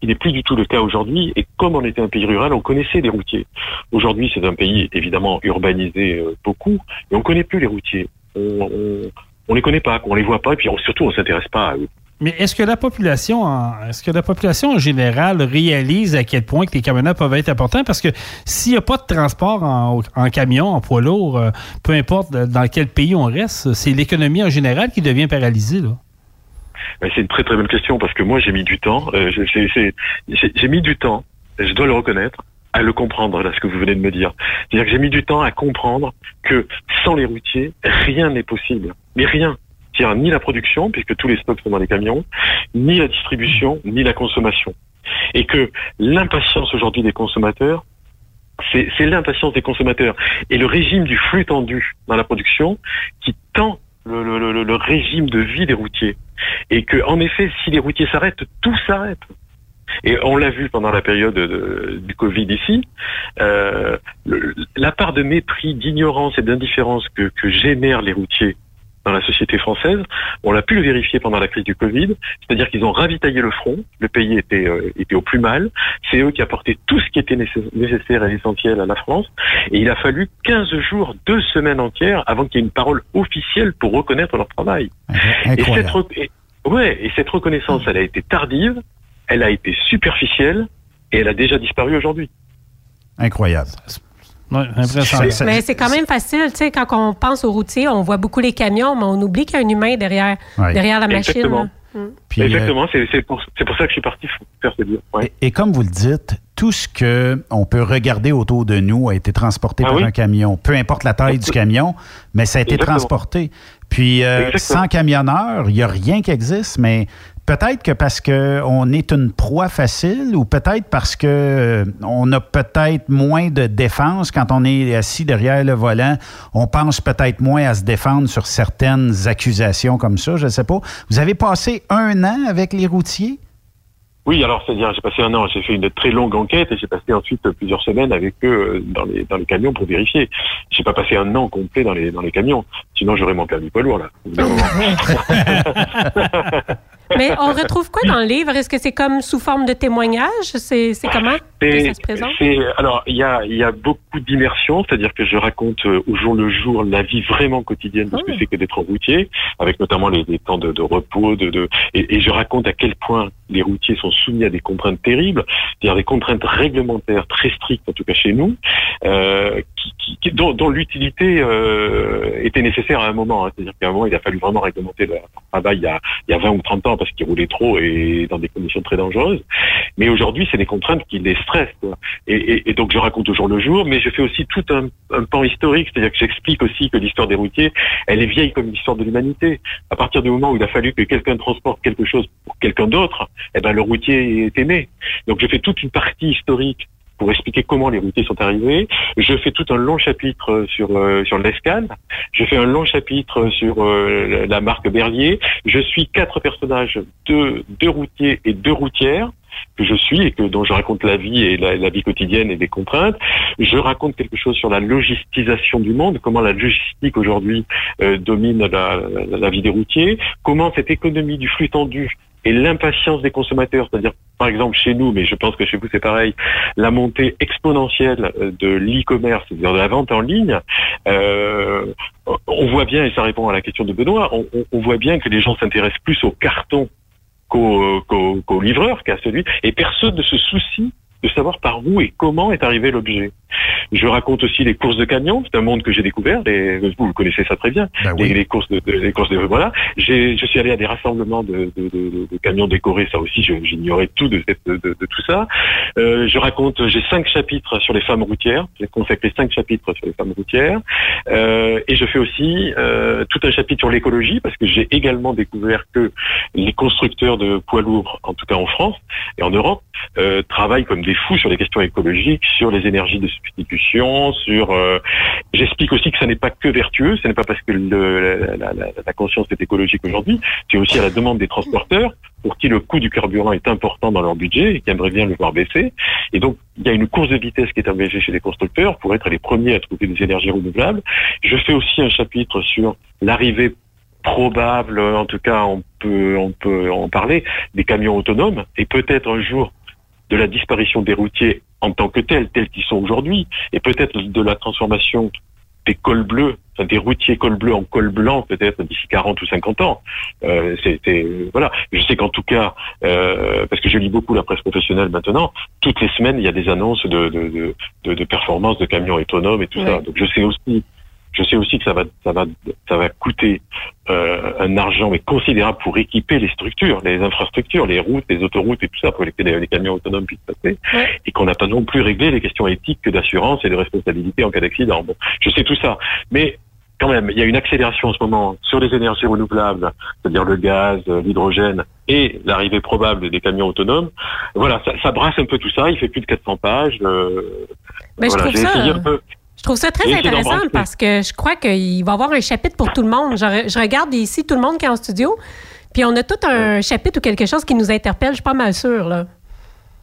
qui n'est plus du tout le cas aujourd'hui. Et comme on était un pays rural, on connaissait les routiers. Aujourd'hui, c'est un pays évidemment urbanisé euh, beaucoup, et on connaît plus les routiers. On, on- les connaît pas, on les voit pas, et puis surtout on s'intéresse pas à eux. Mais est-ce que la population, est-ce que la population en général réalise à quel point que les camionneurs peuvent être importants? Parce que s'il n'y a pas de transport en, en camion, en poids lourd, euh, peu importe dans quel pays on reste, c'est l'économie en général qui devient paralysée. Là. C'est une très très bonne question parce que moi j'ai mis du temps, euh, j'ai mis du temps, je dois le reconnaître, à le comprendre là ce que vous venez de me dire. C'est-à-dire que j'ai mis du temps à comprendre que sans les routiers, rien n'est possible. Mais rien. C'est-à-dire ni la production, puisque tous les stocks sont dans les camions, ni la distribution, ni la consommation. Et que l'impatience aujourd'hui des consommateurs, c'est l'impatience des consommateurs et le régime du flux tendu dans la production qui tend le, régime de vie des routiers. Et que, en effet, si les routiers s'arrêtent, tout s'arrête. Et on l'a vu pendant la période de- du Covid ici, euh, la part de mépris, d'ignorance et d'indifférence que génèrent les routiers dans la société française, on l'a pu le vérifier pendant la crise du Covid, c'est-à-dire qu'ils ont ravitaillé le front, le pays était, euh, était au plus mal, c'est eux qui apportaient tout ce qui était nécess- nécessaire et essentiel à la France, et il a fallu 15 jours, deux semaines entières avant qu'il y ait une parole officielle pour reconnaître leur travail. Et cette, et- ouais, et cette reconnaissance, elle a été tardive, elle a été superficielle, et elle a déjà disparu aujourd'hui. Incroyable. Impressionnant. Mais c'est quand même facile, tu sais, quand on pense aux routiers, on voit beaucoup les camions, mais on oublie qu'il y a un humain derrière, Ouais. derrière la machine. Exactement. là. Puis, euh, Exactement, c'est c'est pour, c'est pour ça que je suis parti faire ce. Ouais. Et comme vous le dites, tout ce que on peut regarder autour de nous a été transporté Ah par oui? un camion. Peu importe la taille du camion, mais ça a été Exactement. transporté. Puis euh, sans camionneur, il n'y a rien qui existe, mais peut-être que parce qu'on est une proie facile ou peut-être parce que euh, on a peut-être moins de défense quand on est assis derrière le volant. On pense peut-être moins à se défendre sur certaines accusations comme ça, je ne sais pas. Vous avez passé un an avec les routiers? Oui, alors c'est-à-dire j'ai passé un an, j'ai fait une très longue enquête et j'ai passé ensuite plusieurs semaines avec eux euh, dans les dans les camions pour vérifier. J'ai pas passé un an complet dans les dans les camions, sinon j'aurais mon permis poids lourd là. Mais on retrouve quoi dans le livre? Est-ce que c'est comme sous forme de témoignage? C'est comment que ça se présente? alors il y a y a beaucoup d'immersion, c'est-à-dire que je raconte euh, au jour le jour la vie vraiment quotidienne de ce que c'est que d'être routier, avec notamment les, les temps de, de repos, de, de et, et je raconte à quel point les routiers sont soumis à des contraintes terribles, c'est-à-dire des contraintes réglementaires très strictes en tout cas chez nous, euh, qui, qui- qui- dont, dont l'utilité euh, était nécessaire à un moment. hein. C'est-à-dire qu'à un moment il a fallu vraiment réglementer leur travail il y a, il y a 20 ou 30 ans parce qu'ils roulaient trop et dans des conditions très dangereuses. Mais aujourd'hui, c'est des contraintes qui les stressent. Et, donc, je raconte au jour le jour, mais je fais aussi tout un, pan historique, c'est-à-dire que j'explique aussi que l'histoire des routiers, elle est vieille comme l'histoire de l'humanité. À partir du moment où il a fallu que quelqu'un transporte quelque chose pour quelqu'un d'autre, eh ben, le routier est aimé. Donc, je fais toute une partie historique pour expliquer comment les routiers sont arrivés. Je fais tout un long chapitre sur euh, sur l'escale. Je fais un long chapitre sur euh, la marque Berlier. Je suis quatre personnages, deux, deux routiers et deux routières que je suis et que dont je raconte la vie et la, vie quotidienne et des contraintes. Je raconte quelque chose sur la logistisation du monde, comment la logistique aujourd'hui euh, domine la, la, la vie des routiers, comment cette économie du flux tendu et l'impatience des consommateurs, c'est-à-dire par exemple chez nous, mais je pense que chez vous c'est pareil, la montée exponentielle euh, de l'e-commerce, c'est-à-dire de la vente en ligne, euh, on voit bien, et ça répond à la question de Benoît, on, voit bien que les gens s'intéressent plus au carton qu'au qu'au- qu'au livreur, qu'à celui, et personne ne se soucie de savoir par où et comment est arrivé l'objet. Je raconte aussi les courses de camions, c'est un monde que j'ai découvert, les, vous, vous connaissez ça très bien, les, les courses de, de- les courses de voilà. Je suis allé à des rassemblements de, de, de- de camions décorés, ça aussi, j'ignorais tout de, cette, de, de tout ça. Euh, je raconte, j'ai cinq chapitres sur les femmes routières, j'ai consacré cinq chapitres sur les femmes routières, Euh, et je fais aussi euh, tout un chapitre sur l'écologie parce que j'ai également découvert que les constructeurs de poids lourds, en tout cas en France et en Europe, euh, travaillent comme des fous sur les questions écologiques, sur les énergies de sur. euh, J'explique aussi que ça n'est pas que vertueux, ce n'est pas parce que la conscience est écologique aujourd'hui, c'est aussi à la demande des transporteurs pour qui le coût du carburant est important dans leur budget et qui aimeraient bien le voir baisser. Et donc, il y a une course de vitesse qui est engagée chez les constructeurs pour être les premiers à trouver des énergies renouvelables. Je fais aussi un chapitre sur l'arrivée probable, en tout cas on peut on peut en parler, des camions autonomes et peut-être un jour de la disparition des routiers en tant que tels, tels qu'ils sont aujourd'hui, et peut-être de la transformation des cols bleus, enfin, des routiers cols bleus en col blanc peut-être d'ici 40 ou 50 ans. Euh, C'était voilà. Je sais qu'en tout cas, euh, parce que je lis beaucoup la presse professionnelle maintenant, toutes les semaines il y a des annonces de de de, de, de performances de camions autonomes et tout ça. Donc je sais aussi. Je sais aussi que ça va, ça va, ça va coûter euh, un argent mais considérable pour équiper les structures, les infrastructures, les routes, les autoroutes et tout ça pour que les, les camions autonomes puissent passer, et qu'on n'a pas non plus réglé les questions éthiques que d'assurance et de responsabilité en cas d'accident. Bon, je sais tout ça, mais quand même, il y a une accélération en ce moment sur les énergies renouvelables, c'est-à-dire le gaz, euh, l'hydrogène et l'arrivée probable des camions autonomes. Voilà, ça, ça brasse un peu tout ça. Il fait plus de 400 pages. euh, voilà, j'ai ça, essayé euh, un peu. Je trouve ça très intéressant parce que je crois qu'il va y avoir un chapitre pour tout le monde. Je, je regarde ici tout le monde qui est en studio, puis on a tout un chapitre ou quelque chose qui nous interpelle, je suis pas mal sûre. Là.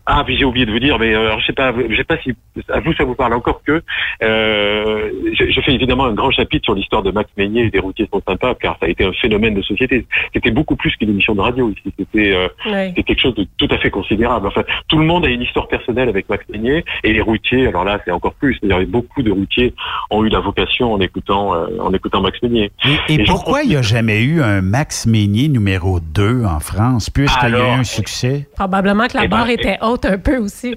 Ah, puis j'ai oublié de vous dire, mais euh, alors, je sais pas, je sais pas si à vous ça vous parle encore que euh, je, je fais évidemment un grand chapitre sur l'histoire de Max Meignier et des routiers sont sympas, car ça a été un phénomène de société. C'était beaucoup plus qu'une émission de radio ici. C'était euh, c'était quelque chose de tout à fait considérable. Enfin, tout le monde a une histoire personnelle avec Max Meignier et les routiers. Alors là, c'est encore plus. C'est-à-dire, beaucoup de routiers ont eu la vocation en écoutant euh, en écoutant Max Meignier. Et, pourquoi il n'y a jamais eu un Max Meignier numéro 2 en France, puisqu'il y a eu un succès? Probablement que la Eh ben, barre eh- était haute un peu aussi.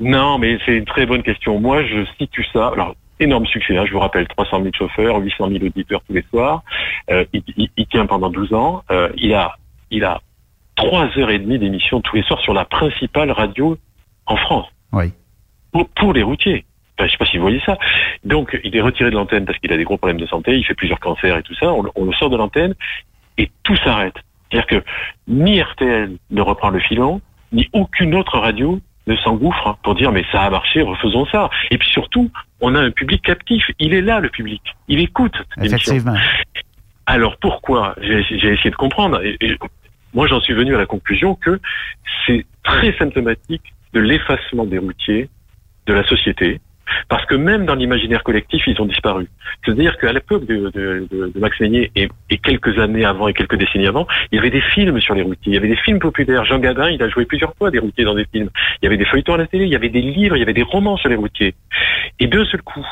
Non, mais c'est une très bonne question. Moi, je situe ça. Alors, énorme succès. Hein, je vous rappelle, 300 000 chauffeurs, 800 000 auditeurs tous les soirs. Euh, il, il- il tient pendant 12 ans. Euh, il a, il a trois heures et demie d'émission tous les soirs sur la principale radio en France. Oui. Pour, pour les routiers. Enfin, je sais pas si vous voyez ça. Donc, il est retiré de l'antenne parce qu'il a des gros problèmes de santé. Il fait plusieurs cancers et tout ça. On, le- on le sort de l'antenne et tout s'arrête. C'est-à-dire que ni RTL ne reprend le filon, ni aucune autre radio ne s'engouffre pour dire mais ça a marché, refaisons ça. Et puis surtout, on a un public captif. Il est là, le public. Il écoute. Effectivement. Alors pourquoi? J'ai j'ai essayé de comprendre. Et, et moi, j'en suis venu à la conclusion que c'est très symptomatique de l'effacement des routiers de la société. Parce que même dans l'imaginaire collectif, ils ont disparu. C'est-à-dire qu'à l'époque de, de, de, de Max Meignier et, et quelques années avant et quelques décennies avant, il y avait des films sur les routiers, il y avait des films populaires. Jean Gabin, il a joué plusieurs fois des routiers dans des films. Il y avait des feuilletons à la télé, il y avait des livres, il y avait des romans sur les routiers. Et d'un seul coup,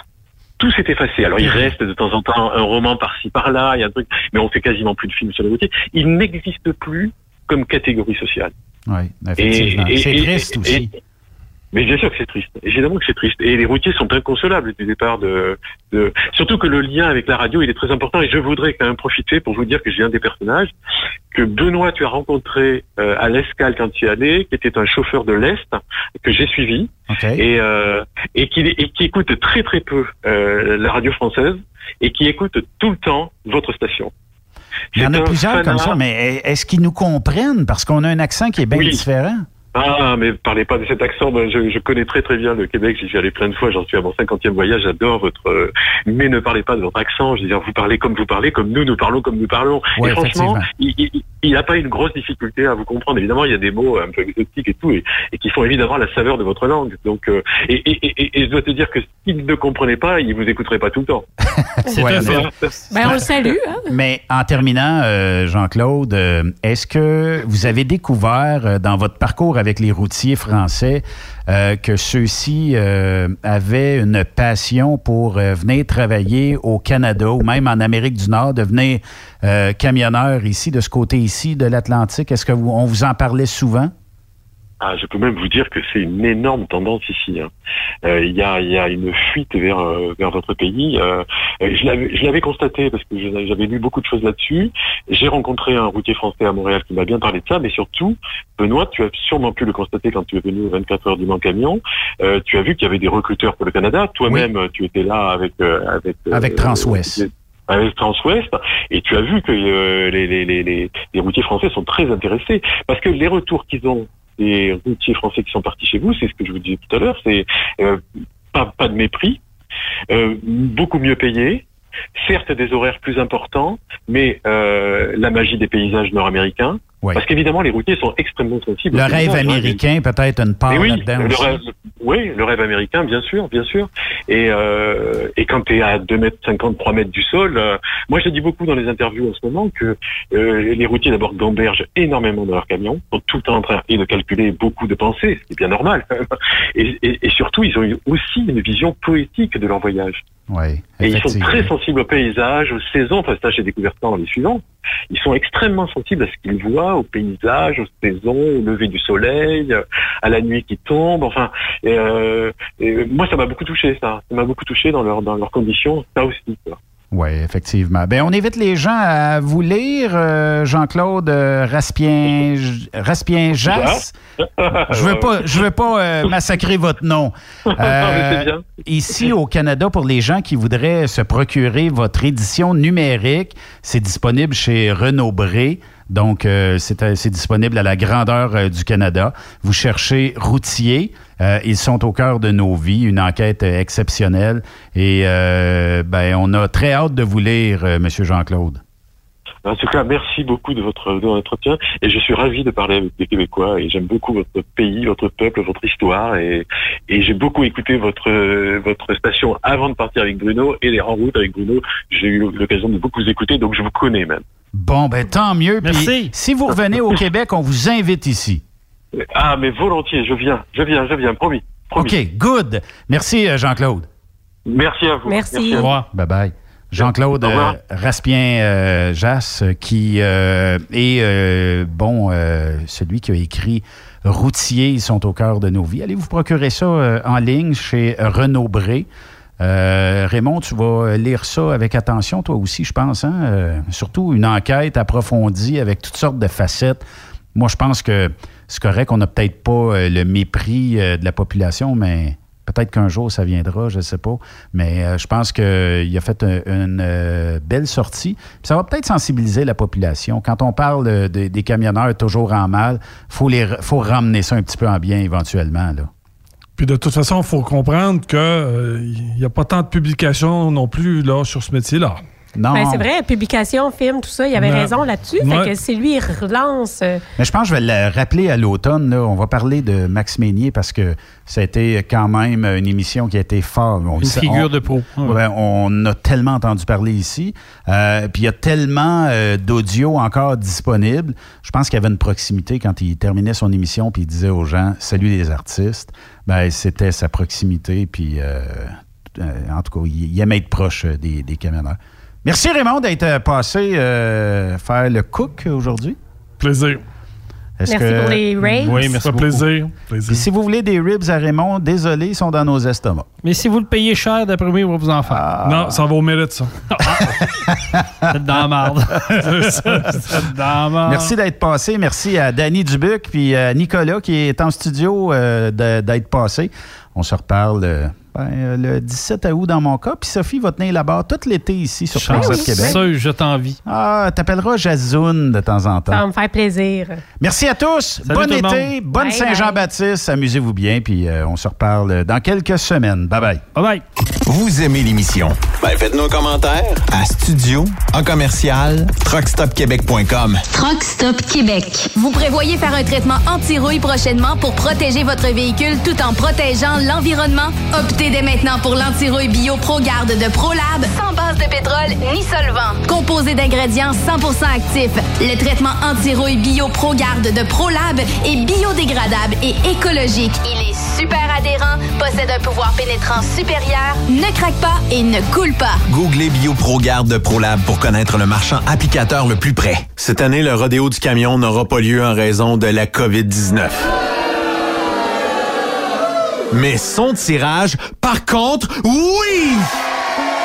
tout s'est effacé. Alors il reste de temps en temps un roman par-ci par-là, il y a un truc, mais on fait quasiment plus de films sur les routiers. Il n'existe plus comme catégorie sociale. Oui, effectivement. C'est triste et- aussi. Mais bien sûr que c'est triste. Évidemment que c'est triste. Et les routiers sont inconsolables du départ de, de, surtout que le lien avec la radio, il est très important. Et je voudrais quand même profiter pour vous dire que j'ai un des personnages que Benoît, tu as rencontré euh, à l'Escale quand tu y allais, qui était un chauffeur de l'Est, que j'ai suivi. Et, euh, et, qui, et qui écoute très très peu euh, la radio française et qui écoute tout le temps votre station. Il y en a plusieurs comme ça, mais est-ce qu'ils nous comprennent? Parce qu'on a un accent qui est bien Oui. différent. Ah, mais parlez pas de cet accent. Moi, je, je connais très très bien le Québec. J'y suis allé plein de fois. J'en suis à mon cinquantième voyage. J'adore votre. euh, mais ne parlez pas de votre accent. Je veux dire, vous parlez comme vous parlez, comme nous nous parlons comme nous parlons. Ouais, et franchement, il il- il n'a pas une grosse difficulté à vous comprendre. Évidemment, il y a des mots un peu exotiques et tout, et, et qui font évidemment la saveur de votre langue. Donc, euh, et, et, et, et je dois te dire que s'il ne comprenait pas, il vous écouterait pas tout le temps. Ouais, un mais-. Ben, on le salue. Hein? Mais en terminant, euh, Jean-Claude, euh, est-ce que vous avez découvert euh, dans votre parcours avec les routiers français euh, que ceux-ci euh, avaient une passion pour euh, venir travailler au Canada ou même en Amérique du Nord, devenir camionneur ici, de ce côté ici de l'Atlantique? Est-ce que vous, vous en parlait souvent? Ah, je peux même vous dire que c'est une énorme tendance ici. hein. Euh, Il y, a, il y a une fuite vers, euh, vers votre pays. Euh, je l'avais constaté parce que j'avais lu beaucoup de choses là-dessus. J'ai rencontré un routier français à Montréal qui m'a bien parlé de ça, mais surtout, Benoît, tu as sûrement pu le constater quand tu es venu aux 24 heures du Mans Camion. Euh, tu as vu qu'il y avait des recruteurs pour le Canada. Toi-même, tu étais là avec euh, avec euh, Avec Transwest. avec Transwest, et tu as vu que euh, les, les, les, les routiers français sont très intéressés, parce que les retours qu'ils ont des routiers français qui sont partis chez vous, c'est ce que je vous disais tout à l'heure, c'est euh, pas, de mépris, euh, beaucoup mieux payé, certes des horaires plus importants, mais euh, la magie des paysages nord-américains, Ouais. parce qu'évidemment les routiers sont extrêmement sensibles. Le rêve hein. américain, peut-être une part oui, là-dedans le aussi. rêve, oui, le rêve américain, bien sûr, bien sûr. Et, euh, et quand tu es à 2 mètres 50, 3 mètres du sol, euh, moi je dis beaucoup dans les interviews en ce moment que euh, les routiers d'abord gambergent énormément dans leurs camions, sont tout le temps en train de calculer beaucoup de pensées, ce qui est bien normal. Et, et, et surtout, ils ont eu aussi une vision poétique de leur voyage. Oui, Et ils sont très sensibles au paysage, aux saisons. Enfin, ça, j'ai découvert ça dans les suivants. Ils sont extrêmement sensibles à ce qu'ils voient, au paysage, aux saisons, au lever du soleil, à la nuit qui tombe. Enfin, et, euh, et moi, ça m'a beaucoup touché, ça. Ça m'a beaucoup touché dans leur dans leurs conditions. Ça aussi. Quoi. Oui, effectivement. Ben, on invite les gens à vous lire, euh, Jean-Claude euh, Raspien, Raspien Jass. Je veux pas, je veux pas euh, massacrer votre nom. Ici au Canada, pour les gens qui voudraient se procurer votre édition numérique, c'est disponible chez Renaud Bré. Donc, c'est c'est disponible à la grandeur du Canada. Vous cherchez routier. Euh, ils sont au cœur de nos vies. Une enquête euh, exceptionnelle. Et euh, ben, on a très hâte de vous lire, euh, Monsieur Jean-Claude. En tout cas, merci beaucoup de votre, de votre entretien et je suis ravi de parler avec des Québécois et j'aime beaucoup votre pays, votre peuple, votre histoire et, et j'ai beaucoup écouté votre, votre station avant de partir avec Bruno et en route avec Bruno. J'ai eu l'occasion de beaucoup vous écouter donc je vous connais même. Bon, ben tant mieux. Puis, si vous revenez au Québec, on vous invite ici. Ah, mais volontiers, je viens, je viens, je viens, promis. promis. OK, good. Merci, euh, Jean-Claude. Merci à vous. Merci. à vous. Bye-bye. Jean-Claude Au revoir. euh, Raspien euh, Jass, euh, qui euh, est, euh, bon, euh, celui qui a écrit Routiers, ils sont au cœur de nos vies. Allez vous procurer ça euh, en ligne chez Renaud Bré. Euh, Raymond, tu vas lire ça avec attention, toi aussi, je pense. Hein? Euh, surtout une enquête approfondie avec toutes sortes de facettes. Moi, je pense que c'est correct qu'on n'a peut-être pas euh, le mépris euh, de la population, mais peut-être qu'un jour ça viendra, je ne sais pas. Mais euh, je pense qu'il a fait un- une belle sortie. Puis ça va peut-être sensibiliser la population. Quand on parle de- des camionneurs toujours en mal, il faut, les, faut ramener ça un petit peu en bien éventuellement. Là. Puis de toute façon, il faut comprendre qu'il n'y a pas tant de publications non plus là, sur ce métier-là. Non. Ben, c'est vrai, publication, film, tout ça, il avait Non. raison là-dessus. Ouais. Fait que c'est lui, il relance. euh, Mais je pense que je vais le rappeler à l'automne. On va parler de Max Meignier parce que ça a été quand même une émission qui a été forte. On- Une figure on- de. Ouais. Ouais, on a tellement entendu parler ici. Euh, Puis il y a tellement euh, d'audio encore disponible. Je pense qu'il y avait une proximité quand il terminait son émission puis il disait aux gens Salut les artistes. Ben, c'était sa proximité. Puis euh, euh, en tout cas, il, il aimait être proche des, des camionneurs. Merci Raymond d'être euh, passé euh, faire le cook aujourd'hui. Plaisir. Merci que- pour les ribs. Oui, merci Ça plaisir. Puis si vous voulez des ribs à Raymond, désolé, ils sont dans nos estomacs. Mais si vous le payez cher, d'après moi, il va vous en faire. Ah. Non, ça va au mérite, ça. C'est dans la marde. C'est dans la marde. Merci d'être passé. Merci à Danny Dubuc puis à Nicolas qui est en studio euh, d'être passé. On se reparle euh, ben, euh, le 17 août dans mon cas. Puis Sophie va tenir la barre tout l'été ici sur France Chance. Québec. Ça, je t'envie. Ah, t'appelleras Jazoun de temps en Ça va temps. me faire plaisir. Merci à tous. Salut bon tout été. monde. Bonne Saint-Jean-Baptiste. Amusez-vous bien. Puis euh, on se reparle dans quelques semaines. Bye bye. Bye bye. Vous aimez l'émission? Ben faites-nous un commentaire à studio en commercial truckstopquebec.com. Truck Stop Québec. Vous prévoyez faire un traitement anti-rouille prochainement pour protéger votre véhicule tout en protégeant l'environnement? Optez dès maintenant pour l'anti-rouille bio ProGarde de ProLab sans base de pétrole ni solvant. Composé d'ingrédients 100% actifs, le traitement anti-rouille bio ProGarde de ProLab est biodégradable et écologique. Il est super adhérent, possède un pouvoir pénétrant supérieur, ne craque pas et ne coule pas. Googlez BioProGarde de ProLab pour connaître le marchand applicateur le plus près. Cette année, le rodéo du camion n'aura pas lieu en raison de la COVID-19. Mais son tirage, par contre, oui!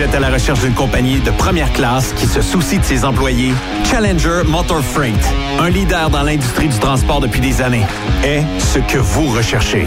Êtes à la recherche d'une compagnie de première classe qui se soucie de ses employés? Challenger Motor Freight, un leader dans l'industrie du transport depuis des années, est ce que vous recherchez.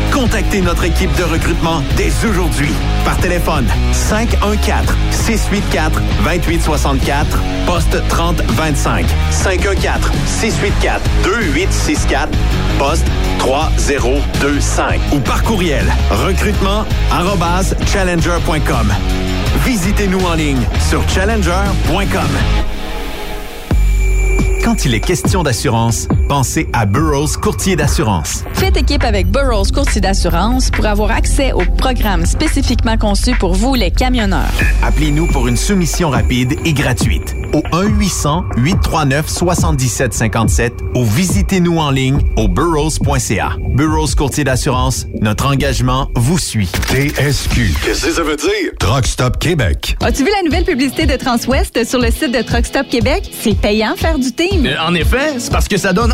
Contactez notre équipe de recrutement dès aujourd'hui. Par téléphone 514 684 2864 poste 3025 514 684 2864 poste 3025 ou par courriel recrutement arobase challenger.com. Visitez-nous en ligne sur challenger.com. Quand il est question d'assurance, pensez à Burroughs Courtier d'assurance. Faites équipe avec Burroughs Courtier d'assurance pour avoir accès aux programmes spécifiquement conçus pour vous, les camionneurs. Appelez-nous pour une soumission rapide et gratuite au 1-800-839-7757 ou visitez-nous en ligne au burrows.ca. Burroughs Courtier d'assurance, notre engagement vous suit. TSQ. Qu'est-ce que ça veut dire? Truck Stop Québec. As-tu vu la nouvelle publicité de Transwest sur le site de Truck Stop Québec? C'est payant faire du team. Euh, en effet, c'est parce que ça donne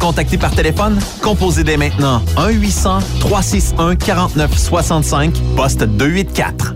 contacter par téléphone? Composez dès maintenant 1-800-361-4965, poste 284.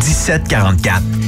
1744.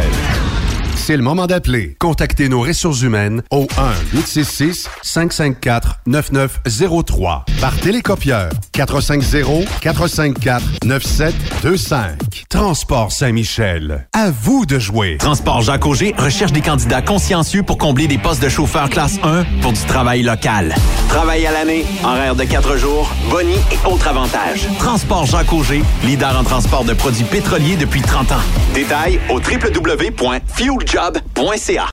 Saturday. C'est le moment d'appeler. Contactez nos ressources humaines au 1-866-554-9903 par télécopieur 450-454-9725. Transport Saint-Michel. À vous de jouer. Transport Jacques Auger recherche des candidats consciencieux pour combler des postes de chauffeur classe 1 pour du travail local. Travail à l'année, horaire de 4 jours, boni et autres avantages. Transport Jacques Auger, leader en transport de produits pétroliers depuis 30 ans. Détails au www.fueljob.ca.